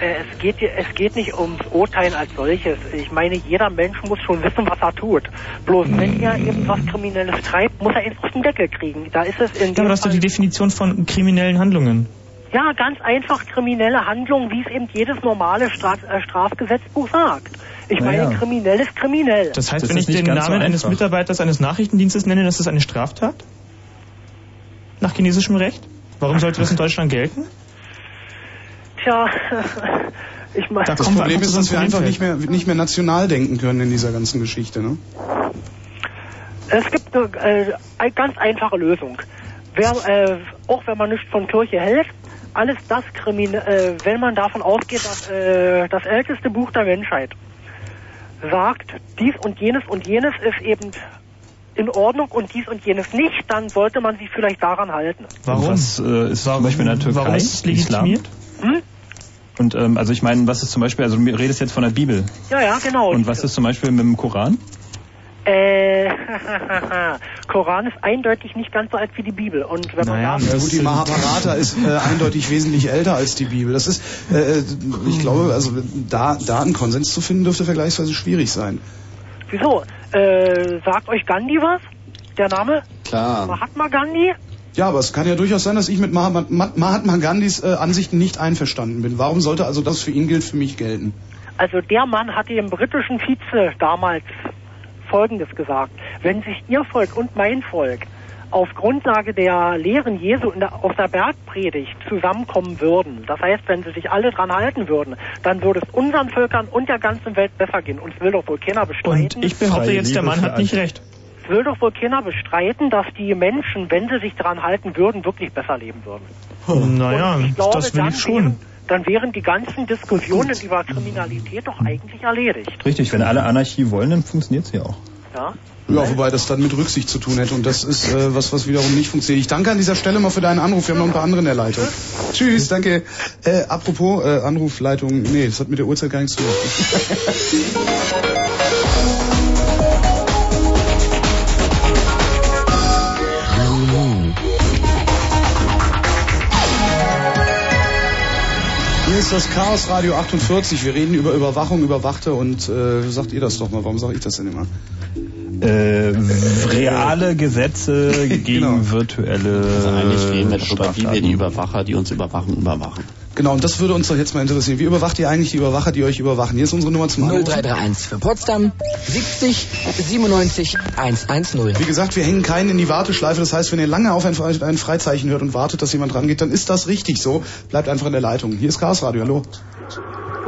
Äh, es geht, es geht nicht ums Urteilen als solches. Ich meine, jeder Mensch muss schon wissen, was er tut. Bloß wenn er eben was Kriminelles treibt, muss er ihn auf den Deckel kriegen. Da ist es in Ja, dem aber das ist doch die Definition von kriminellen Handlungen. ja ganz einfach kriminelle Handlung, wie es eben jedes normale Straf, äh, Strafgesetzbuch sagt. Ich meine, kriminell ist kriminell. Das heißt, wenn ich den Namen eines Mitarbeiters eines Nachrichtendienstes nenne, das ist eine Straftat? Nach chinesischem Recht? Warum sollte das in Deutschland gelten? Tja, ich meine, Das Problem ist, dass wir einfach nicht mehr, nicht mehr national denken können in dieser ganzen Geschichte. Ne? Es gibt eine äh, eine ganz einfache Lösung. Wer, äh, auch wenn man nicht von Kirche hält, alles das Krimin äh, wenn man davon ausgeht, dass äh, das älteste Buch der Menschheit sagt, dies und jenes und jenes ist eben in Ordnung und dies und jenes nicht, dann sollte man sich vielleicht daran halten. Warum? Was äh, ist zum Beispiel in der Türkei? warum ist legitimiert? Hm? Und ähm, also ich meine, was ist zum Beispiel, also du redest jetzt von der Bibel. Ja, ja, genau. Und was ist zum Beispiel mit dem Koran? Äh, Koran ist eindeutig nicht ganz so alt wie die Bibel. Und wenn man da Ja gut, die Mahabharata ist äh, eindeutig wesentlich älter als die Bibel. Das ist, äh, ich glaube, also da, da einen Konsens zu finden, dürfte vergleichsweise schwierig sein. Wieso? Äh, sagt euch Gandhi was? Der Name? Klar. Mahatma Gandhi? Ja, aber es kann ja durchaus sein, dass ich mit Mahatma, Ma- Mahatma Gandhis äh, Ansichten nicht einverstanden bin. Warum sollte also das für ihn gilt, für mich gelten? Also der Mann hat dem britischen Vize damals Folgendes gesagt. Wenn sich ihr Volk und mein Volk auf Grundlage der Lehren Jesu in der, aus der Bergpredigt zusammenkommen würden, das heißt, wenn sie sich alle dran halten würden, dann würde es unseren Völkern und der ganzen Welt besser gehen. Und es will doch wohl keiner bestreiten. Und ich behaupte jetzt, der Mann hat nicht recht. Es will doch wohl keiner bestreiten, dass die Menschen, wenn sie sich daran halten würden, wirklich besser leben würden. Naja, Und ich glaube, das will ich schon. Wären, dann wären die ganzen Diskussionen über Kriminalität doch eigentlich erledigt. Richtig, wenn alle Anarchie wollen, dann funktioniert sie auch. Ja? Ja, wobei das dann mit Rücksicht zu tun hätte und das ist äh, was, was wiederum nicht funktioniert. Ich danke an dieser Stelle mal für deinen Anruf. Wir haben noch ein paar andere in der Leitung. Tschüss, danke. Äh, apropos äh, Anrufleitung, nee, das hat mit der Uhrzeit gar nichts zu tun. ist das Chaos Radio 48. Wir reden über Überwachung, Überwachte und äh, sagt ihr das doch mal. Warum sage ich das denn immer? Äh, reale Gesetze gegen virtuelle. Also eigentlich reden wir darüber, wie wir die Überwacher, die uns überwachen, überwachen. Genau, und das würde uns doch jetzt mal interessieren. Wie überwacht ihr eigentlich die Überwacher, die euch überwachen? Hier ist unsere Nummer zum Anrufen. 0331 für Potsdam 70 97 110. Wie gesagt, wir hängen keinen in die Warteschleife. Das heißt, wenn ihr lange auf ein, Fre- ein Freizeichen hört und wartet, dass jemand rangeht, dann ist das richtig so. Bleibt einfach in der Leitung. Hier ist Chaos Radio. Hallo.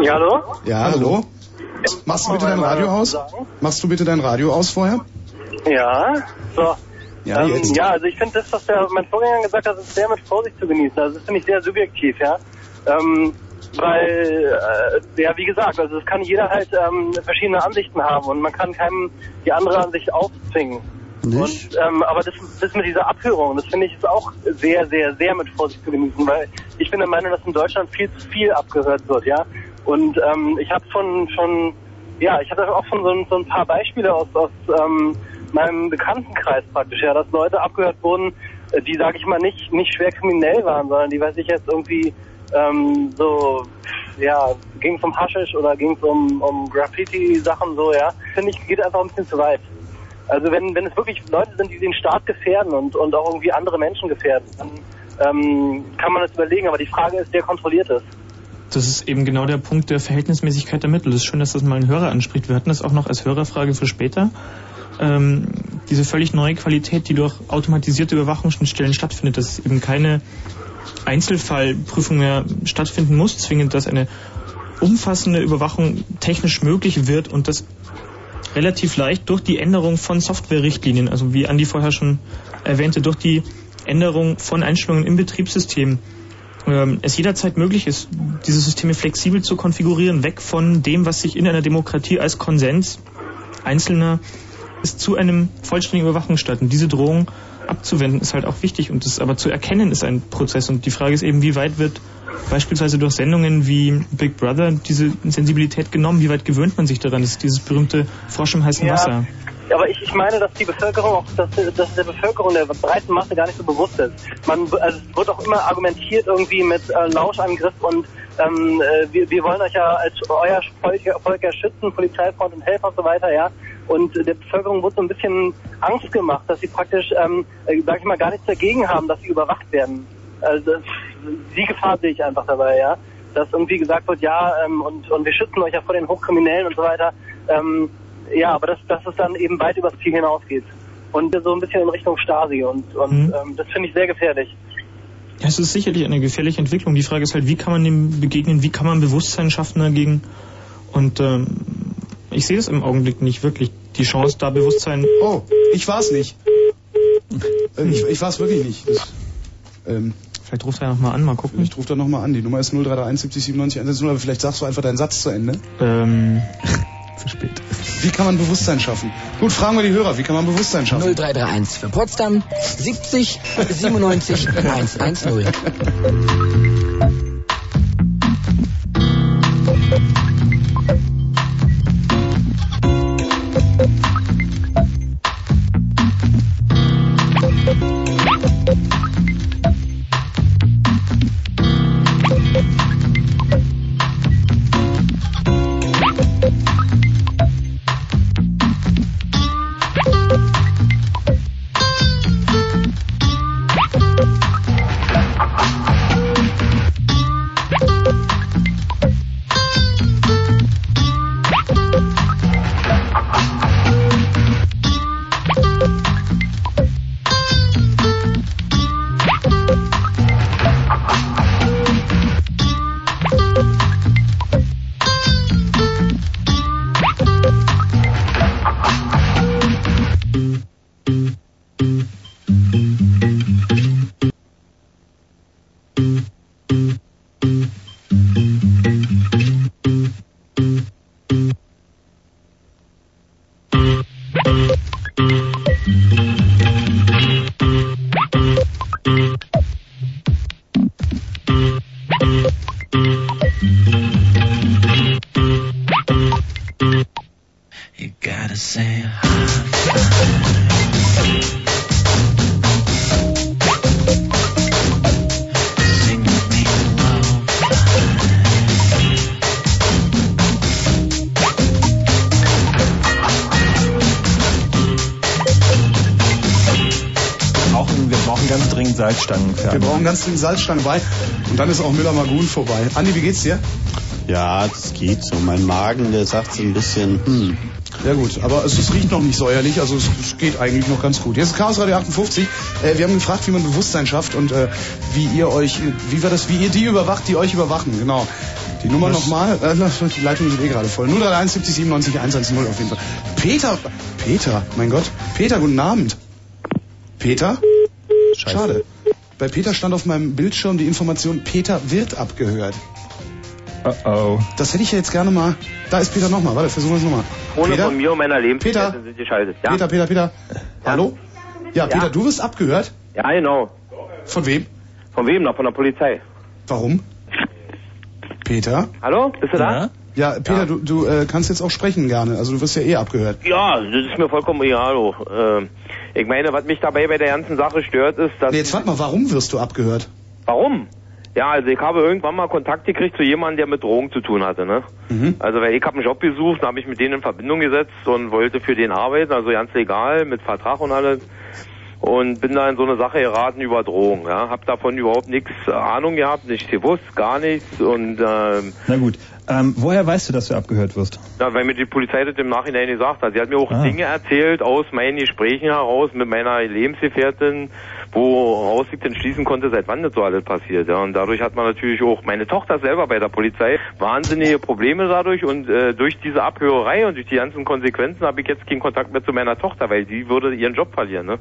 Ja, hallo? Ja, hallo. Machst du bitte dein Radio aus? Machst du bitte dein Radio aus vorher? Ja, so. Ja, ähm, ja, also ich finde das, was der, mein Vorgänger gesagt hat, ist sehr mit Vorsicht zu genießen. Also das finde ich sehr subjektiv, ja. Ähm, weil, äh, ja, wie gesagt, also es kann jeder halt ähm, verschiedene Ansichten haben und man kann keinem die andere Ansicht aufzwingen. Und, ähm, aber das, das mit dieser Abhörung, das finde ich ist auch sehr, sehr, sehr mit Vorsicht zu genießen, weil ich bin der Meinung, dass in Deutschland viel zu viel abgehört wird, ja. Und ähm, ich habe von, schon, ja, ich hatte auch schon so, ein- so ein paar Beispiele aus, aus ähm, meinem Bekanntenkreis praktisch, ja, dass Leute abgehört wurden, äh, die, sage ich mal, nicht, nicht schwer kriminell waren, sondern die, weiß ich jetzt irgendwie ähm, so, ja, ging es um Haschisch oder ging es um, um Graffiti-Sachen so, ja. Finde ich, geht einfach ein bisschen zu weit. Also wenn, wenn es wirklich Leute sind, die den Staat gefährden und, und auch irgendwie andere Menschen gefährden, dann ähm, kann man das überlegen. Aber die Frage ist, wer kontrolliert es? Das ist eben genau der Punkt der Verhältnismäßigkeit der Mittel. Es ist schön, dass das mal ein Hörer anspricht. Wir hatten das auch noch als Hörerfrage für später. Ähm, diese völlig neue Qualität, die durch automatisierte Überwachungsschnittstellen stattfindet, dass eben keine Einzelfallprüfung mehr stattfinden muss, zwingend, dass eine umfassende Überwachung technisch möglich wird und das relativ leicht durch die Änderung von Softwarerichtlinien, also wie Andi vorher schon erwähnte, durch die Änderung von Einstellungen im Betriebssystem ähm, es jederzeit möglich ist, diese Systeme flexibel zu konfigurieren, weg von dem, was sich in einer Demokratie als Konsens Einzelner ist zu einem vollständigen Überwachungsstaat. Und diese Drohung abzuwenden ist halt auch wichtig und das aber zu erkennen ist ein Prozess. Und die Frage ist eben, wie weit wird beispielsweise durch Sendungen wie Big Brother diese Sensibilität genommen? Wie weit gewöhnt man sich daran? Das ist dieses berühmte Frosch im heißen Ja. Wasser. Aber ich, ich meine, dass die Bevölkerung auch, dass, dass der Bevölkerung der breiten Masse gar nicht so bewusst ist. Man, also es wird auch immer argumentiert irgendwie mit äh, Lauschangriff und ähm, äh, wir, wir wollen euch ja als euer Volk, Volk ja schützen, Polizeifreund und Helfer und so weiter, ja. Und der Bevölkerung wird so ein bisschen Angst gemacht, dass sie praktisch, ähm, äh, sag ich mal, gar nichts dagegen haben, dass sie überwacht werden. Also das, die Gefahr sehe ich einfach dabei, ja. Dass irgendwie gesagt wird, ja, ähm, und, und wir schützen euch ja vor den Hochkriminellen und so weiter. Ähm, ja, aber dass, dass es dann eben weit übers Ziel hinausgeht. Und so ein bisschen in Richtung Stasi und, und Mhm. ähm, das finde ich sehr gefährlich. Ja, es ist sicherlich eine gefährliche Entwicklung. Die Frage ist halt, wie kann man dem begegnen, wie kann man Bewusstsein schaffen dagegen? Und ähm, ich sehe das im Augenblick nicht wirklich. Die Chance, da Bewusstsein. Oh, ich war's nicht. Äh, ich ich war's wirklich nicht. Das, ähm, vielleicht ruft er nochmal an, mal gucken. Ich rufe da nochmal an. Die Nummer ist 0331 70 97 110, aber vielleicht sagst du einfach deinen Satz zu Ende. Ähm, zu spät. Wie kann man Bewusstsein schaffen? Gut, fragen wir die Hörer. Wie kann man Bewusstsein schaffen? 0331 für Potsdam 70 97 110. Wir brauchen ganz dringend Salzstangen bei. Und dann ist auch Müller-Magun vorbei. Andi, wie geht's dir? Ja, das geht so. Mein Magen, der sagt so ein bisschen, hm. Ja gut, aber es, es riecht noch nicht säuerlich, also es, es geht eigentlich noch ganz gut. Jetzt ist Chaos Radio 58. Äh, wir haben gefragt, wie man Bewusstsein schafft und äh, wie ihr euch, wie war das, wie ihr die überwacht, die euch überwachen. Genau. Die Nummer nochmal, äh, die Leitung ist eh gerade voll. 031 70 97 110 auf jeden Fall. Peter, Peter, mein Gott. Peter, guten Abend. Peter? Schade. Bei Peter stand auf meinem Bildschirm die Information, Peter wird abgehört. Oh oh. Das hätte ich ja jetzt gerne mal. Da ist Peter nochmal. Warte, versuchen wir es nochmal. Ohne Peter? von mir und meiner Peter? Lebensgefährtin sind geschaltet. Ja? Peter, Peter, Peter. Hallo? Ja, Peter, Ja. du wirst abgehört? Ja, genau. Von wem? Von wem noch? Von der Polizei. Warum? Peter? Hallo? Bist du da? Ja, Peter, du, du äh, kannst jetzt auch sprechen gerne. Also du wirst ja eh abgehört. Ja, das ist mir vollkommen egal. Ähm, ich meine, was mich dabei bei der ganzen Sache stört, ist, dass... Nee, jetzt warte mal, warum wirst du abgehört? Warum? Ja, also ich habe irgendwann mal Kontakt gekriegt zu jemandem, der mit Drogen zu tun hatte, ne? Mhm. Also weil ich habe einen Job gesucht, da habe ich mit denen in Verbindung gesetzt und wollte für den arbeiten, also ganz legal, mit Vertrag und alles. Und bin da in so eine Sache geraten über Drogen, ja. Hab davon überhaupt nichts Ahnung gehabt, nichts gewusst, gar nichts und ähm, Na gut. Ähm, woher weißt du, dass du abgehört wirst? ja, weil mir die Polizei das im Nachhinein gesagt hat. Sie hat mir auch Ah. Dinge erzählt aus meinen Gesprächen heraus mit meiner Lebensgefährtin, woraus ich dann schließen konnte, seit wann das so alles passiert. Ja. Und dadurch hat man natürlich auch, meine Tochter selber bei der Polizei, wahnsinnige Probleme dadurch und äh, durch diese Abhörerei und durch die ganzen Konsequenzen habe ich jetzt keinen Kontakt mehr zu meiner Tochter, weil die würde ihren Job verlieren. Ne?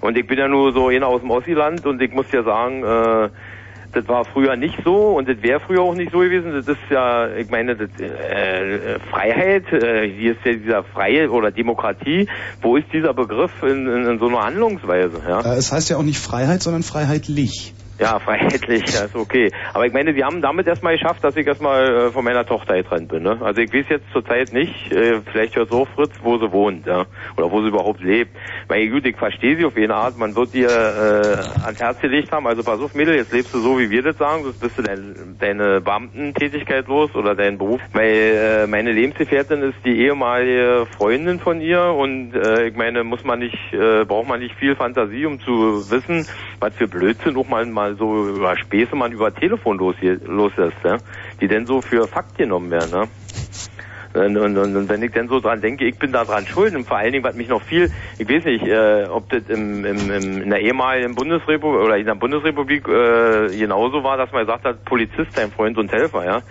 Und ich bin ja nur so einer aus dem Ossiland und ich muss ja sagen, äh, das war früher nicht so und das wäre früher auch nicht so gewesen. Das ist ja, ich meine, das, äh, Freiheit, äh, hier ist ja dieser Freie oder Demokratie. Wo ist dieser Begriff in, in, in so einer Handlungsweise? Ja? Äh, es heißt ja auch nicht Freiheit, sondern freiheitlich. Ja, freiheitlich, das ist okay. Aber ich meine, die haben damit erstmal geschafft, dass ich erstmal äh, von meiner Tochter getrennt bin. Ne? Also ich weiß jetzt zurzeit nicht, äh, vielleicht hört so Fritz, wo sie wohnt, ja. Oder wo sie überhaupt lebt. Weil gut, ich verstehe sie auf jeden Art, man wird ihr äh, ans Herz gelegt haben, also pass auf Mädel, jetzt lebst du so, wie wir das sagen, sonst bist du dein, deine Beamtentätigkeit los oder deinen Beruf. Weil äh, meine Lebensgefährtin ist die ehemalige Freundin von ihr und äh, ich meine, muss man nicht, äh, braucht man nicht viel Fantasie, um zu wissen, was für Blödsinn auch mal, mal so über Späße man über Telefon los, hier, los ist, ja? die denn so für Fakt genommen werden. Ne? Und, und, und, und wenn ich dann so dran denke, ich bin da dran schuld und vor allen Dingen, was mich noch viel, ich weiß nicht, äh, ob das im, im, im, in der ehemaligen Bundesrepublik oder in der Bundesrepublik äh, genauso war, dass man gesagt hat, Polizist, dein Freund und Helfer, ja.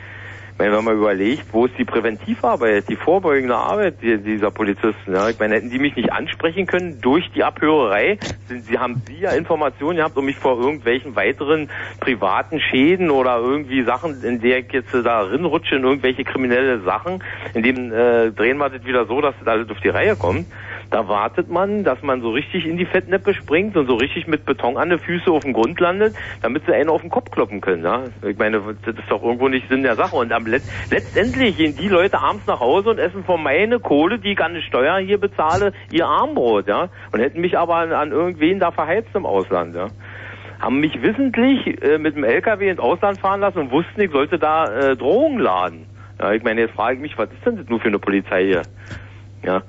Ich meine, wenn man überlegt, wo ist die Präventivarbeit, die vorbeugende Arbeit die- dieser Polizisten, ja. Ich meine, hätten die mich nicht ansprechen können durch die Abhörerei, sind, sie haben sie ja Informationen gehabt, um mich vor irgendwelchen weiteren privaten Schäden oder irgendwie Sachen, in der ich jetzt da rinrutsche in irgendwelche kriminelle Sachen, in dem äh, drehen wir das wieder so, dass das alles auf die Reihe kommt. Da wartet man, dass man so richtig in die Fettnäpfe springt und so richtig mit Beton an den Füße auf dem Grund landet, damit sie einen auf den Kopf kloppen können. Ja? Ich meine, das ist doch irgendwo nicht Sinn der Sache. Und am Let letztendlich gehen die Leute abends nach Hause und essen von meine Kohle, die ich an die Steuer hier bezahle, ihr Armbrot, ja. Und hätten mich aber an, an irgendwen da verheizt im Ausland, ja haben mich wissentlich äh, mit dem LKW ins Ausland fahren lassen und wussten, ich sollte da äh, Drogen laden. Ja, ich meine, jetzt frage ich mich, was ist denn das nur für eine Polizei hier? Ja.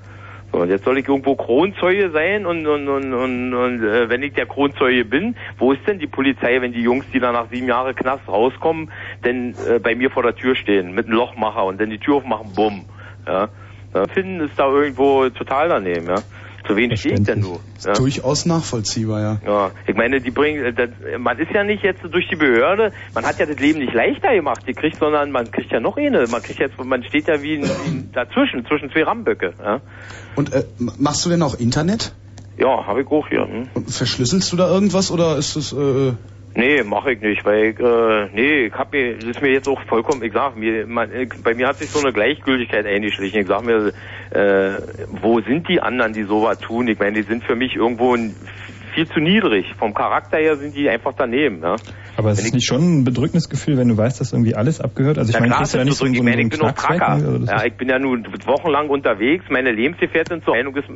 So, und jetzt soll ich irgendwo Kronzeuge sein und, und, und, und, und äh, wenn ich der Kronzeuge bin, wo ist denn die Polizei, wenn die Jungs, die da nach sieben Jahren Knast rauskommen, denn äh, bei mir vor der Tür stehen mit einem Lochmacher und dann die Tür aufmachen, bumm. Ja. Finden ist da irgendwo total daneben, ja. Zu wen stehe ich denn du? Ja. Durchaus nachvollziehbar, ja. Ja, ich meine, die bringen, äh, das, man ist ja nicht jetzt durch die Behörde, man hat ja das Leben nicht leichter gemacht, die kriegt, sondern man kriegt ja noch eine, man kriegt jetzt, man steht ja wie, ein, wie ein dazwischen, zwischen zwei Ramböcke, ja. Und äh, machst du denn auch Internet? Ja, habe ich auch hier. Hm? Und verschlüsselst du da irgendwas oder ist es äh, Nee, mache ich nicht, weil ich, äh, nee, ich hab mir, das ist mir jetzt auch vollkommen, ich sag mir, man, ich, bei mir hat sich so eine Gleichgültigkeit eingeschlichen. Ich sag mir, äh, wo sind die anderen, die sowas tun? Ich meine, die sind für mich irgendwo ein, viel zu niedrig. Vom Charakter her sind die einfach daneben, ja. Aber es ist nicht schon ein bedrückendes Gefühl, wenn du weißt, dass irgendwie alles abgehört? Also ich Ja, meine, klar, ist nicht so, so, ich meine, ich bin Knackfleck? Tracker. Ja, ich bin ja nun wochenlang unterwegs. Meine Lebensgefährtin zur Meinung ist,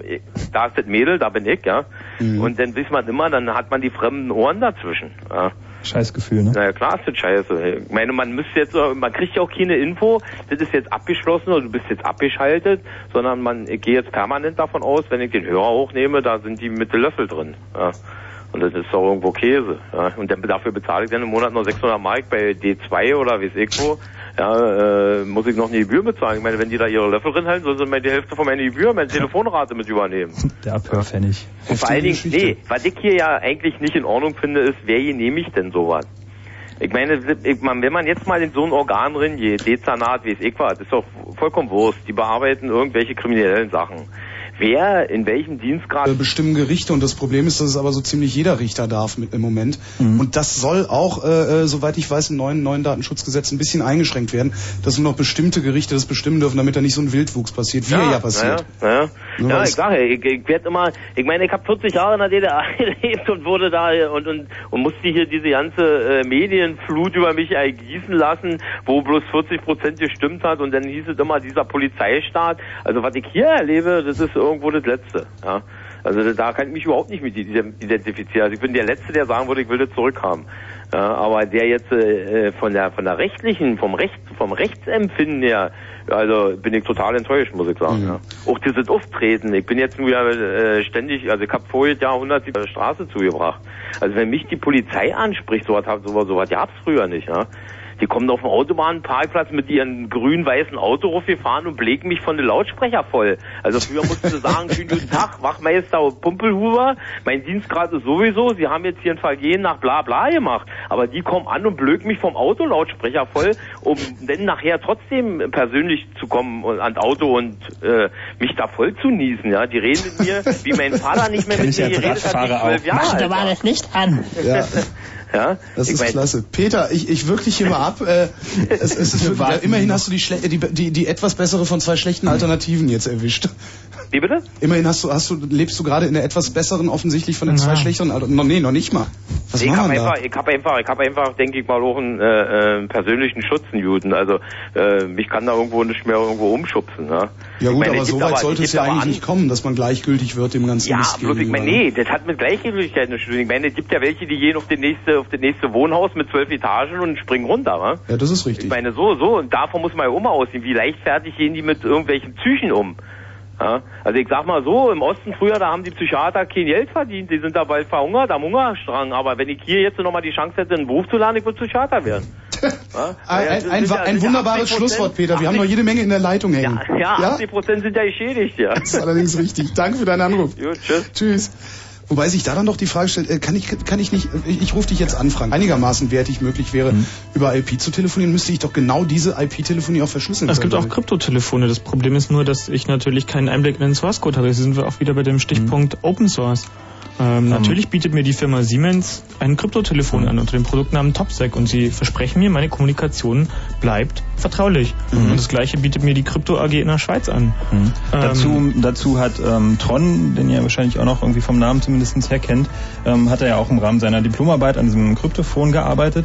da ist das Mädel, da bin ich, ja. Mhm. Und dann weiß man immer, dann hat man die fremden Ohren dazwischen. Ja. Scheißgefühl, ne? Naja, klar ist das scheiße. Ich meine, man müsste jetzt, man kriegt ja auch keine Info, das ist jetzt abgeschlossen oder du bist jetzt abgeschaltet, sondern man, ich gehe jetzt permanent davon aus, wenn ich den Hörer hochnehme, da sind die mit dem Löffel drin. Ja. Und das ist doch irgendwo Käse. Ja. Und dafür bezahle ich dann im Monat noch 600 Mark bei D2 oder weiß ich wo. Ja, äh, muss ich noch eine Gebühr bezahlen. Ich meine, wenn die da ihre Löffel drin halten, sollen sie mir die Hälfte von meiner Gebühr, meine Telefonrate mit übernehmen. Der Abhörpfennig. Und vor allen Dingen, nee, was ich hier ja eigentlich nicht in Ordnung finde, ist, wer genehmigt denn sowas? Ich meine, ich, wenn man jetzt mal in so ein Organ geht, Dezernat, wie es ich war, ist doch vollkommen Wurst. Die bearbeiten irgendwelche kriminellen Sachen. Wer in welchem Dienstgrad bestimmen Gerichte und das Problem ist, dass es aber so ziemlich jeder Richter darf mit, im Moment. Und das soll auch, äh, äh, soweit ich weiß, im neuen, neuen Datenschutzgesetz ein bisschen eingeschränkt werden, dass nur noch bestimmte Gerichte das bestimmen dürfen, damit da nicht so ein Wildwuchs passiert, wie er ja passiert. Ja, ja. Nur ja ich sage, ich, ich werde immer, ich meine, ich habe 40 Jahre in der DDR gelebt und wurde da und, und, und musste hier diese ganze äh, Medienflut über mich ergießen lassen, wo bloß 40 Prozent gestimmt hat und dann hieß es immer dieser Polizeistaat. Also was ich hier erlebe, das ist irgendwo das Letzte. Ja. Also da kann ich mich überhaupt nicht mit identifizieren. Also ich bin der Letzte, der sagen würde, ich will das zurückhaben. Ja, aber der jetzt äh, von der von der rechtlichen, vom Recht, vom Rechtsempfinden her, also bin ich total enttäuscht, muss ich sagen. Ja. Auch dieses Auftreten. Ich bin jetzt nur ja äh, ständig, also ich habe voriges Jahr 100 die Straße zugebracht. Also wenn mich die Polizei anspricht, sowas sowas, sowas gab's früher nicht, ja. Die kommen auf dem Autobahnparkplatz mit ihren grün-weißen Auto raufgefahren und blägen mich von den Lautsprecher voll. Also früher mussten sie sagen, schönen guten Tag, Wachmeister Pumpelhuber, mein Dienstgrad ist sowieso, Sie haben jetzt hier ein Vergehen nach bla bla gemacht. Aber die kommen an und blöken mich vom Autolautsprecher voll, um dann nachher trotzdem persönlich zu kommen und ans Auto und äh, mich da voll zu niesen. Ja, Die reden mit mir, wie mein Vater nicht mehr mit mir geredet hat, zwölf auch. Jahre Mach alt mal war. das Licht an. Ja. Ja, Das ich ist mein- klasse. Peter, ich, ich wirke dich hier mal ab. Äh, es, es ist wirklich, immerhin hast du die, die, die, die etwas bessere von zwei schlechten Alternativen jetzt erwischt. Wie bitte? Immerhin hast du, hast du, lebst du gerade in der etwas besseren, offensichtlich von den zwei Ja. schlechteren Alternativen. No, nee, noch nicht mal. Was ich habe einfach, ich habe einfach, ich habe einfach, denke ich mal, auch einen äh, äh, persönlichen Schutz in Juden. Also äh, mich kann da irgendwo nicht mehr irgendwo umschubsen. Ne? Ja gut, meine, aber so weit sollte es ja eigentlich an- nicht kommen, dass man gleichgültig wird dem ganzen Ja, Mist bloß ich meine, nee, das hat mit Gleichgültigkeit nichts zu tun. Ich meine, es gibt ja welche, die gehen auf das nächste, auf das nächste Wohnhaus mit zwölf Etagen und springen runter, wa? Ja, das ist richtig. Ich meine, so, so, und davon muss man ja auch mal aussehen. Wie leichtfertig gehen die mit irgendwelchen Psychen um? Ja? Also ich sag mal so, im Osten früher, da haben die Psychiater kein Geld verdient, die sind da bald verhungert am Hungerstrang. Aber wenn ich hier jetzt nochmal die Chance hätte, einen Beruf zu lernen, ich würde Psychiater werden. Ja? Ein, Ja, ein, sind ein, ja- ein ja wunderbares 80%, Schlusswort, Peter. Wir haben noch jede Menge in der Leitung hängen. Ja, 80 Prozent sind ja geschädigt, ja. Das ist allerdings richtig. Danke für deinen Anruf. Gut, tschüss. Tschüss. Wobei sich da dann doch die Frage stellt, äh, kann ich, kann ich nicht, ich, ich rufe dich jetzt an, Frank, einigermaßen wertig möglich wäre, Mhm. über IP zu telefonieren, müsste ich doch genau diese IP-Telefonie auch verschlüsseln Es gibt auch Kryptotelefone. Das Problem ist nur, dass ich natürlich keinen Einblick in den Source Code habe. Jetzt sind wir auch wieder bei dem Stichpunkt Open Source. Ähm, natürlich bietet mir die Firma Siemens ein Kryptotelefon an unter dem Produktnamen TopSec und sie versprechen mir, meine Kommunikation bleibt vertraulich. Und das gleiche bietet mir die Krypto AG in der Schweiz an. Ähm, dazu, dazu hat ähm, Tron, den ihr wahrscheinlich auch noch irgendwie vom Namen zumindest her kennt, ähm, hat er ja auch im Rahmen seiner Diplomarbeit an diesem Kryptophon gearbeitet,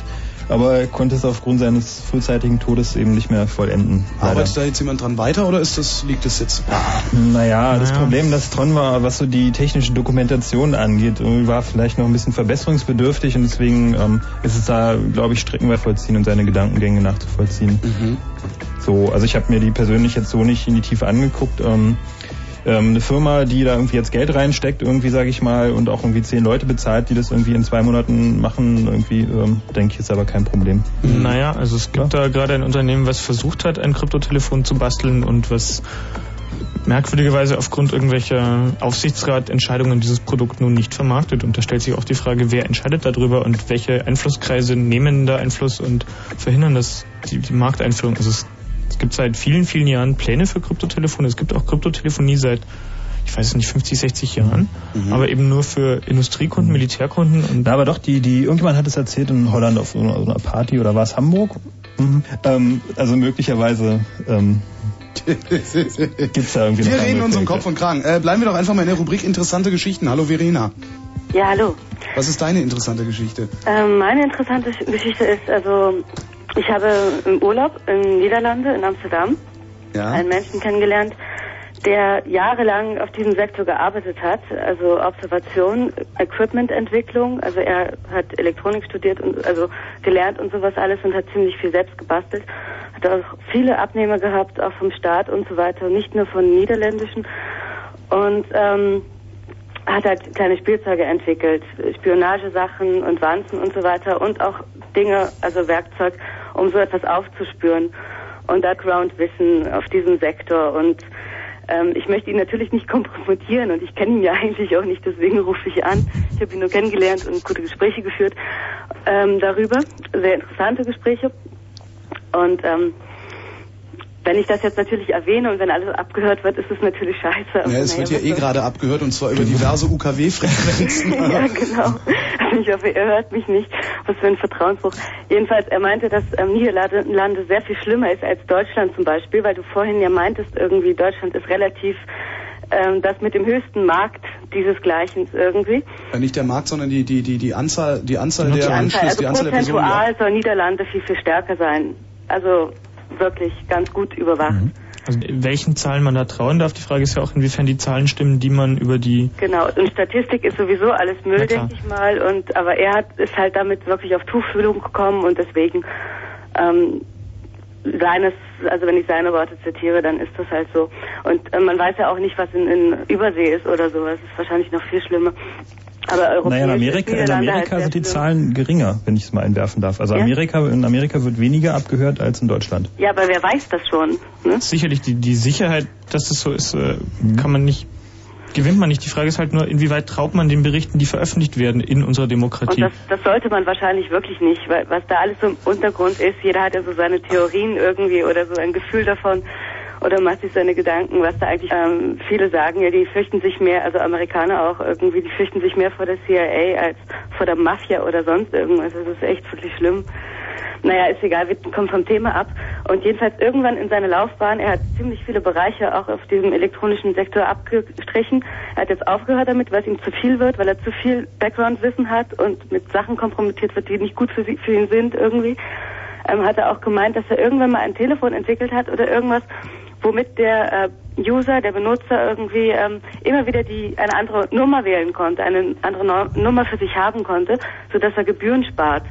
aber er konnte es aufgrund seines frühzeitigen Todes eben nicht mehr vollenden. leider. Arbeitet da jetzt jemand dran weiter oder ist das, liegt das jetzt? Naja, das Naja. Problem, das Tron war, was so die technische Dokumentation angeht, war vielleicht noch ein bisschen verbesserungsbedürftig und deswegen ähm, ist es da, glaube ich, streckenweit vollziehen und seine Gedankengänge nachzuvollziehen. So, also ich habe mir die persönlich jetzt so nicht in die Tiefe angeguckt. Ähm, ähm, eine Firma, die da irgendwie jetzt Geld reinsteckt, irgendwie sage ich mal, und auch irgendwie zehn Leute bezahlt, die das irgendwie in zwei Monaten machen, irgendwie, ähm, denke ich, ist aber kein Problem. Naja, also es gibt da gerade ein Unternehmen, was versucht hat, ein Kryptotelefon zu basteln und was merkwürdigerweise aufgrund irgendwelcher Aufsichtsratentscheidungen dieses Produkt nun nicht vermarktet. Und da stellt sich auch die Frage, wer entscheidet darüber und welche Einflusskreise nehmen da Einfluss und verhindern das, die, die Markteinführung. Also es, es gibt seit vielen, vielen Jahren Pläne für Kryptotelefone. Es gibt auch Kryptotelefonie seit ich weiß es nicht, 50, 60 Jahren, aber eben nur für Industriekunden, Militärkunden und Na, aber doch, die, die, irgendjemand hat es erzählt in Holland auf so einer, so einer Party oder war es Hamburg? Ähm, also möglicherweise ähm, gibt's da irgendwie Wir noch reden uns um. Kopf und Kragen. Äh, bleiben wir doch einfach mal in der Rubrik interessante Geschichten. Hallo Verena. Ja, hallo. Was ist deine interessante Geschichte? Ähm, meine interessante Sch- Geschichte ist, also ich habe im Urlaub in Niederlande, in Amsterdam, Ja. einen Menschen kennengelernt, der jahrelang auf diesem Sektor gearbeitet hat, also Observation, Equipmententwicklung, also er hat Elektronik studiert und also gelernt und sowas alles und hat ziemlich viel selbst gebastelt, hat auch viele Abnehmer gehabt, auch vom Staat und so weiter, nicht nur von niederländischen und ähm, hat halt kleine Spielzeuge entwickelt, Spionagesachen und Wanzen und so weiter und auch Dinge, also Werkzeug, um so etwas aufzuspüren und Background-Wissen auf diesem Sektor. Und ähm, ich möchte ihn natürlich nicht kompromittieren und ich kenne ihn ja eigentlich auch nicht, deswegen rufe ich an. Ich habe ihn nur kennengelernt und gute Gespräche geführt ähm, darüber, sehr interessante Gespräche. Und ähm, wenn ich das jetzt natürlich erwähne und wenn alles abgehört wird, ist es natürlich scheiße. Ja, es wird ja eh gerade abgehört und zwar über diverse UKW-Frequenzen. ja, genau. Ich hoffe, er hört mich nicht. Was für ein Vertrauensbruch. Jedenfalls, er meinte, dass ähm, Niederlande sehr viel schlimmer ist als Deutschland zum Beispiel, weil du vorhin ja meintest, irgendwie Deutschland ist relativ ähm, das mit dem höchsten Markt dieses Gleichens irgendwie. Ja, nicht der Markt, sondern die, die, die, die Anzahl, die Anzahl der die Anzahl, Anschlüsse, also die Anzahl der Personen. prozentual soll Niederlande viel, viel stärker sein. Also wirklich ganz gut überwacht. Also welchen Zahlen man da trauen darf, die Frage ist ja auch, inwiefern die Zahlen stimmen, die man über die Genau, und Statistik ist sowieso alles Müll, denke ich mal. Und aber er hat ist halt damit wirklich auf Tuchfühlung gekommen und deswegen ähm, seines, also wenn ich seine Worte zitiere, dann ist das halt so. Und äh, man weiß ja auch nicht, was in, in Übersee ist oder so. Das ist wahrscheinlich noch viel schlimmer. Aber europäisch Naja, in Amerika, in Amerika halt sind die Zahlen geringer, wenn ich es mal einwerfen darf. Also Ja? Amerika, in Amerika wird weniger abgehört als in Deutschland. Ja, aber wer weiß das schon? Ne? sicherlich die, die Sicherheit, dass es so ist, äh, kann man nicht, gewinnt man nicht. Die Frage ist halt nur, inwieweit traut man den Berichten, die veröffentlicht werden in unserer Und Demokratie. das, das sollte man wahrscheinlich wirklich nicht, weil was da alles im Untergrund ist, jeder hat ja so seine Theorien irgendwie oder so ein Gefühl davon oder macht sich seine Gedanken, was da eigentlich ähm, viele sagen, ja, die fürchten sich mehr, also Amerikaner auch irgendwie, die fürchten sich mehr vor der CIA als vor der Mafia oder sonst irgendwas. Das ist echt wirklich schlimm. Naja, ist egal, wir kommen vom Thema ab. Und jedenfalls irgendwann in seiner Laufbahn, er hat ziemlich viele Bereiche auch auf diesem elektronischen Sektor abgestrichen. Er hat jetzt aufgehört damit, weil es ihm zu viel wird, weil er zu viel Background-Wissen hat und mit Sachen kompromittiert wird, die nicht gut für, sie, für ihn sind irgendwie. Ähm, hat er auch gemeint, dass er irgendwann mal ein Telefon entwickelt hat oder irgendwas, womit der äh, User, der Benutzer irgendwie ähm, immer wieder die eine andere Nummer wählen konnte, eine andere no Nummer für sich haben konnte, sodass er Gebühren spart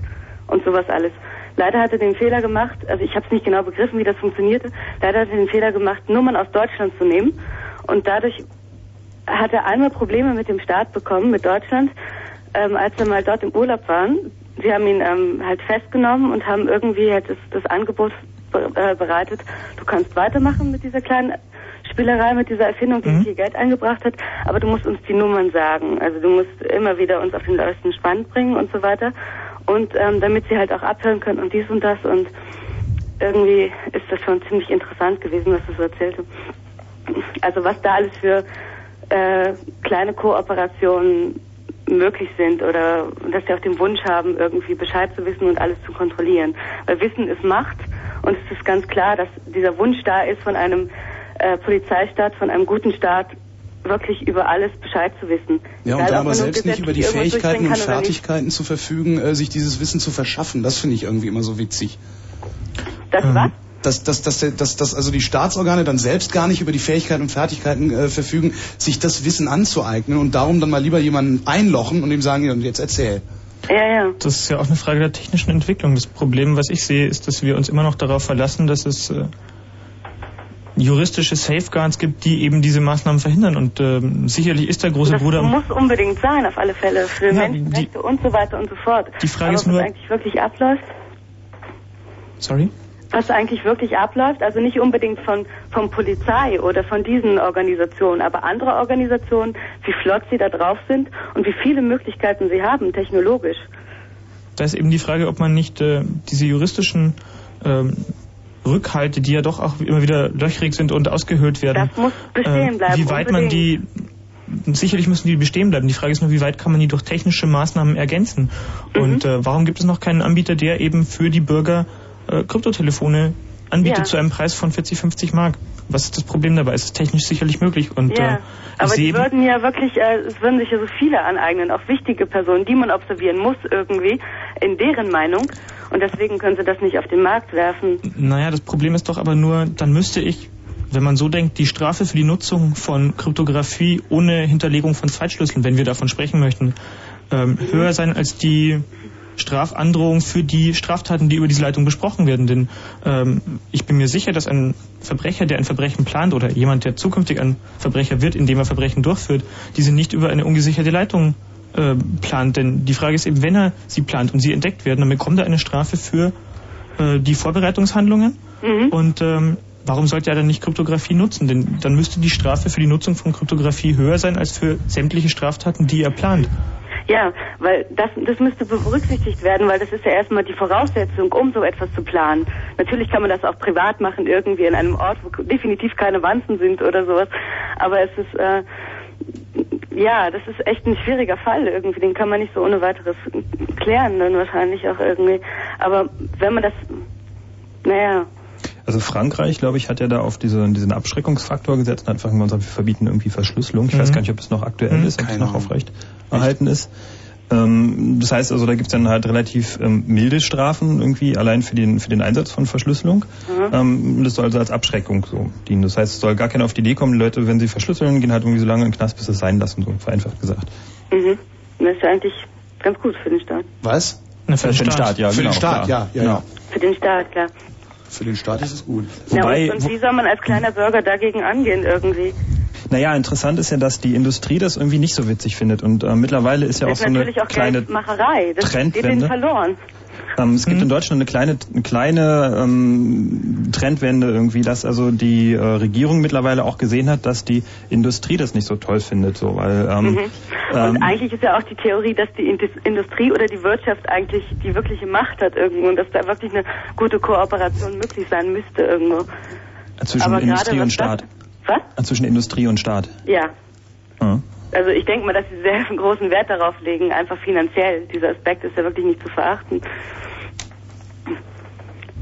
und sowas alles. Leider hat er den Fehler gemacht, also ich habe es nicht genau begriffen, wie das funktionierte, leider hat er den Fehler gemacht, Nummern aus Deutschland zu nehmen und dadurch hat er einmal Probleme mit dem Staat bekommen, mit Deutschland, ähm, als wir mal dort im Urlaub waren. Sie haben ihn ähm, halt festgenommen und haben irgendwie halt das, das Angebot äh, bereitet, du kannst weitermachen mit dieser kleinen Spielerei, mit dieser Erfindung, die viel Geld eingebracht hat, aber du musst uns die Nummern sagen. Also du musst immer wieder uns auf den neuesten Stand bringen und so weiter. Und ähm, damit sie halt auch abhören können und dies und das und irgendwie ist das schon ziemlich interessant gewesen, was du so erzählte. Also was da alles für äh, kleine Kooperationen möglich sind oder dass sie auch den Wunsch haben, irgendwie Bescheid zu wissen und alles zu kontrollieren. Weil Wissen ist Macht und es ist ganz klar, dass dieser Wunsch da ist von einem äh, Polizeistaat, von einem guten Staat, wirklich über alles Bescheid zu wissen. Ja, und man aber selbst nicht über die Fähigkeiten und. Fertigkeiten zu verfügen, äh, sich dieses Wissen zu verschaffen. Das finde ich irgendwie immer so witzig. Das was? Dass, dass, dass, dass, dass also die Staatsorgane dann selbst gar nicht über die Fähigkeiten und Fertigkeiten äh, verfügen, sich das Wissen anzueignen und darum dann mal lieber jemanden einlochen und ihm sagen, ja, und jetzt erzähl. Ja, ja. Das ist ja auch eine Frage der technischen Entwicklung. Das Problem, was ich sehe, ist, dass wir uns immer noch darauf verlassen, dass es äh, juristische Safeguards gibt, die eben diese Maßnahmen verhindern. Und ähm, sicherlich ist der große das Bruder. muss unbedingt sein, auf alle Fälle, für Ja, Menschenrechte und so weiter und so fort. Die Frage Aber ist nur- was eigentlich wirklich abläuft, Sorry? was eigentlich wirklich abläuft, also nicht unbedingt von, von Polizei oder von diesen Organisationen, aber andere Organisationen, wie flott sie da drauf sind und wie viele Möglichkeiten sie haben, technologisch. Da ist eben die Frage, ob man nicht äh, diese juristischen ähm, Rückhalte, die ja doch auch immer wieder löchrig sind und ausgehöhlt werden, Das muss bestehen äh, bleiben, wie weit man die sicherlich müssen die bestehen bleiben. Die Frage ist nur, wie weit kann man die durch technische Maßnahmen ergänzen? Mhm. Und äh, warum gibt es noch keinen Anbieter, der eben für die Bürger äh, Kryptotelefone anbietet Ja. zu einem Preis von 40, 50 Mark? Was ist das Problem dabei? Es ist technisch sicherlich möglich. Und ja, äh, aber die würden ja wirklich, äh, es würden sich ja so viele aneignen, auch wichtige Personen, die man observieren muss irgendwie, in deren Meinung. Und deswegen können sie das nicht auf den Markt werfen. Naja, das Problem ist doch aber nur, dann müsste ich, wenn man so denkt, die Strafe für die Nutzung von Kryptographie ohne Hinterlegung von Zweitschlüsseln, wenn wir davon sprechen möchten, ähm, höher sein als die Strafandrohung für die Straftaten, die über diese Leitung besprochen werden. Denn ähm, ich bin mir sicher, dass ein Verbrecher, der ein Verbrechen plant oder jemand, der zukünftig ein Verbrecher wird, indem er Verbrechen durchführt, diese nicht über eine ungesicherte Leitung äh, plant. Denn die Frage ist eben, wenn er sie plant und sie entdeckt werden, dann bekommt er eine Strafe für äh, die Vorbereitungshandlungen. Und ähm, warum sollte er dann nicht Kryptographie nutzen? Denn dann müsste die Strafe für die Nutzung von Kryptographie höher sein als für sämtliche Straftaten, die er plant. Ja, weil das, das müsste berücksichtigt werden, weil das ist ja erstmal die Voraussetzung, um so etwas zu planen. Natürlich kann man das auch privat machen, irgendwie in einem Ort, wo definitiv keine Wanzen sind oder sowas. Aber es ist, äh, ja, das ist echt ein schwieriger Fall irgendwie. Den kann man nicht so ohne weiteres klären, dann wahrscheinlich auch irgendwie. Aber wenn man das, naja, Also Frankreich, glaube ich, hat ja da auf diese, diesen Abschreckungsfaktor gesetzt und einfach gesagt, wir verbieten irgendwie Verschlüsselung. Ich weiß Mhm. gar nicht, ob es noch aktuell Mhm, ist, ob es noch aufrecht erhalten ist. Ähm, das heißt also, da gibt es dann halt relativ ähm, milde Strafen irgendwie allein für den für den Einsatz von Verschlüsselung. Ähm, das soll also als Abschreckung so dienen. Das heißt, es soll gar keiner auf die Idee kommen, die Leute, wenn sie verschlüsseln, gehen halt irgendwie so lange in den Knast, bis sie es sein lassen, so vereinfacht gesagt. mhm. das ist ja eigentlich ganz gut für den Staat. Was? Na, für, den Staat, ja, Für genau. den Staat, klar. ja, ja, ja. Für den Staat, klar. Für den Staat ist es gut. ja, und, und wie soll man als kleiner Bürger dagegen angehen irgendwie? Naja, interessant ist ja, dass die Industrie das irgendwie nicht so witzig findet. Und äh, mittlerweile ist ja auch ist so eine natürlich auch kleine Geldmacherei. Das geht Trendwende. verloren. Ähm, es gibt in Deutschland eine kleine, eine kleine ähm, Trendwende irgendwie, dass also die äh, Regierung mittlerweile auch gesehen hat, dass die Industrie das nicht so toll findet, so, weil ähm, Mhm. Und ähm, eigentlich ist ja auch die Theorie, dass die Indus- Industrie oder die Wirtschaft eigentlich die wirkliche Macht hat irgendwo und dass da wirklich eine gute Kooperation möglich sein müsste irgendwo. zwischen aber Industrie was und das- Staat. Was? Äh, Zwischen Industrie und Staat. Ja. Ja. Also ich denke mal, dass sie sehr großen Wert darauf legen, einfach finanziell. Dieser Aspekt ist ja wirklich nicht zu verachten.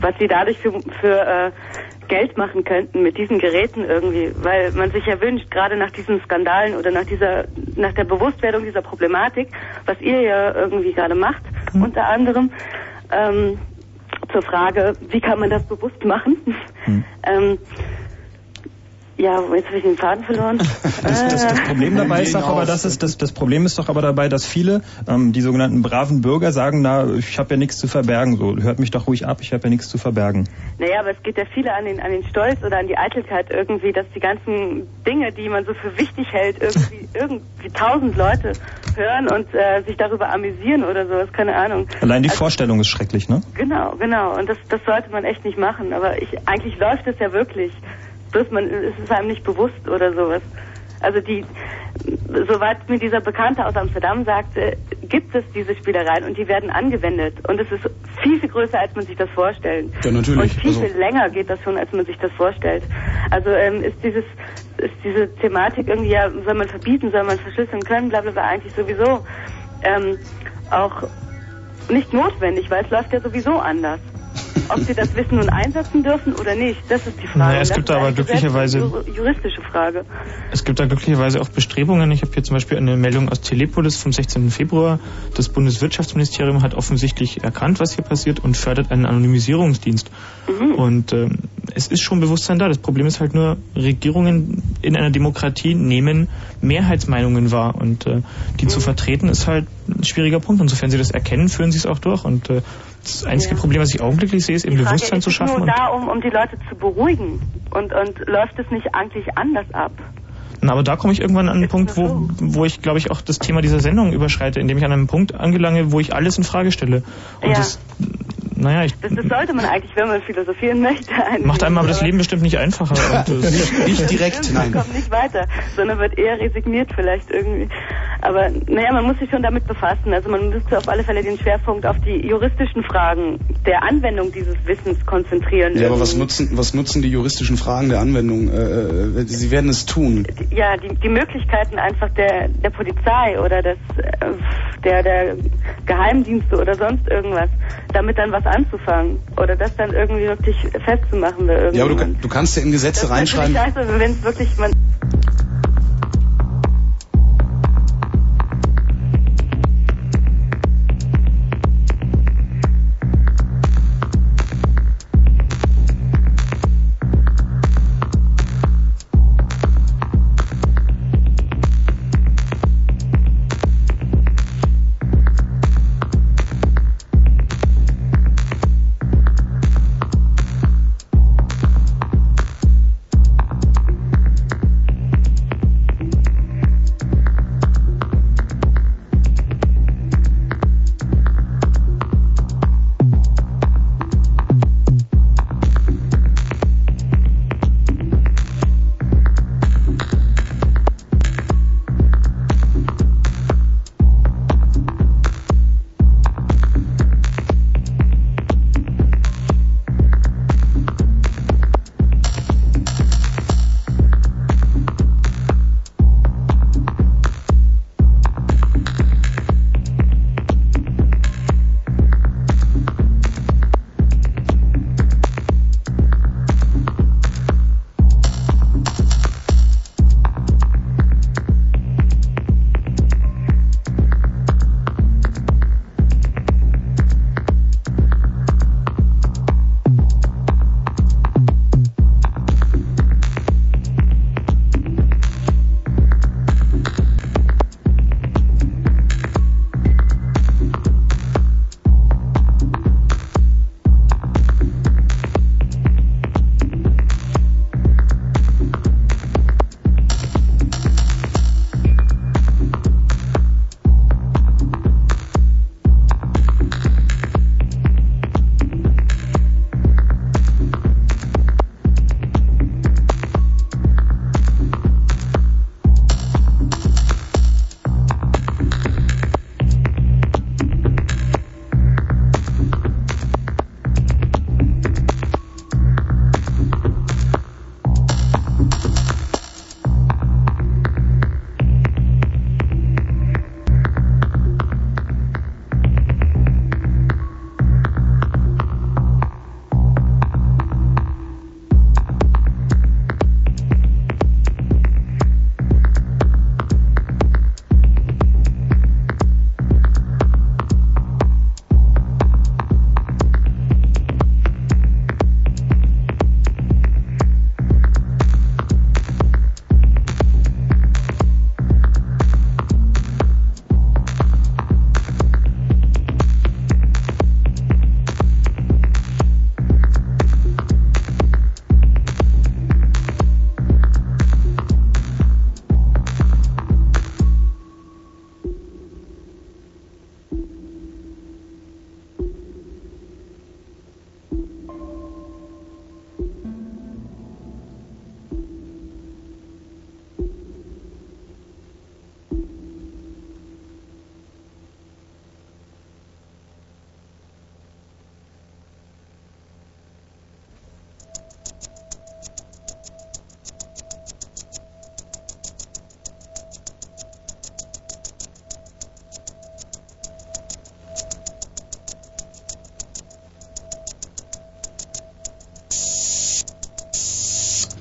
Was sie dadurch für, für äh, Geld machen könnten mit diesen Geräten irgendwie, weil man sich ja wünscht, gerade nach diesen Skandalen oder nach dieser, nach der Bewusstwerdung dieser Problematik, was ihr ja irgendwie gerade macht, unter anderem, ähm, zur Frage, wie kann man das bewusst machen? ähm, ja, jetzt habe ich den Faden verloren. Das, das, das Problem dabei ist doch aber, dass es, das, das Problem ist doch aber dabei, dass viele, ähm, die sogenannten braven Bürger sagen, na, ich habe ja nichts zu verbergen, so, hört mich doch ruhig ab, ich habe ja nichts zu verbergen. Naja, aber es geht ja viele an den, an den Stolz oder an die Eitelkeit irgendwie, dass die ganzen Dinge, die man so für wichtig hält, irgendwie, irgendwie tausend Leute hören und äh, sich darüber amüsieren oder sowas, keine Ahnung. Allein die Also- Vorstellung ist schrecklich, ne? Genau, genau. Und das, das sollte man echt nicht machen. Aber ich, eigentlich läuft es ja wirklich. Bloß man, es ist einem nicht bewusst oder sowas. Also die, soweit mir dieser Bekannte aus Amsterdam sagte, gibt es diese Spielereien und die werden angewendet. Und es ist viel, viel größer, als man sich das vorstellt. Ja, natürlich. Und viel, Also- viel länger geht das schon, als man sich das vorstellt. Also ähm, ist dieses, ist diese Thematik irgendwie, ja, soll man verbieten, soll man verschlüsseln können, bla bla bla, eigentlich sowieso ähm, auch nicht notwendig, weil es läuft ja sowieso anders. Ob sie das wissen und einsetzen dürfen oder nicht, das ist die Frage. Naja, es Das gibt ist aber glücklicherweise- juristische Frage. Es gibt da glücklicherweise auch Bestrebungen. Ich habe hier zum Beispiel eine Meldung aus Telepolis vom 16. Februar. Das Bundeswirtschaftsministerium hat offensichtlich erkannt, was hier passiert und fördert einen Anonymisierungsdienst. Und ähm, es ist schon Bewusstsein da. Das Problem ist halt nur, Regierungen in einer Demokratie nehmen Mehrheitsmeinungen wahr und äh, die zu vertreten ist halt ein schwieriger Punkt. Insofern sie das erkennen, führen sie es auch durch. Und äh, das einzige Problem, was ich augenblicklich sehe, ist eben Bewusstsein ist zu es schaffen. nur Und da, um, um die Leute zu beruhigen. Und, und läuft es nicht eigentlich anders ab? Na, aber da komme ich irgendwann an einen Punkt, wo, wo ich, glaube ich, auch das Thema dieser Sendung überschreite, indem ich an einem Punkt angelange, wo ich alles in Frage stelle. Und Ja. das, naja, ich Das, das sollte man eigentlich, wenn man philosophieren möchte. eigentlich. macht einem aber das Leben bestimmt nicht einfacher. Und, äh, Man kommt nicht weiter, sondern wird eher resigniert vielleicht irgendwie. Aber naja, man muss sich schon damit befassen. Also man müsste auf alle Fälle den Schwerpunkt auf die juristischen Fragen der Anwendung dieses Wissens konzentrieren. Ja, aber was nutzen, was nutzen die juristischen Fragen der Anwendung? Äh, äh, sie werden es tun. ja, die, die Möglichkeiten einfach der, der Polizei oder des, äh, der, der Geheimdienste oder sonst irgendwas, damit dann was anzufangen oder das dann irgendwie wirklich festzumachen bei Ja, aber du, du kannst ja in Gesetze das ist reinschreiben. natürlich scheiße, wenn es wirklich man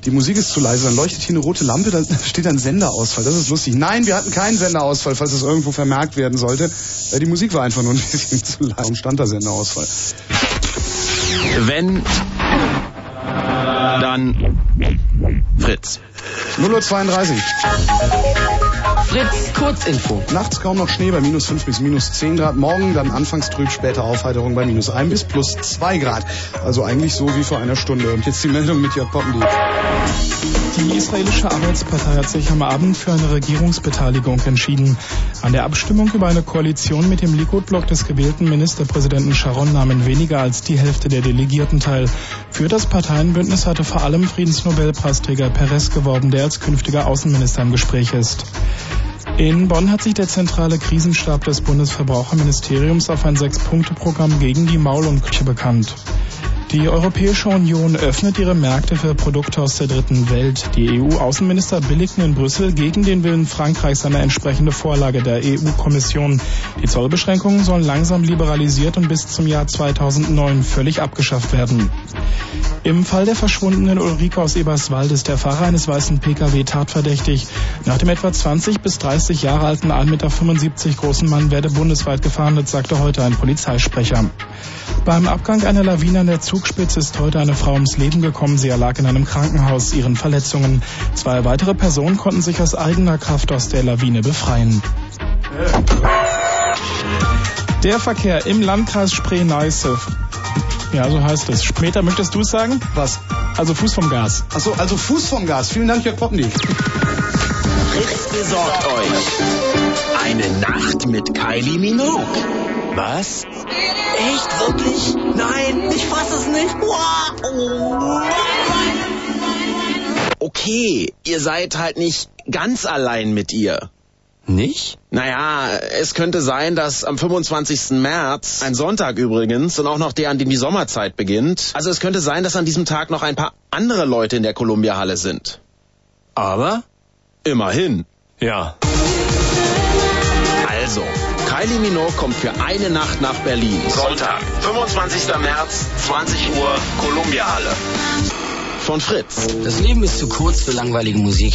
die Musik ist zu leise, dann leuchtet hier eine rote Lampe, da steht dann Senderausfall. Das ist lustig. Nein, wir hatten keinen Senderausfall, falls es irgendwo vermerkt werden sollte. Äh, die Musik war einfach nur ein bisschen zu leise. Warum stand da Senderausfall? Wenn, dann Fritz. 0.32 Uhr. Fritz, Kurzinfo. Nachts kaum noch Schnee bei minus 5 bis minus 10 Grad. Morgen dann anfangs trüb, später Aufheiterung bei minus 1 bis plus 2 Grad. Also eigentlich so wie vor einer Stunde. Und jetzt die Meldung mit Jörg Poppendiek. Die israelische Arbeitspartei hat sich am Abend für eine Regierungsbeteiligung entschieden. An der Abstimmung über eine Koalition mit dem Likud-Block des gewählten Ministerpräsidenten Sharon nahmen weniger als die Hälfte der Delegierten teil. Für das Parteienbündnis hatte vor allem Friedensnobelpreisträger Perez geworben, der als künftiger Außenminister im Gespräch ist. In Bonn hat sich der zentrale Krisenstab des Bundesverbraucherministeriums auf ein Sechs-Punkte-Programm gegen die Maul- und Küche bekannt. Die Europäische Union öffnet ihre Märkte für Produkte aus der dritten Welt. Die EU-Außenminister billigten in Brüssel gegen den Willen Frankreichs eine entsprechende Vorlage der EU-Kommission. Die Zollbeschränkungen sollen langsam liberalisiert und bis zum Jahr 2009 völlig abgeschafft werden. Im Fall der verschwundenen Ulrike aus Eberswald ist der Fahrer eines weißen Pkw tatverdächtig. Nach dem etwa 20 bis 30 Jahre alten 1,75 Meter großen Mann werde bundesweit gefahndet, sagte heute ein Polizeisprecher. Beim Abgang einer Lawine an der Zugspitze ist heute eine Frau ums Leben gekommen. Sie erlag in einem Krankenhaus ihren Verletzungen. Zwei weitere Personen konnten sich aus eigener Kraft aus der Lawine befreien. Der Verkehr im Landkreis Spree-Neiße. Ja, so heißt es. Später möchtest du es sagen? Was? Also Fuß vom Gas. Achso, also Fuß vom Gas. Vielen Dank, Jörg Poppendiek. Fritz besorgt euch eine Nacht mit Kylie Minogue. Was? Echt? Wirklich? Nein, ich fass es nicht. Okay, ihr seid halt nicht ganz allein mit ihr. Nicht? Naja, es könnte sein, dass am 25. März, ein Sonntag übrigens, und auch noch der, an dem die Sommerzeit beginnt, also es könnte sein, dass an diesem Tag noch ein paar andere Leute in der Columbia-Halle sind. Aber? Immerhin. Ja. Also, Kylie Minogue kommt für eine Nacht nach Berlin. Sonntag, 25. März, 20 Uhr, Columbia-Halle. Von Fritz. Das Leben ist zu kurz für langweilige Musik.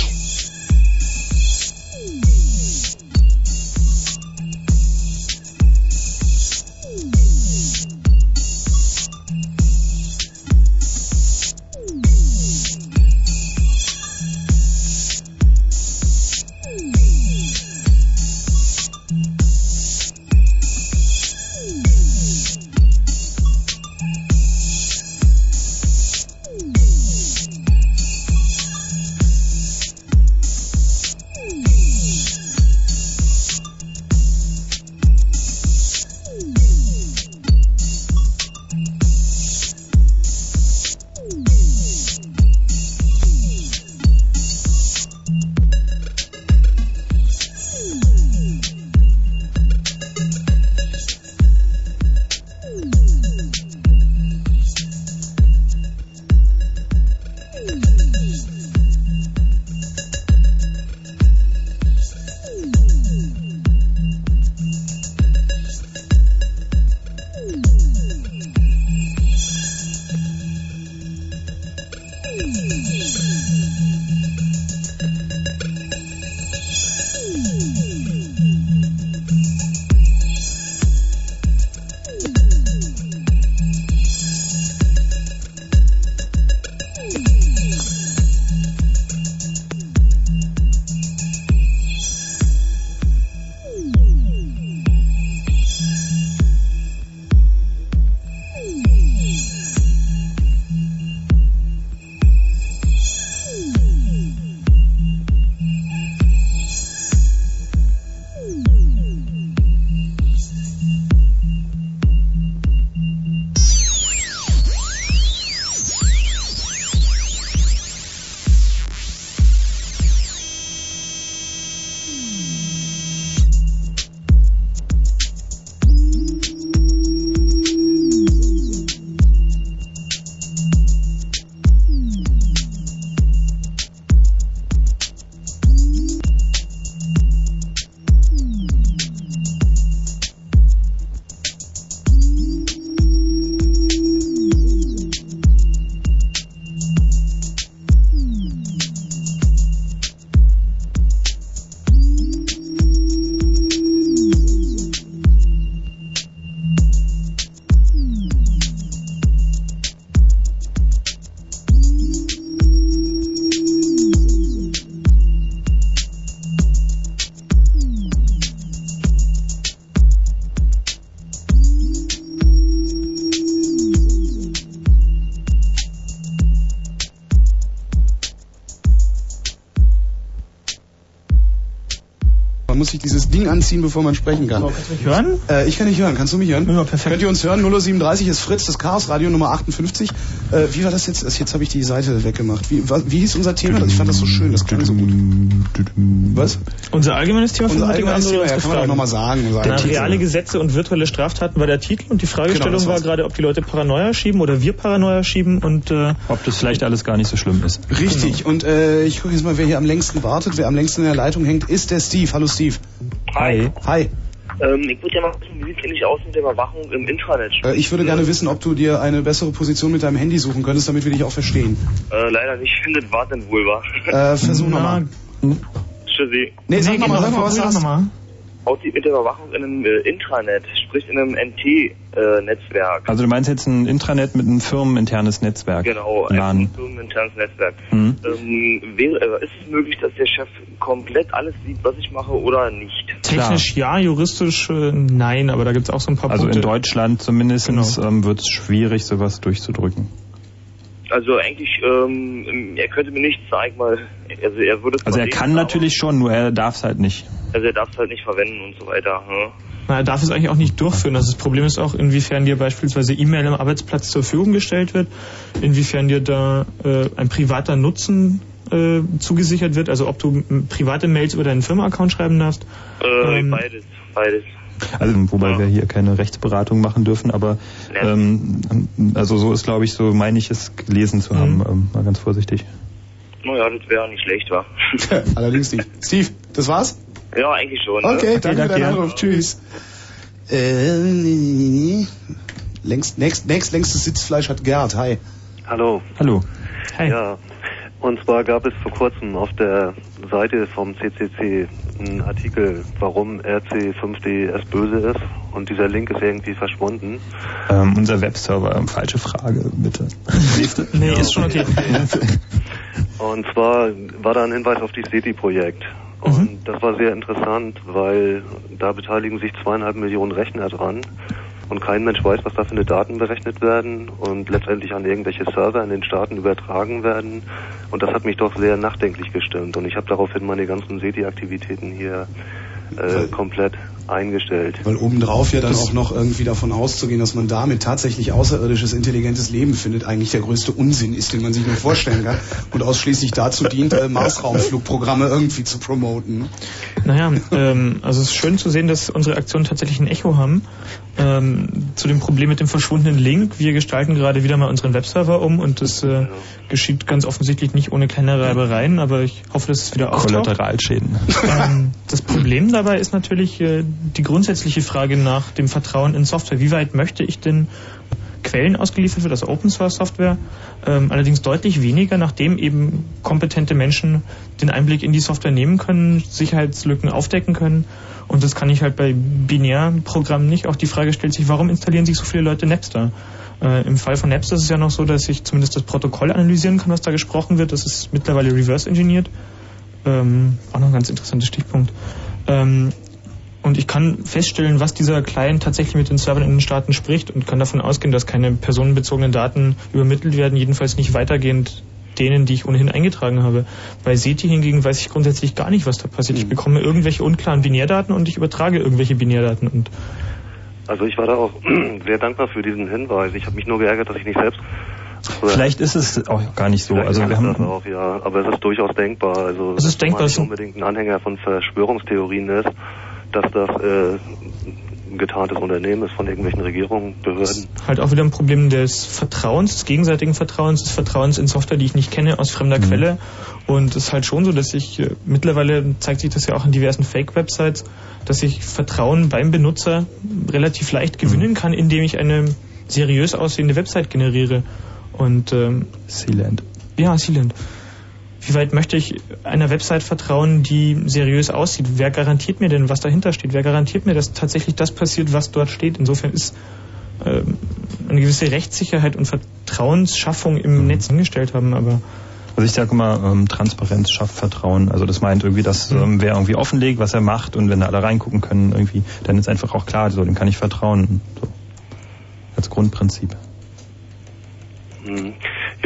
Muss sich dieses Ding anziehen, bevor man sprechen kann. kannst du mich hören? Äh, ich kann dich hören. Kannst du mich hören? Ja, perfekt. Könnt ihr uns hören? 037 ist Fritz, das Chaos Radio Nummer 58. Äh, wie war das jetzt? Jetzt habe ich die Seite weggemacht. Wie, wa- wie hieß unser Thema? Ich fand das so schön. Das klang so gut. Was? Unser allgemeines Thema Unser von heutigen allgemeines Thema, ja, kann man auch nochmal sagen. sagen. Na, reale Gesetze und virtuelle Straftaten war der Titel und die Fragestellung Genau, war gerade, ob die Leute Paranoia schieben oder wir Paranoia schieben und äh, Ob das vielleicht alles gar nicht so schlimm ist. Richtig. Und äh, ich gucke jetzt mal, wer hier am längsten wartet. Wer am längsten in der Leitung hängt, ist der Steve. Hallo Steve. Hi. Hi. Ähm, ich würde ja mal wissen, wie sieht es eigentlich aus mit der Überwachung im Intranet? Äh, ich würde gerne wissen, ob du dir eine bessere Position mit deinem Handy suchen könntest, damit wir dich auch verstehen. Äh, leider nicht. Findet war denn wohl war. Äh, versuch nochmal. Tschüssi. Nee, sag nochmal, sag mal, was du hast. Aussieht mit der Überwachung in einem äh, Intranet, sprich in einem NT-Netzwerk. Also du meinst jetzt ein Intranet mit einem firmeninternes Netzwerk? Genau, LAN. ein firmeninternes Netzwerk. Mhm. Ähm, wäre, äh, ist es möglich, dass der Chef komplett alles sieht, was ich mache oder nicht? technisch ja, juristisch äh, nein, aber da gibt es auch so ein paar Also Punkte. in Deutschland zumindest Genau. ähm, wird es schwierig, sowas durchzudrücken. Also eigentlich, ähm, er könnte mir nichts zeigen, weil also er würde es Also er kann sehen, natürlich schon, nur er darf es halt nicht. Also er darf es halt nicht verwenden und so weiter. Hm? Na, er darf es eigentlich auch nicht durchführen. Also das Problem ist auch, inwiefern dir beispielsweise E-Mail am Arbeitsplatz zur Verfügung gestellt wird, inwiefern dir da äh, ein privater Nutzen äh, zugesichert wird, also ob du private Mails über deinen Firma-Account schreiben darfst. Äh, Ähm, beides, beides. Also wobei wir hier keine Rechtsberatung machen dürfen, aber ähm, also so ist glaube ich, so meine ich es gelesen zu haben, ähm, mal ganz vorsichtig. Naja, das wäre nicht schlecht, wa? Allerdings nicht. Steve, das war's? Ja, eigentlich schon. ne? Okay, danke für deinen Anruf. Tschüss. Äh, längst, längst, längst, längstes Sitzfleisch hat Gerd. Hi. Hallo. Hallo. Ja, und zwar gab es vor kurzem auf der Seite vom CCC einen Artikel, warum RC5DS böse ist. Und dieser Link ist irgendwie verschwunden. Ähm, unser Webserver, ähm, falsche Frage, bitte. nee, ist schon okay. Und zwar war da ein Hinweis auf das SETI-Projekt. Und das war sehr interessant, weil da beteiligen sich zweieinhalb Millionen Rechner dran. Und kein Mensch weiß, was da für eine Daten berechnet werden und letztendlich an irgendwelche Server in den Staaten übertragen werden. Und das hat mich doch sehr nachdenklich gestimmt. Und ich habe daraufhin meine ganzen SETI-Aktivitäten hier äh, komplett eingestellt. Weil obendrauf ja dann auch noch irgendwie davon auszugehen, dass man damit tatsächlich außerirdisches, intelligentes Leben findet, eigentlich der größte Unsinn ist, den man sich nur vorstellen kann und ausschließlich dazu dient, äh, Marsraumflugprogramme irgendwie zu promoten. Naja, ähm, also es ist schön zu sehen, dass unsere Aktionen tatsächlich ein Echo haben. Ähm, zu dem Problem mit dem verschwundenen Link. Wir gestalten gerade wieder mal unseren Webserver um und das äh, geschieht ganz offensichtlich nicht ohne kleine Reibereien, aber ich hoffe, dass es wieder auftaucht. Kollateralschäden. Ähm, das Problem dabei ist natürlich äh, die grundsätzliche Frage nach dem Vertrauen in Software. Wie weit möchte ich denn Quellen ausgeliefert wird, also Open Source Software, ähm, allerdings deutlich weniger, nachdem eben kompetente Menschen den Einblick in die Software nehmen können, Sicherheitslücken aufdecken können. Und das kann ich halt bei Binärprogrammen nicht. Auch die Frage stellt sich, warum installieren sich so viele Leute Napster? Äh, Im Fall von Napster ist es ja noch so, dass ich zumindest das Protokoll analysieren kann, was da gesprochen wird. Das ist mittlerweile reverse engineert. Ähm, auch noch ein ganz interessanter Stichpunkt. Ähm, und ich kann feststellen, was dieser Client tatsächlich mit den Servern in den Staaten spricht und kann davon ausgehen, dass keine personenbezogenen Daten übermittelt werden, jedenfalls nicht weitergehend denen, die ich ohnehin eingetragen habe. Bei SETI hingegen weiß ich grundsätzlich gar nicht, was da passiert. Ich bekomme irgendwelche unklaren Binärdaten und ich übertrage irgendwelche Binärdaten und Also ich war da auch sehr dankbar für diesen Hinweis. Ich habe mich nur geärgert, dass ich nicht selbst Vielleicht ist es auch gar nicht so. Vielleicht Also wir haben das auch, ja, aber es ist durchaus denkbar. Also Es ist dass denkbar, man es nicht unbedingt ein Anhänger von Verschwörungstheorien ist, dass das äh, ein getarntes Unternehmen ist von irgendwelchen Regierungen, Behörden. halt auch wieder ein Problem des Vertrauens, des gegenseitigen Vertrauens, des Vertrauens in Software, die ich nicht kenne, aus fremder Quelle. Und es ist halt schon so, dass ich äh, mittlerweile zeigt sich das ja auch in diversen Fake-Websites, dass ich Vertrauen beim Benutzer relativ leicht gewinnen kann, indem ich eine seriös aussehende Website generiere. Und ähm, Sealand. Ja, Sealand. Wie weit möchte ich einer Website vertrauen, die seriös aussieht? Wer garantiert mir denn, was dahinter steht? Wer garantiert mir, dass tatsächlich das passiert, was dort steht? Insofern ist ähm, eine gewisse Rechtssicherheit und Vertrauensschaffung im Netz angestellt haben, aber Also ich sage immer, ähm, Transparenz schafft Vertrauen. Also das meint irgendwie, dass ähm, wer irgendwie offenlegt, was er macht und wenn da alle reingucken können, irgendwie, dann ist einfach auch klar, so, dem kann ich vertrauen. So. Als Grundprinzip. Hm.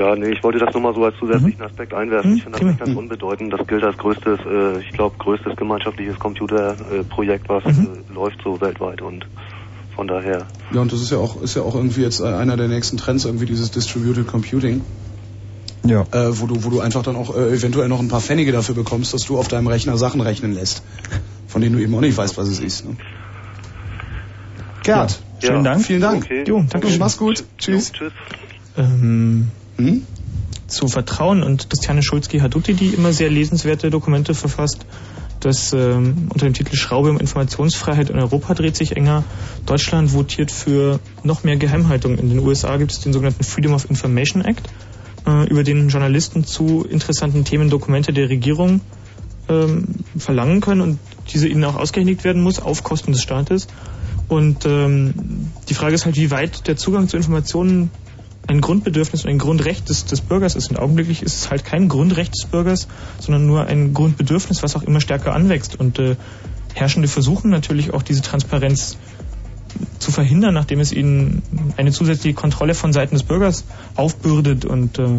Ja, nee, ich wollte das nur mal so als zusätzlichen Mhm. Aspekt einwerfen. Ich finde das nicht ganz unbedeutend. Das gilt als größtes, äh, ich glaube, größtes gemeinschaftliches Computerprojekt, was Mhm. äh, läuft so weltweit und von daher. Ja, und das ist ja auch, ist ja auch irgendwie jetzt äh, einer der nächsten Trends, irgendwie dieses Distributed Computing. Ja. Äh, wo du, wo du einfach dann auch äh, eventuell noch ein paar Pfennige dafür bekommst, dass du auf deinem Rechner Sachen rechnen lässt. Von denen du eben auch nicht weißt, was es ist. Ne? Gerd, Ja. Schönen Dank. Vielen Dank. Okay. Jo, danke schön. Mach's gut. Tschüss. Tschüss. Ähm, Hm? zu Vertrauen und Christiane Schulzki-Haduti, die immer sehr lesenswerte Dokumente verfasst. Das ähm, unter dem Titel Schraube um Informationsfreiheit in Europa dreht sich enger. Deutschland votiert für noch mehr Geheimhaltung. In den USA gibt es den sogenannten Freedom of Information Act, äh, über den Journalisten zu interessanten Themen Dokumente der Regierung ähm, verlangen können und diese ihnen auch ausgehändigt werden muss auf Kosten des Staates. Und ähm, die Frage ist halt, wie weit der Zugang zu Informationen ein Grundbedürfnis und ein Grundrecht des, des Bürgers ist. Und augenblicklich ist es halt kein Grundrecht des Bürgers, sondern nur ein Grundbedürfnis, was auch immer stärker anwächst. Und äh, Herrschende versuchen natürlich auch diese Transparenz zu verhindern, nachdem es ihnen eine zusätzliche Kontrolle von Seiten des Bürgers aufbürdet und äh,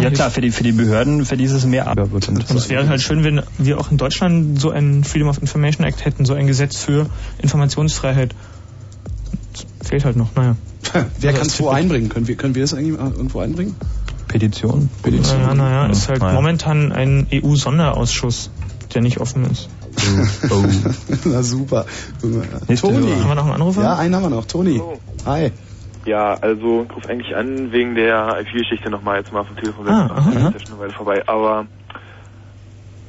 Ja, klar, für die, für die Behörden, für dieses mehr Arbeit und es wäre halt schön, wenn wir auch in Deutschland so einen Freedom of Information Act hätten, so ein Gesetz für Informationsfreiheit. Das fehlt halt noch, naja. Wer Also kann es wo einbringen? Können wir, können wir es eigentlich irgendwo einbringen? Petition. Petition. Naja, naja, ist halt Naja. momentan ein EU-Sonderausschuss, der nicht offen ist. Oh. Na super. Toni. Haben wir noch einen Anrufer? Ja, einen haben wir noch. Toni. Hi. Ja, also ich rufe eigentlich an wegen der IP-Geschichte nochmal jetzt mal vom Telefon Ah, aha, Das ist ja schon eine Weile vorbei. Aber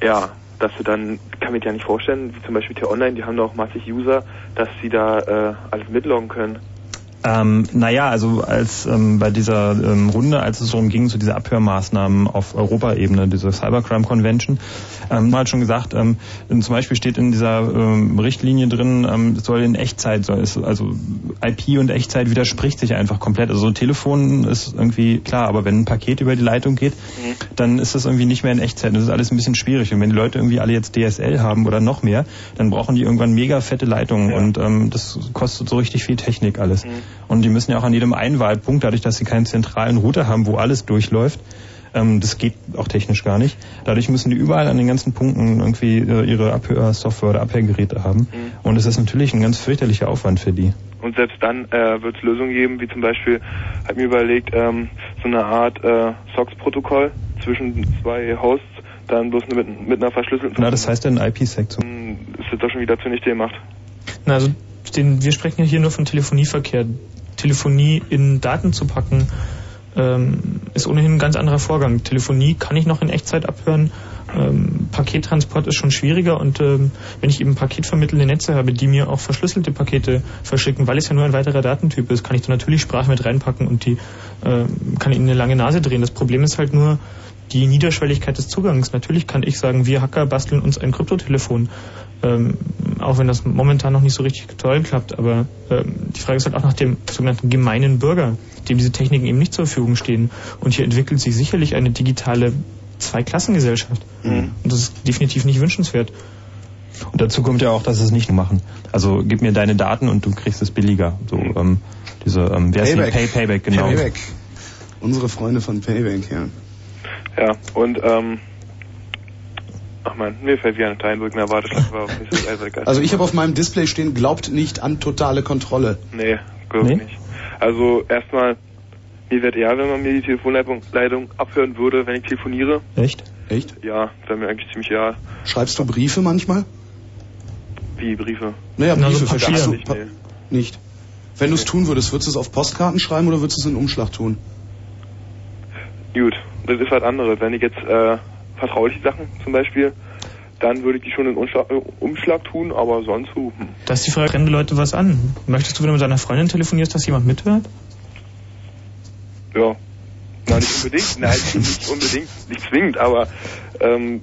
ja, dass du dann, kann mir ja nicht vorstellen, wie zum Beispiel T-Online, die haben doch massig User, dass sie da äh, alles mitloggen können. Ähm, naja, also als ähm, bei dieser ähm, Runde, als es darum ging, zu dieser Abhörmaßnahmen auf Europaebene, diese Cybercrime Convention, ähm, man hat schon gesagt, ähm, zum Beispiel steht in dieser ähm, Richtlinie drin, ähm, es soll in Echtzeit, soll es, also IP und Echtzeit widerspricht sich einfach komplett. Also so ein Telefon ist irgendwie klar, aber wenn ein Paket über die Leitung geht, dann ist das irgendwie nicht mehr in Echtzeit. Das ist alles ein bisschen schwierig. Und wenn die Leute irgendwie alle jetzt DSL haben oder noch mehr, dann brauchen die irgendwann mega fette Leitungen und ähm, das kostet so richtig viel Technik alles. Und die müssen ja auch an jedem Einwahlpunkt, dadurch, dass sie keinen zentralen Router haben, wo alles durchläuft, ähm, das geht auch technisch gar nicht. Dadurch müssen die überall an den ganzen Punkten irgendwie äh, ihre Abhörsoftware oder Abhörgeräte haben. Und es ist natürlich ein ganz fürchterlicher Aufwand für die. Und selbst dann äh, wird es Lösungen geben, wie zum Beispiel, hat mir überlegt, ähm, so eine Art äh, SOX-Protokoll zwischen zwei Hosts, dann bloß mit, mit einer verschlüsselten Na, das heißt dann IPsec zum ist das doch schon wieder zunichte gemacht. Na, also den, wir sprechen ja hier nur von Telefonieverkehr. Telefonie in Daten zu packen, ähm, ist ohnehin ein ganz anderer Vorgang. Telefonie kann ich noch in Echtzeit abhören. Ähm, Pakettransport ist schon schwieriger und ähm, wenn ich eben paketvermittelnde Netze habe, die mir auch verschlüsselte Pakete verschicken, weil es ja nur ein weiterer Datentyp ist, kann ich da natürlich Sprache mit reinpacken und die ähm, kann ihnen eine lange Nase drehen. Das Problem ist halt nur die Niederschwelligkeit des Zugangs. Natürlich kann ich sagen, wir Hacker basteln uns ein Kryptotelefon. Ähm, auch wenn das momentan noch nicht so richtig toll klappt, aber ähm, die Frage ist halt auch nach dem sogenannten gemeinen Bürger, dem diese Techniken eben nicht zur Verfügung stehen. Und hier entwickelt sich sicherlich eine digitale Zweiklassengesellschaft. Und das ist definitiv nicht wünschenswert. Und dazu kommt ja auch, dass sie es nicht machen. Also gib mir deine Daten und du kriegst es billiger. So ähm, diese ähm, wer ist? Payback. Pay Payback genau. Payback. Unsere Freunde von Payback, ja. Ja, und ähm, ach man, mir fällt wieder ein Teilbrücken, na warte, das war nicht so egal. Also ich habe auf meinem Display stehen, glaubt nicht an totale Kontrolle. Nee, glaube ich nicht. Also erstmal, mir wäre eher, wenn man mir die Telefonleitung Leitung abhören würde, wenn ich telefoniere. Echt? Echt? Ja, wäre mir eigentlich ziemlich egal. Schreibst du Briefe manchmal? Wie Briefe? Naja, Na, Briefe so Papier. verschickst du. Nicht, nee. Nicht. Wenn du es tun würdest, würdest du es auf Postkarten schreiben oder würdest du es in Umschlag tun? Gut, das ist was anderes. Wenn ich jetzt äh, vertrauliche Sachen zum Beispiel, dann würde ich die schon in Umschlag, äh, Umschlag tun, aber sonst so. Hm. Da ist die Frage, rennen die Leute was an? Möchtest du, wenn du mit deiner Freundin telefonierst, dass jemand mithört? Ja. Na, nicht unbedingt. Nein, nicht unbedingt, nicht zwingend, aber ähm,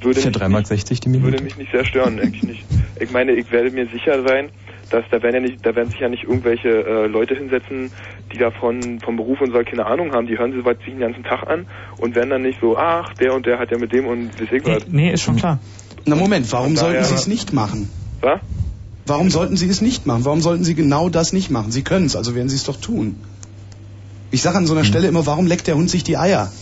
würde, mich, 3,60 Mark die Minute. würde mich nicht sehr stören, eigentlich nicht. Ich meine, ich werde mir sicher sein, dass da werden ja nicht, da werden sich ja nicht irgendwelche äh, Leute hinsetzen, die davon vom Beruf und so keine Ahnung haben, die hören sie was sich den ganzen Tag an und werden dann nicht so, ach, der und der hat ja mit dem und ich was. Nee, ist schon klar. Na Moment, warum Von sollten daher- sie es nicht machen? Was? Warum sollten sie es nicht machen? Warum sollten sie genau das nicht machen? Sie können es, also werden sie es doch tun. Ich sage an so einer Stelle immer, warum leckt der Hund sich die Eier?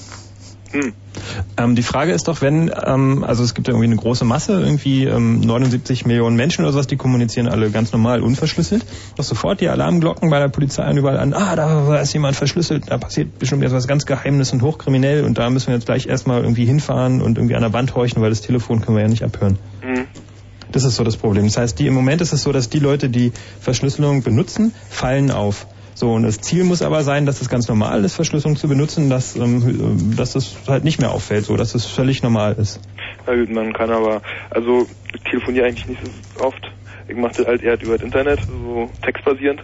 Ähm, die Frage ist doch, wenn, ähm, also es gibt ja irgendwie eine große Masse, irgendwie ähm, 79 Millionen Menschen oder sowas, die kommunizieren alle ganz normal unverschlüsselt. Doch sofort die Alarmglocken bei der Polizei und überall an, ah, da ist jemand verschlüsselt, da passiert bestimmt etwas ganz Geheimnis und hochkriminell und da müssen wir jetzt gleich erstmal irgendwie hinfahren und irgendwie an der Wand horchen, weil das Telefon können wir ja nicht abhören. Mhm. Das ist so das Problem. Das heißt, die, im Moment ist es so, dass die Leute, die Verschlüsselung benutzen, fallen auf. So, und das Ziel muss aber sein, dass es ganz normal ist, Verschlüsselung zu benutzen, dass, ähm, dass das halt nicht mehr auffällt, so, dass es völlig normal ist. Na gut, man kann aber, also ich telefoniere eigentlich nicht so oft. Ich mache das halt eher über das Internet, so textbasierend.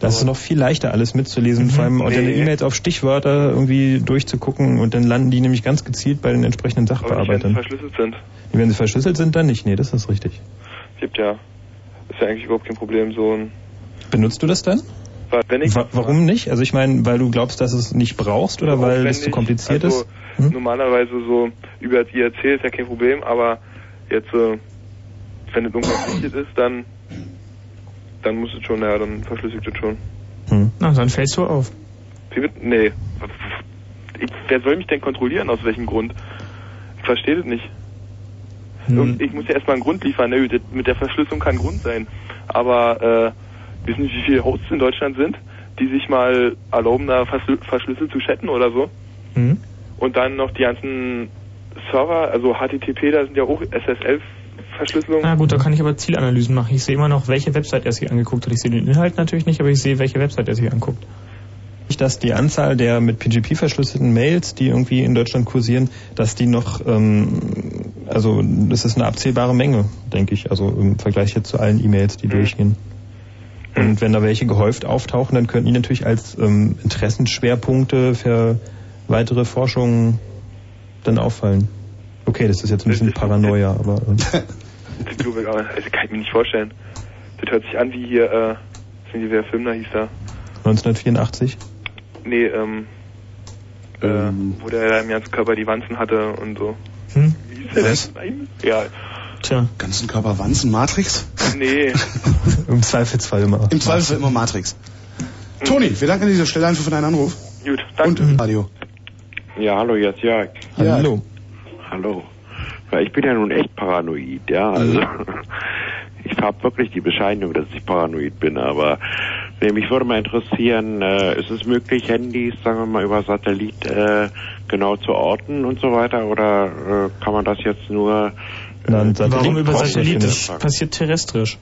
Das ist noch viel leichter, alles mitzulesen, vor allem Nee. deine E-Mails auf Stichwörter irgendwie durchzugucken und dann landen die nämlich ganz gezielt bei den entsprechenden Aber nicht, wenn sie Sachbearbeitern. verschlüsselt sind. Wenn sie verschlüsselt sind, dann nicht. Nee, das ist richtig. Es gibt ja, ist ja eigentlich überhaupt kein Problem, so ein, Benutzt du das dann? Wa- wenn ich, Wa warum nicht? Also ich meine, weil du glaubst, dass es nicht brauchst oder weil es zu kompliziert also, ist? Hm? Normalerweise so über die erzählt, ist ja kein Problem, aber jetzt, äh, wenn es irgendwas wichtig ist, dann, dann muss es schon, ja, dann verschlüsselt es schon. Hm. Na, dann fällst du auf. Nee. Ich, wer soll mich denn kontrollieren, aus welchem Grund? Ich verstehe das nicht. Hm. Und Ich muss ja erstmal einen Grund liefern. Ne? Mit der Verschlüsselung kann ein Grund sein. Aber äh, wissen Sie, wie viele Hosts in Deutschland sind, die sich mal erlauben, da verschlü verschlüsselt zu chatten oder so? Hm? Und dann noch die ganzen Server, also HTTP, da sind ja auch SSL-Verschlüsselungen. Na gut, da kann ich aber Zielanalysen machen. Ich sehe immer noch, welche Website er sich angeguckt hat. Ich sehe den Inhalt natürlich nicht, aber ich sehe, welche Website er sich anguckt. Nicht, dass die Anzahl der mit PGP verschlüsselten Mails, die irgendwie in Deutschland kursieren, dass die noch, ähm, also das ist eine abzählbare Menge, denke ich, also im Vergleich jetzt zu allen E-Mails, die durchgehen. Und wenn da welche gehäuft auftauchen, dann könnten die natürlich als ähm, Interessenschwerpunkte für weitere Forschungen dann auffallen. Okay, das ist jetzt ein bisschen Paranoia, aber ähm, aber, also kann ich mir nicht vorstellen. Das hört sich an wie hier, äh, sind die, wer Film da hieß da? 1984. Nee, ähm, äh, wo der im ganzen Körper die Wanzen hatte und so. Hm? Wie hieß der Was? denn? Ja, Tja. Ganzen Körper Wanzen, Matrix? nee. im Zweifelsfall immer. Im Zweifelsfall immer Matrix. Toni, wir danken an dieser Stelle einfach für deinen Anruf. Gut, danke. Und Radio. Ja, hallo, jetzt Jörg. Ja. Hallo. Hallo. Ja, ich bin ja nun echt paranoid, ja. Also ich habe wirklich die Bescheinigung, dass ich paranoid bin, aber äh, mich würde mal interessieren, äh, ist es möglich, Handys, sagen wir mal, über Satellit äh, genau zu orten und so weiter? Oder äh, kann man das jetzt nur Nein, Warum über Satellit? Das passiert terrestrisch.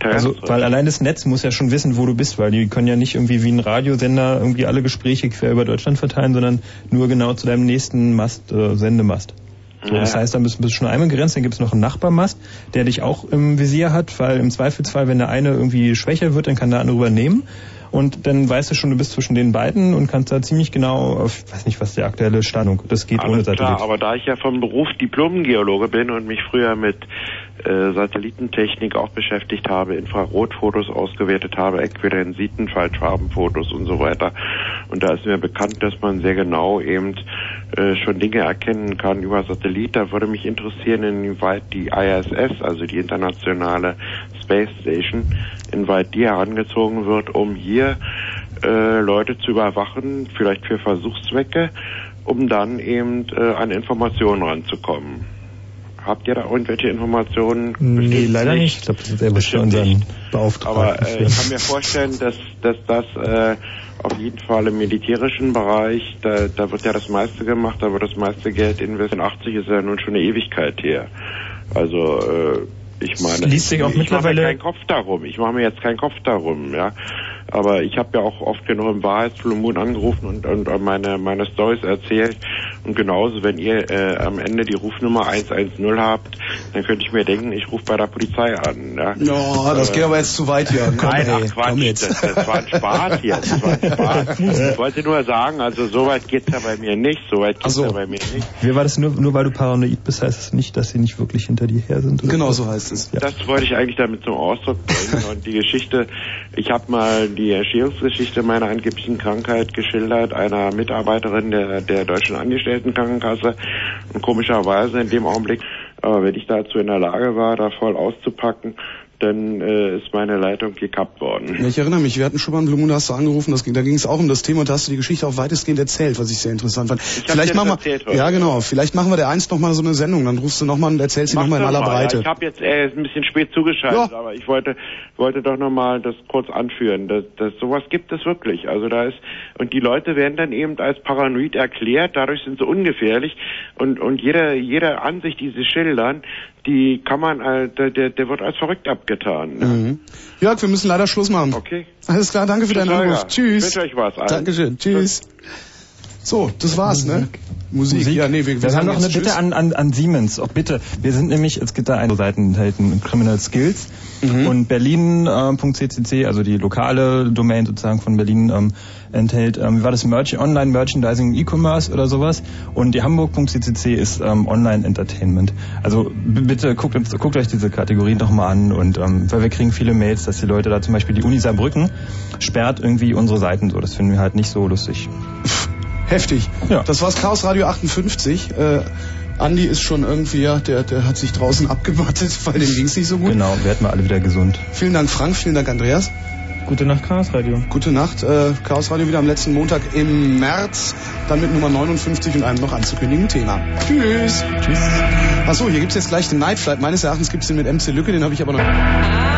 Also, weil allein das Netz muss ja schon wissen, wo du bist, weil die können ja nicht irgendwie wie ein Radiosender irgendwie alle Gespräche quer über Deutschland verteilen, sondern nur genau zu deinem nächsten Mast, äh, Sendemast. So, das heißt, dann bist, bist du schon einmal begrenzt, dann gibt es noch einen Nachbarmast, der dich auch im Visier hat, weil im Zweifelsfall, wenn der eine irgendwie schwächer wird, dann kann der andere übernehmen. Und dann weißt du schon, du bist zwischen den beiden und kannst da ziemlich genau, auf, ich weiß nicht, was die aktuelle Stellung, das geht ohne Alles Satellit. klar, aber da ich ja vom Beruf Diplom-Geologe bin und mich früher mit äh, Satellitentechnik auch beschäftigt habe, Infrarotfotos ausgewertet habe, Äquidensiten, Faltfarbenfotos und so weiter. Und da ist mir bekannt, dass man sehr genau eben äh, schon Dinge erkennen kann über Satellit. Da würde mich interessieren, inwieweit die ISS, also die internationale Space Station, inwieweit die herangezogen wird, um hier äh, Leute zu überwachen, vielleicht für Versuchszwecke, um dann eben äh, an Informationen ranzukommen. Habt ihr da irgendwelche Informationen? Nee, Bestimmt leider nicht. Ich glaube, der muss für unseren Beauftragten. Aber äh, ich kann mir vorstellen, dass, dass das äh, auf jeden Fall im militärischen Bereich, da, da wird ja das meiste gemacht, da wird das meiste Geld investiert. 80 ist ja nun schon eine Ewigkeit her. Also äh, ich meine, auch ich mache mir keinen Kopf darum. Ich mache mir jetzt keinen Kopf darum, ja. Aber ich habe ja auch oft genug im Wahrheitsblumen angerufen und, und meine meine Stories erzählt. Und genauso, wenn ihr äh, am Ende die Rufnummer 110 habt, dann könnte ich mir denken, ich rufe bei der Polizei an. Ja, Ja, das Äh, geht aber jetzt zu weit hier. Komm, Nein, ey, ach Quatsch, komm jetzt. Das, das war ein Spaß hier. Das war ein Spaß. Ich wollte nur sagen, also so weit geht's ja bei mir nicht, so weit geht's ja bei mir nicht. Wie war das nur, nur weil du paranoid bist, heißt es nicht, dass sie nicht wirklich hinter dir her sind? Oder Genau so heißt es. Ja. Das wollte ich eigentlich damit zum Ausdruck bringen. Und die Geschichte, ich habe mal die Entstehungsgeschichte meiner angeblichen Krankheit geschildert, einer Mitarbeiterin der, der Deutschen Angestelltenkrankenkasse. Und komischerweise in dem Augenblick, äh, wenn ich dazu in der Lage war, da voll auszupacken, dann äh, ist meine Leitung gekappt worden. Ja, ich erinnere mich, wir hatten schon mal in Blum, da hast du angerufen, das da ging es auch um das Thema und da hast du die Geschichte auch weitestgehend erzählt, was ich sehr interessant fand. Ich vielleicht machen wir, ja genau, vielleicht machen wir der einst noch mal so eine Sendung, dann rufst du noch mal und erzählst sie noch mal in aller mal. Breite. Ja, ich habe jetzt äh, ein bisschen spät zugeschaltet, aber ich wollte wollte doch noch mal das kurz anführen. Das, das sowas gibt es wirklich. Also da ist und die Leute werden dann eben als paranoid erklärt. Dadurch sind sie ungefährlich und und jeder jede Ansicht, die sie schildern, die kann man äh, der, der der wird als verrückt abgetan. Ne? Mhm. Jörg, wir müssen leider Schluss machen. Okay. Alles klar, danke für Tschüss, deinen Anruf. Tschüss. Wünsche euch was. allen. Dankeschön. Tschüss. So, das war's, ne? Musik. Musik. Ja, nee, wir, Wir, wir haben noch eine jetzt Bitte Tschüss. an, an, an Siemens. Auch bitte. Wir sind nämlich, es gibt da eine Seite enthalten, Criminal Skills. Mhm. Und Berlin.ccc, also die lokale Domain sozusagen von Berlin, ähm, enthält, ähm, wie war das, Merch Online Merchandising E-Commerce oder sowas. Und die Hamburg.ccc ist ähm, Online Entertainment. Also bitte guckt, guckt euch diese Kategorien doch mal an. Und ähm, weil wir kriegen viele Mails, dass die Leute da zum Beispiel die Uni Saarbrücken sperrt irgendwie unsere Seiten so. Das finden wir halt nicht so lustig. Heftig. Ja. Das war's Chaos Radio 58. Äh, Andi ist schon irgendwie, ja, der, der hat sich draußen abgemattet, weil dem ging's nicht so gut. Genau, werden wir alle wieder gesund. Vielen Dank Frank, vielen Dank Andreas. Gute Nacht, Chaos Radio. Gute Nacht. Äh, Chaos Radio wieder am letzten Montag im März, dann mit Nummer 59 und einem noch anzukündigenden Thema. Tschüss. Tschüss. Achso, hier gibt's jetzt gleich den Night Flight. Meines Erachtens gibt's den mit MC Lücke, den habe ich aber noch...